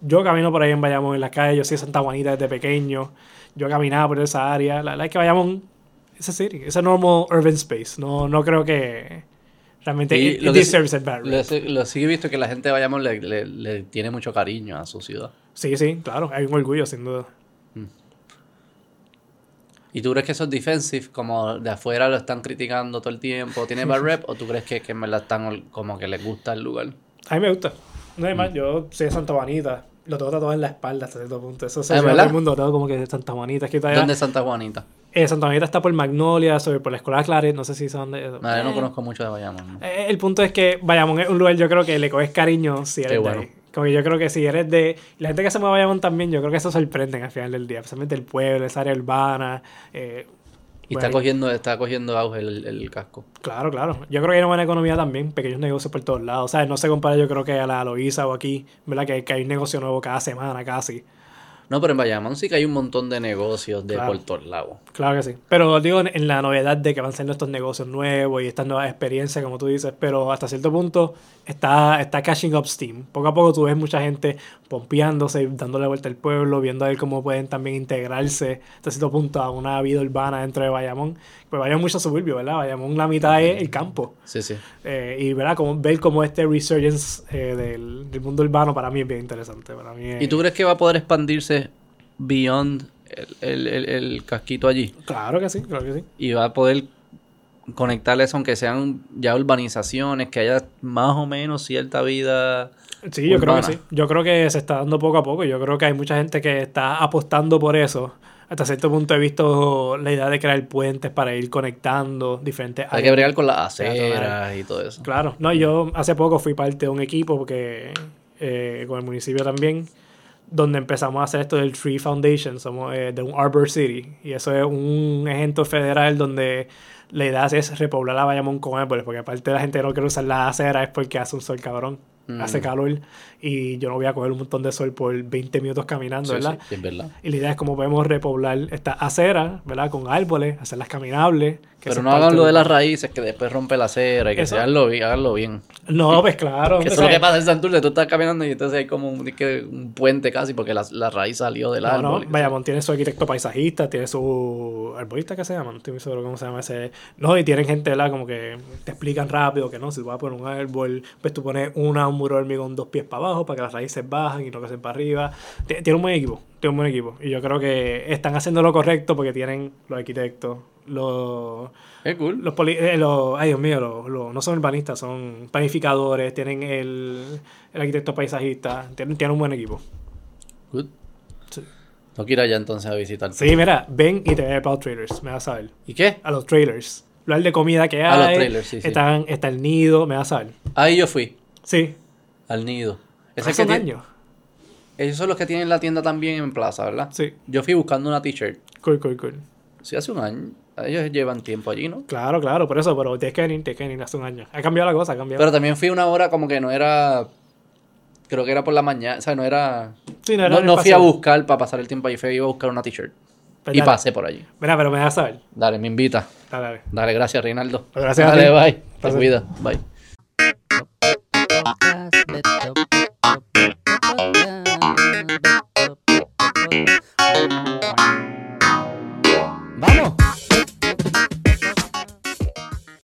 yo camino por ahí en Bayamón, en las calles, yo soy Santa Juanita desde pequeño, yo caminaba por esa área, la verdad es que Bayamón es a city, es a normal urban space, no, no creo que realmente Y it, lo it que deserves Lo, lo sí he visto que la gente de Bayamón le, le- le tiene mucho cariño a su ciudad. Sí, sí, claro, hay un orgullo sin duda. ¿Y tú crees que eso es defensive, como de afuera lo están criticando todo el tiempo, tiene bad rep, o tú crees que, que en verdad están como que les gusta el lugar? A mí me gusta. No hay Mm. más, yo soy de Santa Juanita, lo tengo tatuado en la espalda hasta cierto punto. Eso se Ah, ¿verdad? todo el mundo, tengo como que de Santa Juanita. Es que ¿Dónde es Santa Juanita? eh, Santa Juanita está por Magnolia, sobre por la escuela Claret, no sé si son de eso. No, yo no Eh, conozco mucho de Bayamón. ¿no? Eh, el punto es que Bayamón es un lugar, yo creo que le coges cariño si eres Qué de ahí. Como que yo creo que si eres de. La gente que se mueve a Bayamón también, yo creo que eso sorprenden al final del día. Especialmente el pueblo, esa área urbana. eh, Y está cogiendo, está cogiendo auge el, el casco. Claro, claro. Yo creo que hay una buena economía también, pequeños negocios por todos lados. O sea, no se compara yo creo que a la Loíza o aquí, ¿verdad? Que, que hay un negocio nuevo cada semana casi. No, pero en Bayamón sí que hay un montón de negocios de Claro. por todos lados. Claro que sí. Pero digo en, la novedad de que van siendo estos negocios nuevos y estas nuevas experiencias, como tú dices, pero hasta cierto punto está, está cashing up Steam. Poco a poco tú ves mucha gente pompeándose, dándole vuelta al pueblo, viendo a ver cómo pueden también integrarse hasta cierto punto a una vida urbana dentro de Bayamón. Pues Bayamón es mucho suburbio, ¿verdad? Bayamón la mitad es el campo. Sí, sí. Eh, y ¿verdad? Como, ver cómo este resurgence eh, del, del mundo urbano para mí es bien interesante. Para mí es- ¿Y tú crees que va a poder expandirse beyond el, el- el- casquito allí? Claro que sí, claro que sí. Y va a poder conectarles, aunque sean ya urbanizaciones, que haya más o menos cierta vida. Sí, yo creo que sí. Yo creo que se está dando poco a poco. Yo creo que hay mucha gente que está apostando por eso. Hasta cierto punto he visto la idea de crear puentes para ir conectando diferentes Hay que áreas. bregar con las aceras y todo eso. Claro. No, yo hace poco fui parte de un equipo porque eh, con el municipio también donde empezamos a hacer esto del Tree Foundation, somos eh, de un Arbor City. Y eso es un ejemplo federal donde la idea es repoblar la Bayamón con árboles, porque aparte la gente no quiere usar las aceras es porque hace un sol cabrón, Mm. hace calor y yo no voy a coger un montón de sol por 20 minutos caminando, Sí, ¿verdad? sí, es verdad. Y la idea es cómo podemos repoblar estas aceras, ¿verdad? Con árboles, hacerlas caminables. que Pero no hagan lo de- las raíces, que después rompe la acera y que se háganlo bien. Háganlo bien. No, pues claro. Que eso es lo que pasa en Santurce. Tú estás caminando y entonces hay como un, que un puente casi porque la, la raíz salió del No, árbol. no, que Bayamón tiene su arquitecto paisajista, tiene su arborista que se llama, no estoy muy seguro cómo se llama ese. No, y tienen gente, ¿verdad? Como que te explican rápido que no, si tú vas a poner un árbol, pues tú pones una, un muro de hormigón dos pies para abajo para que las raíces bajen y no crecen para arriba. Ti- Tiene un buen equipo, tiene un buen equipo. Y yo creo que están haciendo lo correcto porque tienen los arquitectos, los Qué cool. los, poli- eh, los- ay Dios mío, los, los- no son urbanistas, son planificadores, tienen el, el arquitecto paisajista, tienen, tienen un buen equipo. Good. Sí. Que ir allá entonces a visitar. Sí, mira, ven y te ve para los trailers, me vas a ver. ¿Y qué? A los trailers. Hablar de comida que A hay. los trailers, sí, sí. Están, está el nido, me vas a ver. Ahí yo fui, Sí. al nido. Ese Hace que un tiene- año. Esos son los que tienen la tienda también en plaza, ¿verdad? Sí. Yo fui buscando una t-shirt. Cool, cool, cool. Sí, hace un año. Ellos llevan tiempo allí, ¿no? Claro, claro, por eso, pero tienes que venir, tienes que venir hace un año. Ha cambiado la cosa, ha cambiado. Pero también fui una hora como que no era... Creo que era por la mañana. O sea, no era... Sí, No, era no el fui a buscar para pasar el tiempo allí. Fui a buscar una t-shirt. Pues Y dale. pasé por allí. Mira, pero me vas a ver. Dale, me invita. Dale, dale. Dale, gracias, Reinaldo. Gracias a Dale, ti. bye. Te cuida. Bye. Podcast,